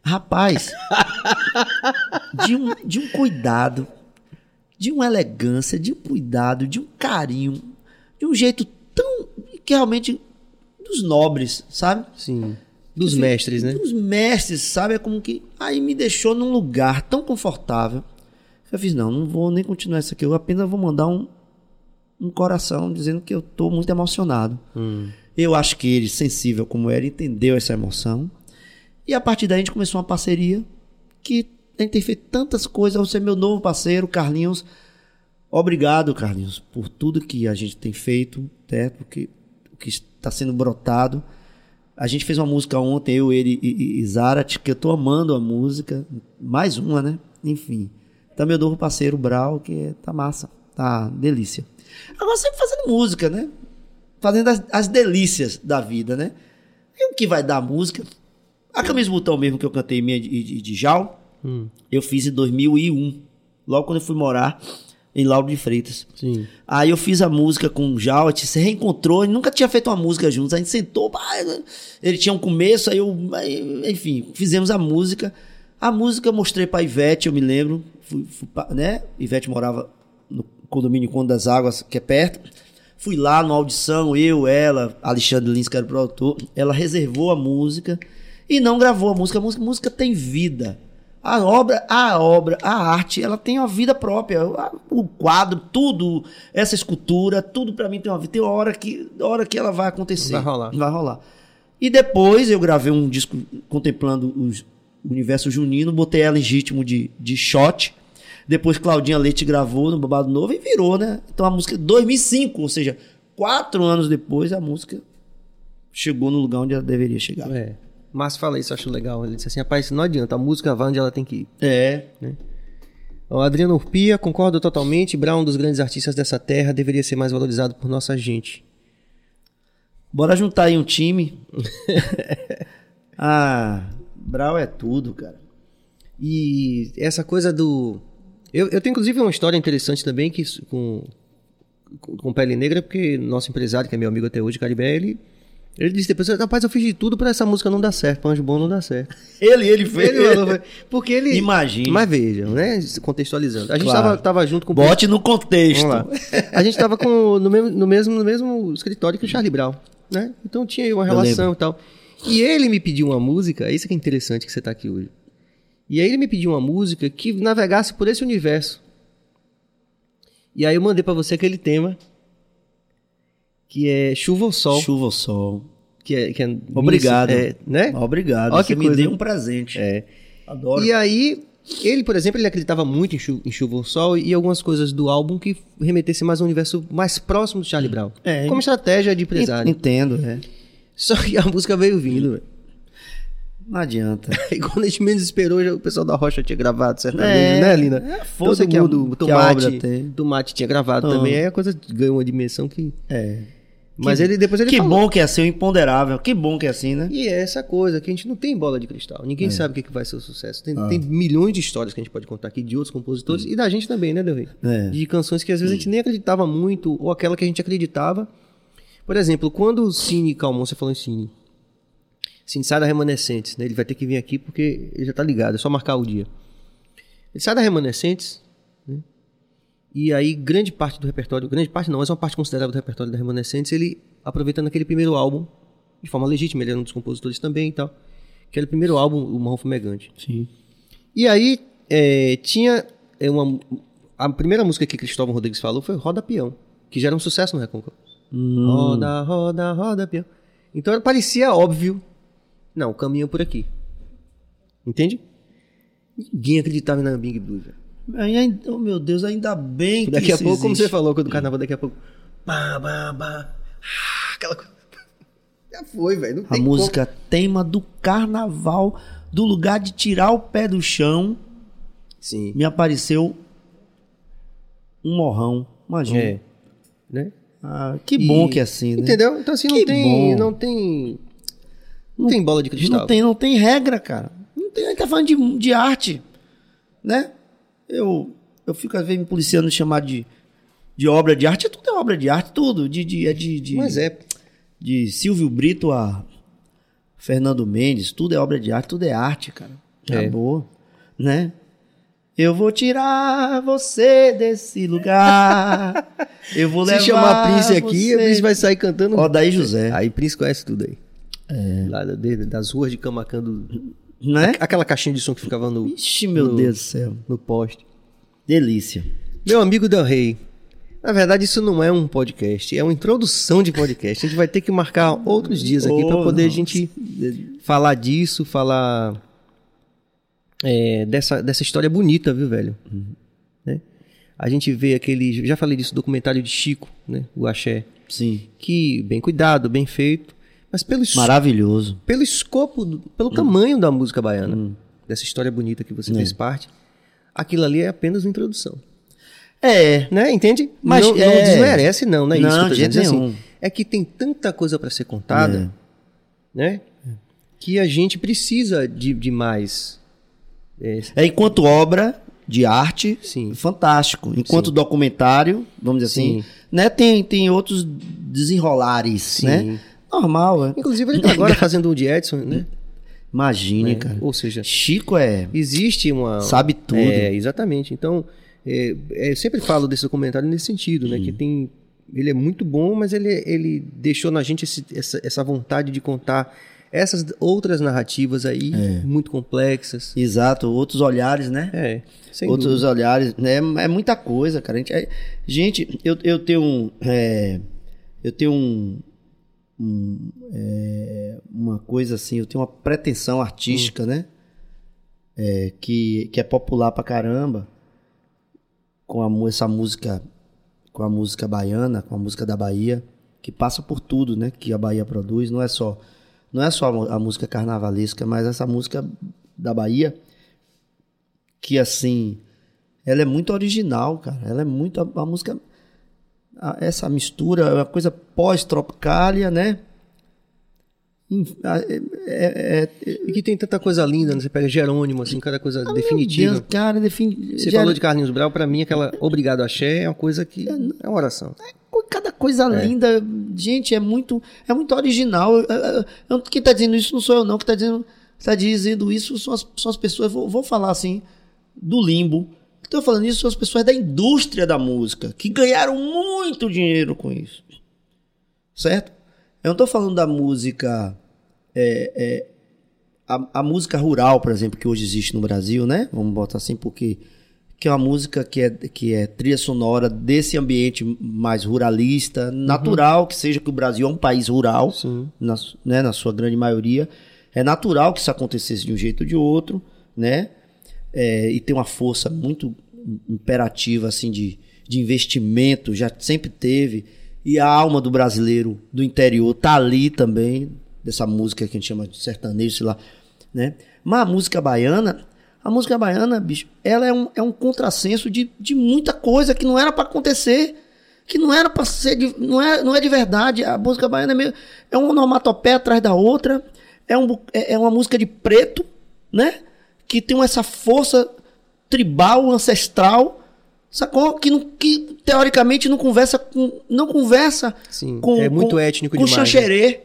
rapaz, de um, de um cuidado, de uma elegância, de um cuidado, de um carinho, de um jeito tão. que realmente. dos nobres, sabe? Sim. Dos Assim, mestres, né? Dos mestres, sabe? É como que. Aí me deixou num lugar tão confortável. Eu fiz, não, não vou nem continuar isso aqui. Eu apenas vou mandar um, um coração dizendo que eu tô muito emocionado. Eu acho que ele, sensível como era, entendeu essa emoção. E a partir daí a gente começou uma parceria que a gente tem feito tantas coisas. Você é meu novo parceiro, Carlinhos. Obrigado, Carlinhos, por tudo que a gente tem feito, né? Porque o que está sendo brotado. A gente fez uma música ontem, eu, ele e, e, e Zarat, que eu tô amando a música. Mais uma, né? Enfim. Tá meu novo parceiro, Brau, que tá massa. Tá delícia. Agora sempre fazendo música, né? Fazendo as, as delícias da vida, né? E o que vai dar música? A camisa botão mesmo que eu cantei minha de, de, de Jal, eu fiz em 2001. Logo quando eu fui morar em Lauro de Freitas. Sim. Aí eu fiz a música com o Jal, a gente se reencontrou, ele nunca tinha feito uma música juntos. A gente sentou, ele tinha um começo, aí eu, enfim, fizemos a música. A música eu mostrei pra Ivete, eu me lembro, fui, fui né? Ivete morava no condomínio Conde das Águas, que é perto. Fui lá numa audição, eu, ela, Alexandre Lins, que era o produtor, ela reservou a música e não gravou a música. A música, a música tem vida. A obra, a obra, a arte, ela tem uma vida própria. O quadro, tudo, essa escultura, tudo pra mim tem uma vida. Tem uma hora que, hora que ela vai acontecer. Vai rolar. Vai rolar. E depois eu gravei um disco contemplando os- o universo junino, botei ela em ritmo de, de shot. Depois Claudinha Leite gravou no Babado Novo e virou, né? Então a música 2005, ou seja, quatro anos depois a música chegou no lugar onde ela deveria chegar. É. Márcio fala isso, eu acho legal. Ele disse assim, rapaz, não adianta, a música vai onde ela tem que ir. É. O Adriano Urpia, concordo totalmente. Brown, um dos grandes artistas dessa terra, deveria ser mais valorizado por nossa gente. Bora juntar aí um time. *laughs* ah, Brau é tudo, cara. E essa coisa do. Eu, eu tenho inclusive uma história interessante também que, com, com Pele Negra, porque nosso empresário, que é meu amigo até hoje, Caribé, ele, ele disse depois: Rapaz, eu fiz de tudo pra essa música não dar certo, pra Anjo Bom não dar certo. *laughs* Ele, ele fez. Ele falou, *laughs* porque ele. Imagina. Mas vejam, né? Contextualizando. A gente Claro. tava, tava junto com Bote no contexto. A gente tava com, no, mesmo, no, mesmo, no mesmo escritório que o Charlie Brown, né? Então tinha aí uma relação e tal. E ele me pediu uma música, isso que é interessante que você tá aqui hoje. E aí ele me pediu uma música que navegasse por esse universo. E aí eu mandei pra você aquele tema que é Chuva ou Sol, Chuva ou sol. que é, que é Obrigado. é, né? Obrigado. Ó, Você que me coisa. deu um presente. É. Adoro. E aí, ele, por exemplo, ele acreditava muito em, chu em Chuva ou Sol e algumas coisas do álbum que remetessem mais ao universo mais próximo do Charlie Brown. É. Como estratégia de empresário. Entendo, é. Só que a música veio vindo, velho. Não adianta. *laughs* E quando a gente menos esperou, já o pessoal da Rocha tinha gravado certa É, né, Lina? é, foda Todo que a- que a obra Tomate, tem. Tomate tinha gravado Ah. também, aí a coisa ganhou uma dimensão que... É. Mas Que- ele depois ele que falou. bom que é ser o imponderável. Que bom que é assim, né? E é essa coisa, que a gente não tem bola de cristal. Ninguém sabe o que, que vai ser o sucesso. Tem, Ah. tem milhões de histórias que a gente pode contar aqui de outros compositores e da gente também, né, Del Rey? É. De canções que às vezes a gente nem acreditava muito, ou aquela que a gente acreditava. Por exemplo, quando o Cine Calmon, você falou em Cine, Cine sai da Remanescentes, né? Ele vai ter que vir aqui porque ele já tá ligado, é só marcar o dia. Ele sai da Remanescentes? E aí grande parte do repertório, grande parte não, mas uma parte considerável do repertório da Remanescentes, ele aproveitando aquele primeiro álbum, de forma legítima, ele era um dos compositores também e tal, que era o primeiro álbum, o Marrom Fumegante. Sim. E aí é, tinha é, uma. A primeira música que Cristóvão Rodrigues falou foi Roda Peão, que já era um sucesso no Recôncavo. Hum. Roda, roda, roda peão. Então parecia óbvio. Não, caminha por aqui. Entende? Ninguém acreditava na Big Blue, velho. Aí, ai- oh, meu Deus, ainda bem que Daqui a pouco, como você existe. falou, quando o carnaval daqui a pouco. Bah, bah, bah. Ah, Aquela coisa. *laughs* Já foi, velho. Não A música tema do carnaval, do lugar de tirar o pé do chão, como. Sim. me apareceu um morrão. Imagina. É. Né? Ah, que bom E- que é assim, né? Entendeu? Então assim, não Que tem, bom. não tem. Não tem bola de cristal. Não tem, não tem regra, cara. Não tem, a gente tá falando de, de arte, né? Eu, eu fico às vezes me policiando chamar de, de obra de arte. Tudo é obra de arte, tudo. De, de, é de, de, Mas é. de Silvio Brito a Fernando Mendes, tudo é obra de arte, tudo é arte, cara. É. Acabou, né? Eu vou tirar você desse lugar. *laughs* Eu vou levar Se chamar Prince aqui, você... a Prince vai sair cantando. Odaí José. Aí Prince conhece tudo aí. Lá da- de- das ruas de Camacan do. Né? Aquela caixinha de som que ficava no, Ixi, meu no- Deus do céu. no poste. Delícia. Meu amigo Del Rey. Na verdade, isso não é um podcast, é uma introdução de podcast. A gente vai ter que marcar outros dias aqui para Oh, poder a gente falar disso, falar é, dessa, dessa história bonita, viu, velho? Né? A gente vê aquele. Já falei disso, documentário de Chico, né? O Axé. Sim. Que bem cuidado, bem feito. Mas pelo, Maravilhoso. pelo escopo, pelo tamanho da música baiana, dessa história bonita que você fez parte, aquilo ali é apenas uma introdução. É. Né? Entende? Mas não, não é- desmerece, não, não é isso Não, que eu jeito. Assim, é que tem tanta coisa para ser contada, né? Que a gente precisa de, de mais. É, É enquanto obra de arte, Sim. fantástico. Enquanto documentário, vamos dizer assim, Sim. né? Tem, tem outros desenrolares, né? Normal, é. Inclusive, ele tá agora fazendo o de Edson, né? Imagine, É, cara. Ou seja, Chico é. existe uma. Sabe tudo. É, exatamente. Então, é, é, eu sempre falo desse documentário nesse sentido, né? Uhum. Que tem. Ele é muito bom, mas ele, ele deixou na gente esse- essa, essa vontade de contar essas outras narrativas aí, É. muito complexas. Exato, outros olhares, né? É, outros dúvida. olhares, né? É muita coisa, cara. A Gente, é- gente eu, eu tenho um. é, eu tenho um. Um, é, uma coisa assim, eu tenho uma pretensão artística, né? É, que, que é popular pra caramba. Com a, essa música. Com a música baiana, com a música da Bahia. Que passa por tudo, né? Que a Bahia produz. Não é só. Não é só a, a música carnavalesca, mas essa música da Bahia que assim ela é muito original, cara. Ela é muito. A, a música. Essa mistura, é uma coisa pós-tropicália, né? A- É, é- é- E que tem tanta coisa linda, né? Você pega Jerônimo, assim, cada coisa Meu definitiva. Deus, cara, defini... Você já- falou de Carlinhos Brau, pra mim aquela Obrigado Axé é uma coisa que é uma oração. Cada coisa linda, gente, é muito, é muito original. Quem tá dizendo isso não sou eu, não. Quem tá dizendo, tá dizendo isso são as, são as pessoas. Vou, vou falar assim, do limbo. Estou falando isso são as pessoas da indústria da música, que ganharam muito dinheiro com isso. Certo? Eu não estou falando da música. é, é, a, a música rural, por exemplo, que hoje existe no Brasil, né? Vamos botar assim, porque que é uma música que é, que é trilha sonora desse ambiente mais ruralista, natural, que seja que o Brasil é um país rural, na, né, na sua grande maioria. É natural que isso acontecesse de um jeito ou de outro, né? É, e tem uma força muito imperativa, assim, de, de investimento, já sempre teve. E a alma do brasileiro do interior tá ali também, dessa música que a gente chama de sertanejo, sei lá, né? Mas a música baiana, a música baiana, bicho, ela é um, é um contrassenso de, de muita coisa que não era para acontecer, que não era para ser, de, não, é, não é de verdade. A música baiana é meio, é uma onomatopeia atrás da outra, é, um, é é uma música de preto, né? Que tem essa força tribal, ancestral, sacou? Que, não, que teoricamente não conversa com, não conversa Sim, com, é muito com, étnico com demais, né? xanxerê.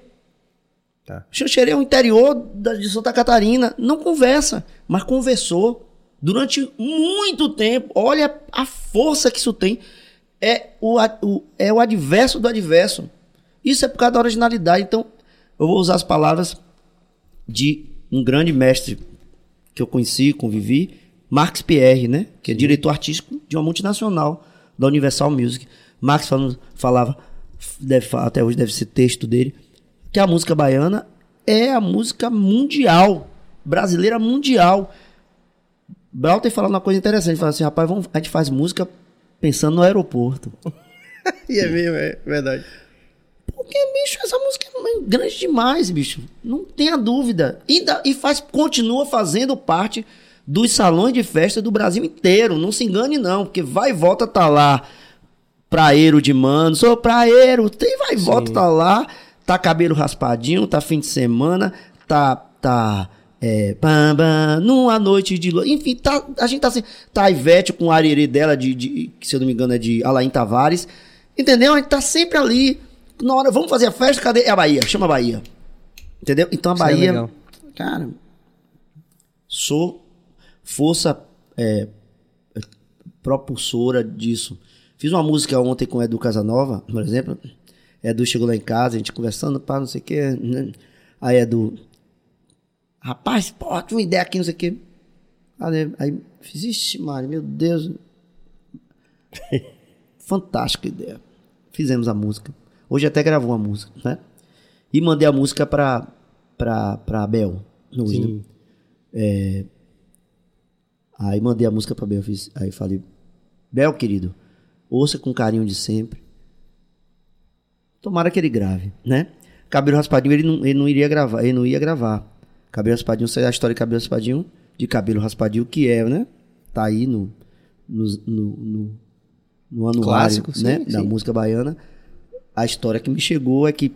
Tá. Xanxerê é o interior da- de Santa Catarina. Não conversa, mas conversou durante muito tempo. Olha a força que isso tem. É o, o- é o adverso do adverso. Isso é por causa da originalidade. Então, eu vou usar as palavras de um grande mestre que eu conheci, convivi, Marx Pierre, né? Que é diretor artístico de uma multinacional da Universal Music. Marx falando, falava, deve, até hoje deve ser texto dele, que a música baiana é a música mundial, brasileira mundial. Brau tem falado uma coisa interessante, fala assim, rapaz, vamos, a gente faz música pensando no aeroporto. *laughs* E é mesmo, é verdade. Porque, bicho, essa música é grande demais, bicho. Não tenha dúvida. E, da- e faz, continua fazendo parte dos salões de festa do Brasil inteiro. Não se engane, não, porque vai e volta tá lá. Praeiro de mano, sou praeiro, tem vai e volta tá lá, tá cabelo raspadinho, tá fim de semana, tá tá é, pam, numa noite de lua, enfim, tá, a gente tá assim, tá a Ivete com o arerê dela de, de que se eu não me engano é de Alain Tavares, entendeu? A gente tá sempre ali, na hora, vamos fazer a festa, cadê? É a Bahia, chama a Bahia, entendeu? Então a Isso é Bahia, legal. cara, sou força é, propulsora disso. Fiz uma música ontem com o Edu Casanova, por exemplo. Edu chegou lá em casa, a gente conversando, pá, não sei o quê. né? Aí Edu, rapaz, pô, tinha uma ideia aqui, não sei o quê. Aí, aí fiz, ixi, Mário, meu Deus. *laughs* Fantástica ideia. Fizemos a música. Hoje até gravou a música, né? E mandei a música pra, pra, pra Bel. hoje, né? Sim. Aí mandei a música pra Bel, fiz, aí falei, Bel, querido, ouça com carinho de sempre. Tomara que ele grave, né? Cabelo Raspadinho, ele não, ele não iria gravar, ele não ia gravar. Cabelo Raspadinho, sei a história de Cabelo Raspadinho, de Cabelo Raspadinho, que é, né? Tá aí no, no, no, no, no anuário, Clássico, né? sim, Da sim. música baiana. A história que me chegou é que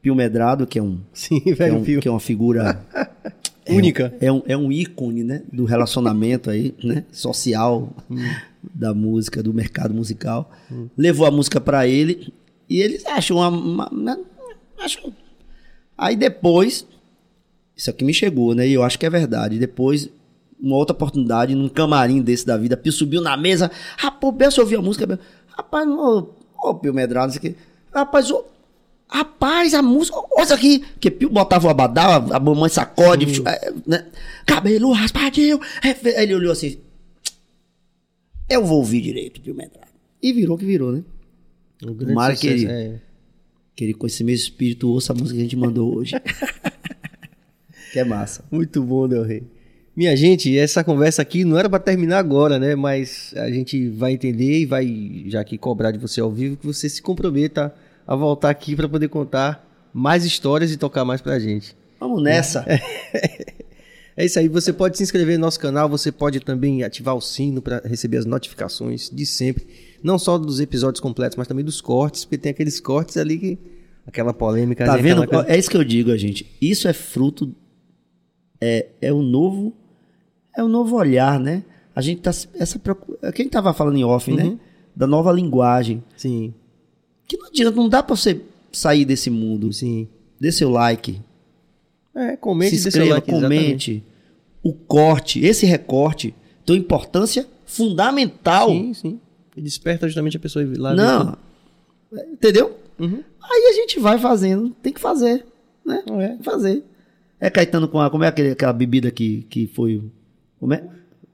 Pio Medrado, que é um, *laughs* Sim, que é, velho um, Pio. que é uma figura *laughs* Única. é um, é um ícone, né? Do relacionamento aí, né? Social da música, do mercado musical. Levou a música pra ele e eles acham uma. uma- uma- acham- Aí depois, isso aqui me chegou, né? E eu acho que é verdade. Depois, uma outra oportunidade, num camarim desse da vida, Pio subiu na mesa. Rapaz, Bel, você ouviu a música? Rapaz, não, ô Pio Medrado, não sei o. Rapaz, ô, Rapaz, a música, olha isso aqui. Que Pio botava o abadá, a mamãe sacode, é, né? Cabelo raspadinho. é Aí ele olhou assim. Eu vou ouvir direito, Pio Medrado. E virou que virou, né? Um grande Tomara que ele- é. Que ele com esse mesmo espírito ouça a música que a gente mandou hoje. *laughs* que é massa. Muito bom, Del Rey. Minha gente, essa conversa aqui não era para terminar agora, né? Mas a gente vai entender e vai, já que cobrar de você ao vivo, que você se comprometa a voltar aqui para poder contar mais histórias e tocar mais pra gente. Vamos nessa. *laughs* É isso aí, você pode se inscrever no nosso canal, você pode também ativar o sino para receber as notificações de sempre, não só dos episódios completos, mas também dos cortes, porque tem aqueles cortes ali que aquela polêmica. Tá né, vendo? aquela- É isso que eu digo, gente. Isso é fruto é é o novo é o novo olhar, né? A gente tá essa preocu- quem tava falando em off, Uhum. né? Da nova linguagem. Sim, Que não adianta, não dá pra você sair desse mundo. sim. Dê seu like, É, comente, se inscreva, like, exatamente. comente. O corte, esse recorte tem uma importância fundamental. Sim, sim. E desperta justamente a pessoa lá Não. Entendeu? Uhum. Aí a gente vai fazendo, tem que fazer, né? É? Fazer. É Caetano com a, como é aquele, aquela bebida que, que foi como é?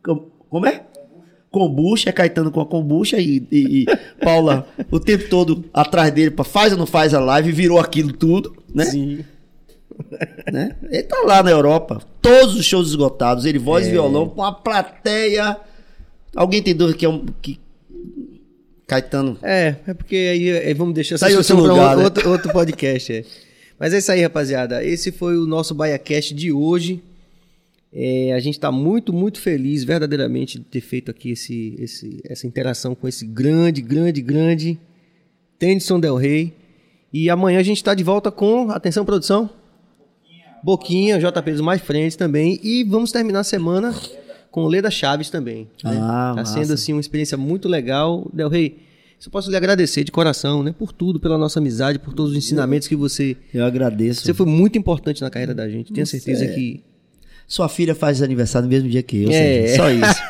Com- Como é? Kombucha, é Caetano com a kombucha e, e- e Paula o tempo todo atrás dele para faz ou não faz a live, virou aquilo tudo, né? Sim. né? Ele tá lá na Europa, todos os shows esgotados, ele voz É. e violão com uma plateia. Alguém tem dúvida que é um que Caetano É, é porque aí é, vamos deixar essa Tá discussão outro lugar, um- né? outro, outro podcast. É. Mas é isso aí, rapaziada. Esse foi o nosso BaiaCast de hoje. É, a gente está muito, muito feliz, verdadeiramente, de ter feito aqui esse, esse- essa interação com esse grande, grande, grande Tennyson Del Rey. E amanhã a gente está de volta com, atenção produção, Boquinha, JP dos Mais Frentes também. E vamos terminar a semana com Leda Chaves também. Né? Ah, tá sendo assim uma experiência muito legal. Del Rey, só posso lhe agradecer de coração, né? Por tudo, pela nossa amizade, por todos os ensinamentos que você. Eu agradeço. Você foi muito importante na carreira da gente. Tenho certeza é. que. Sua filha faz aniversário no mesmo dia que eu, É. Só isso.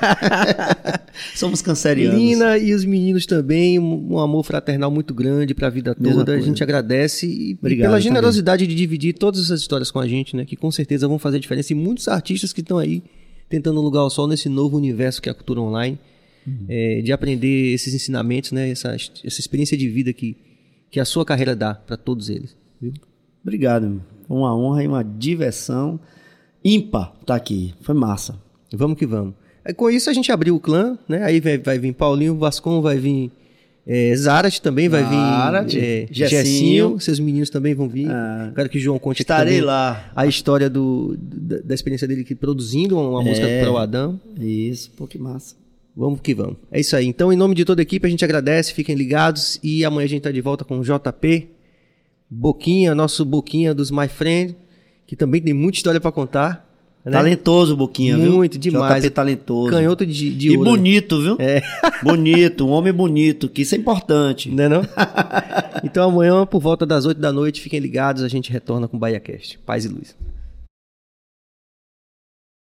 *laughs* Somos cancerianos. Lina e os meninos também, um amor fraternal muito grande pra vida Mesma toda. A gente agradece e, Obrigado pela também. generosidade de dividir todas essas histórias com a gente, né? Que com certeza vão fazer diferença. E muitos artistas que estão aí tentando lugar ao sol nesse novo universo que é a cultura online, Uhum. é, de aprender esses ensinamentos, né? Essa, essa experiência de vida que, que a sua carreira dá pra todos eles. Viu? Obrigado. Uma honra e uma diversão ímpar tá aqui. Foi massa. Vamos que vamos. Aí, com isso a gente abriu o clã, né? Aí vai, vai vir Paulinho Vascon, vai vir é, Zarat também, vai Zarat, vir é, Gessinho. Gessinho, seus meninos também vão vir. Ah. Quero que o João conte Estarei também lá. a história do, da, da experiência dele aqui produzindo uma, uma música É. para o Adão. Isso, pô, que massa. Vamos que vamos. É isso aí. Então, em nome de toda a equipe, a gente agradece, fiquem ligados e amanhã a gente tá de volta com o JP, Boquinha, nosso Boquinha dos My Friend, que também tem muita história para contar. né? Talentoso, Boquinha, viu? Muito demais. JP talentoso. Canhoto de, de E ouro. bonito, viu? É. *laughs* Bonito, um homem bonito, que isso é importante. Né não? *laughs* então amanhã, por volta das 8 da noite, fiquem ligados, a gente retorna com o BahiaCast. Paz e luz.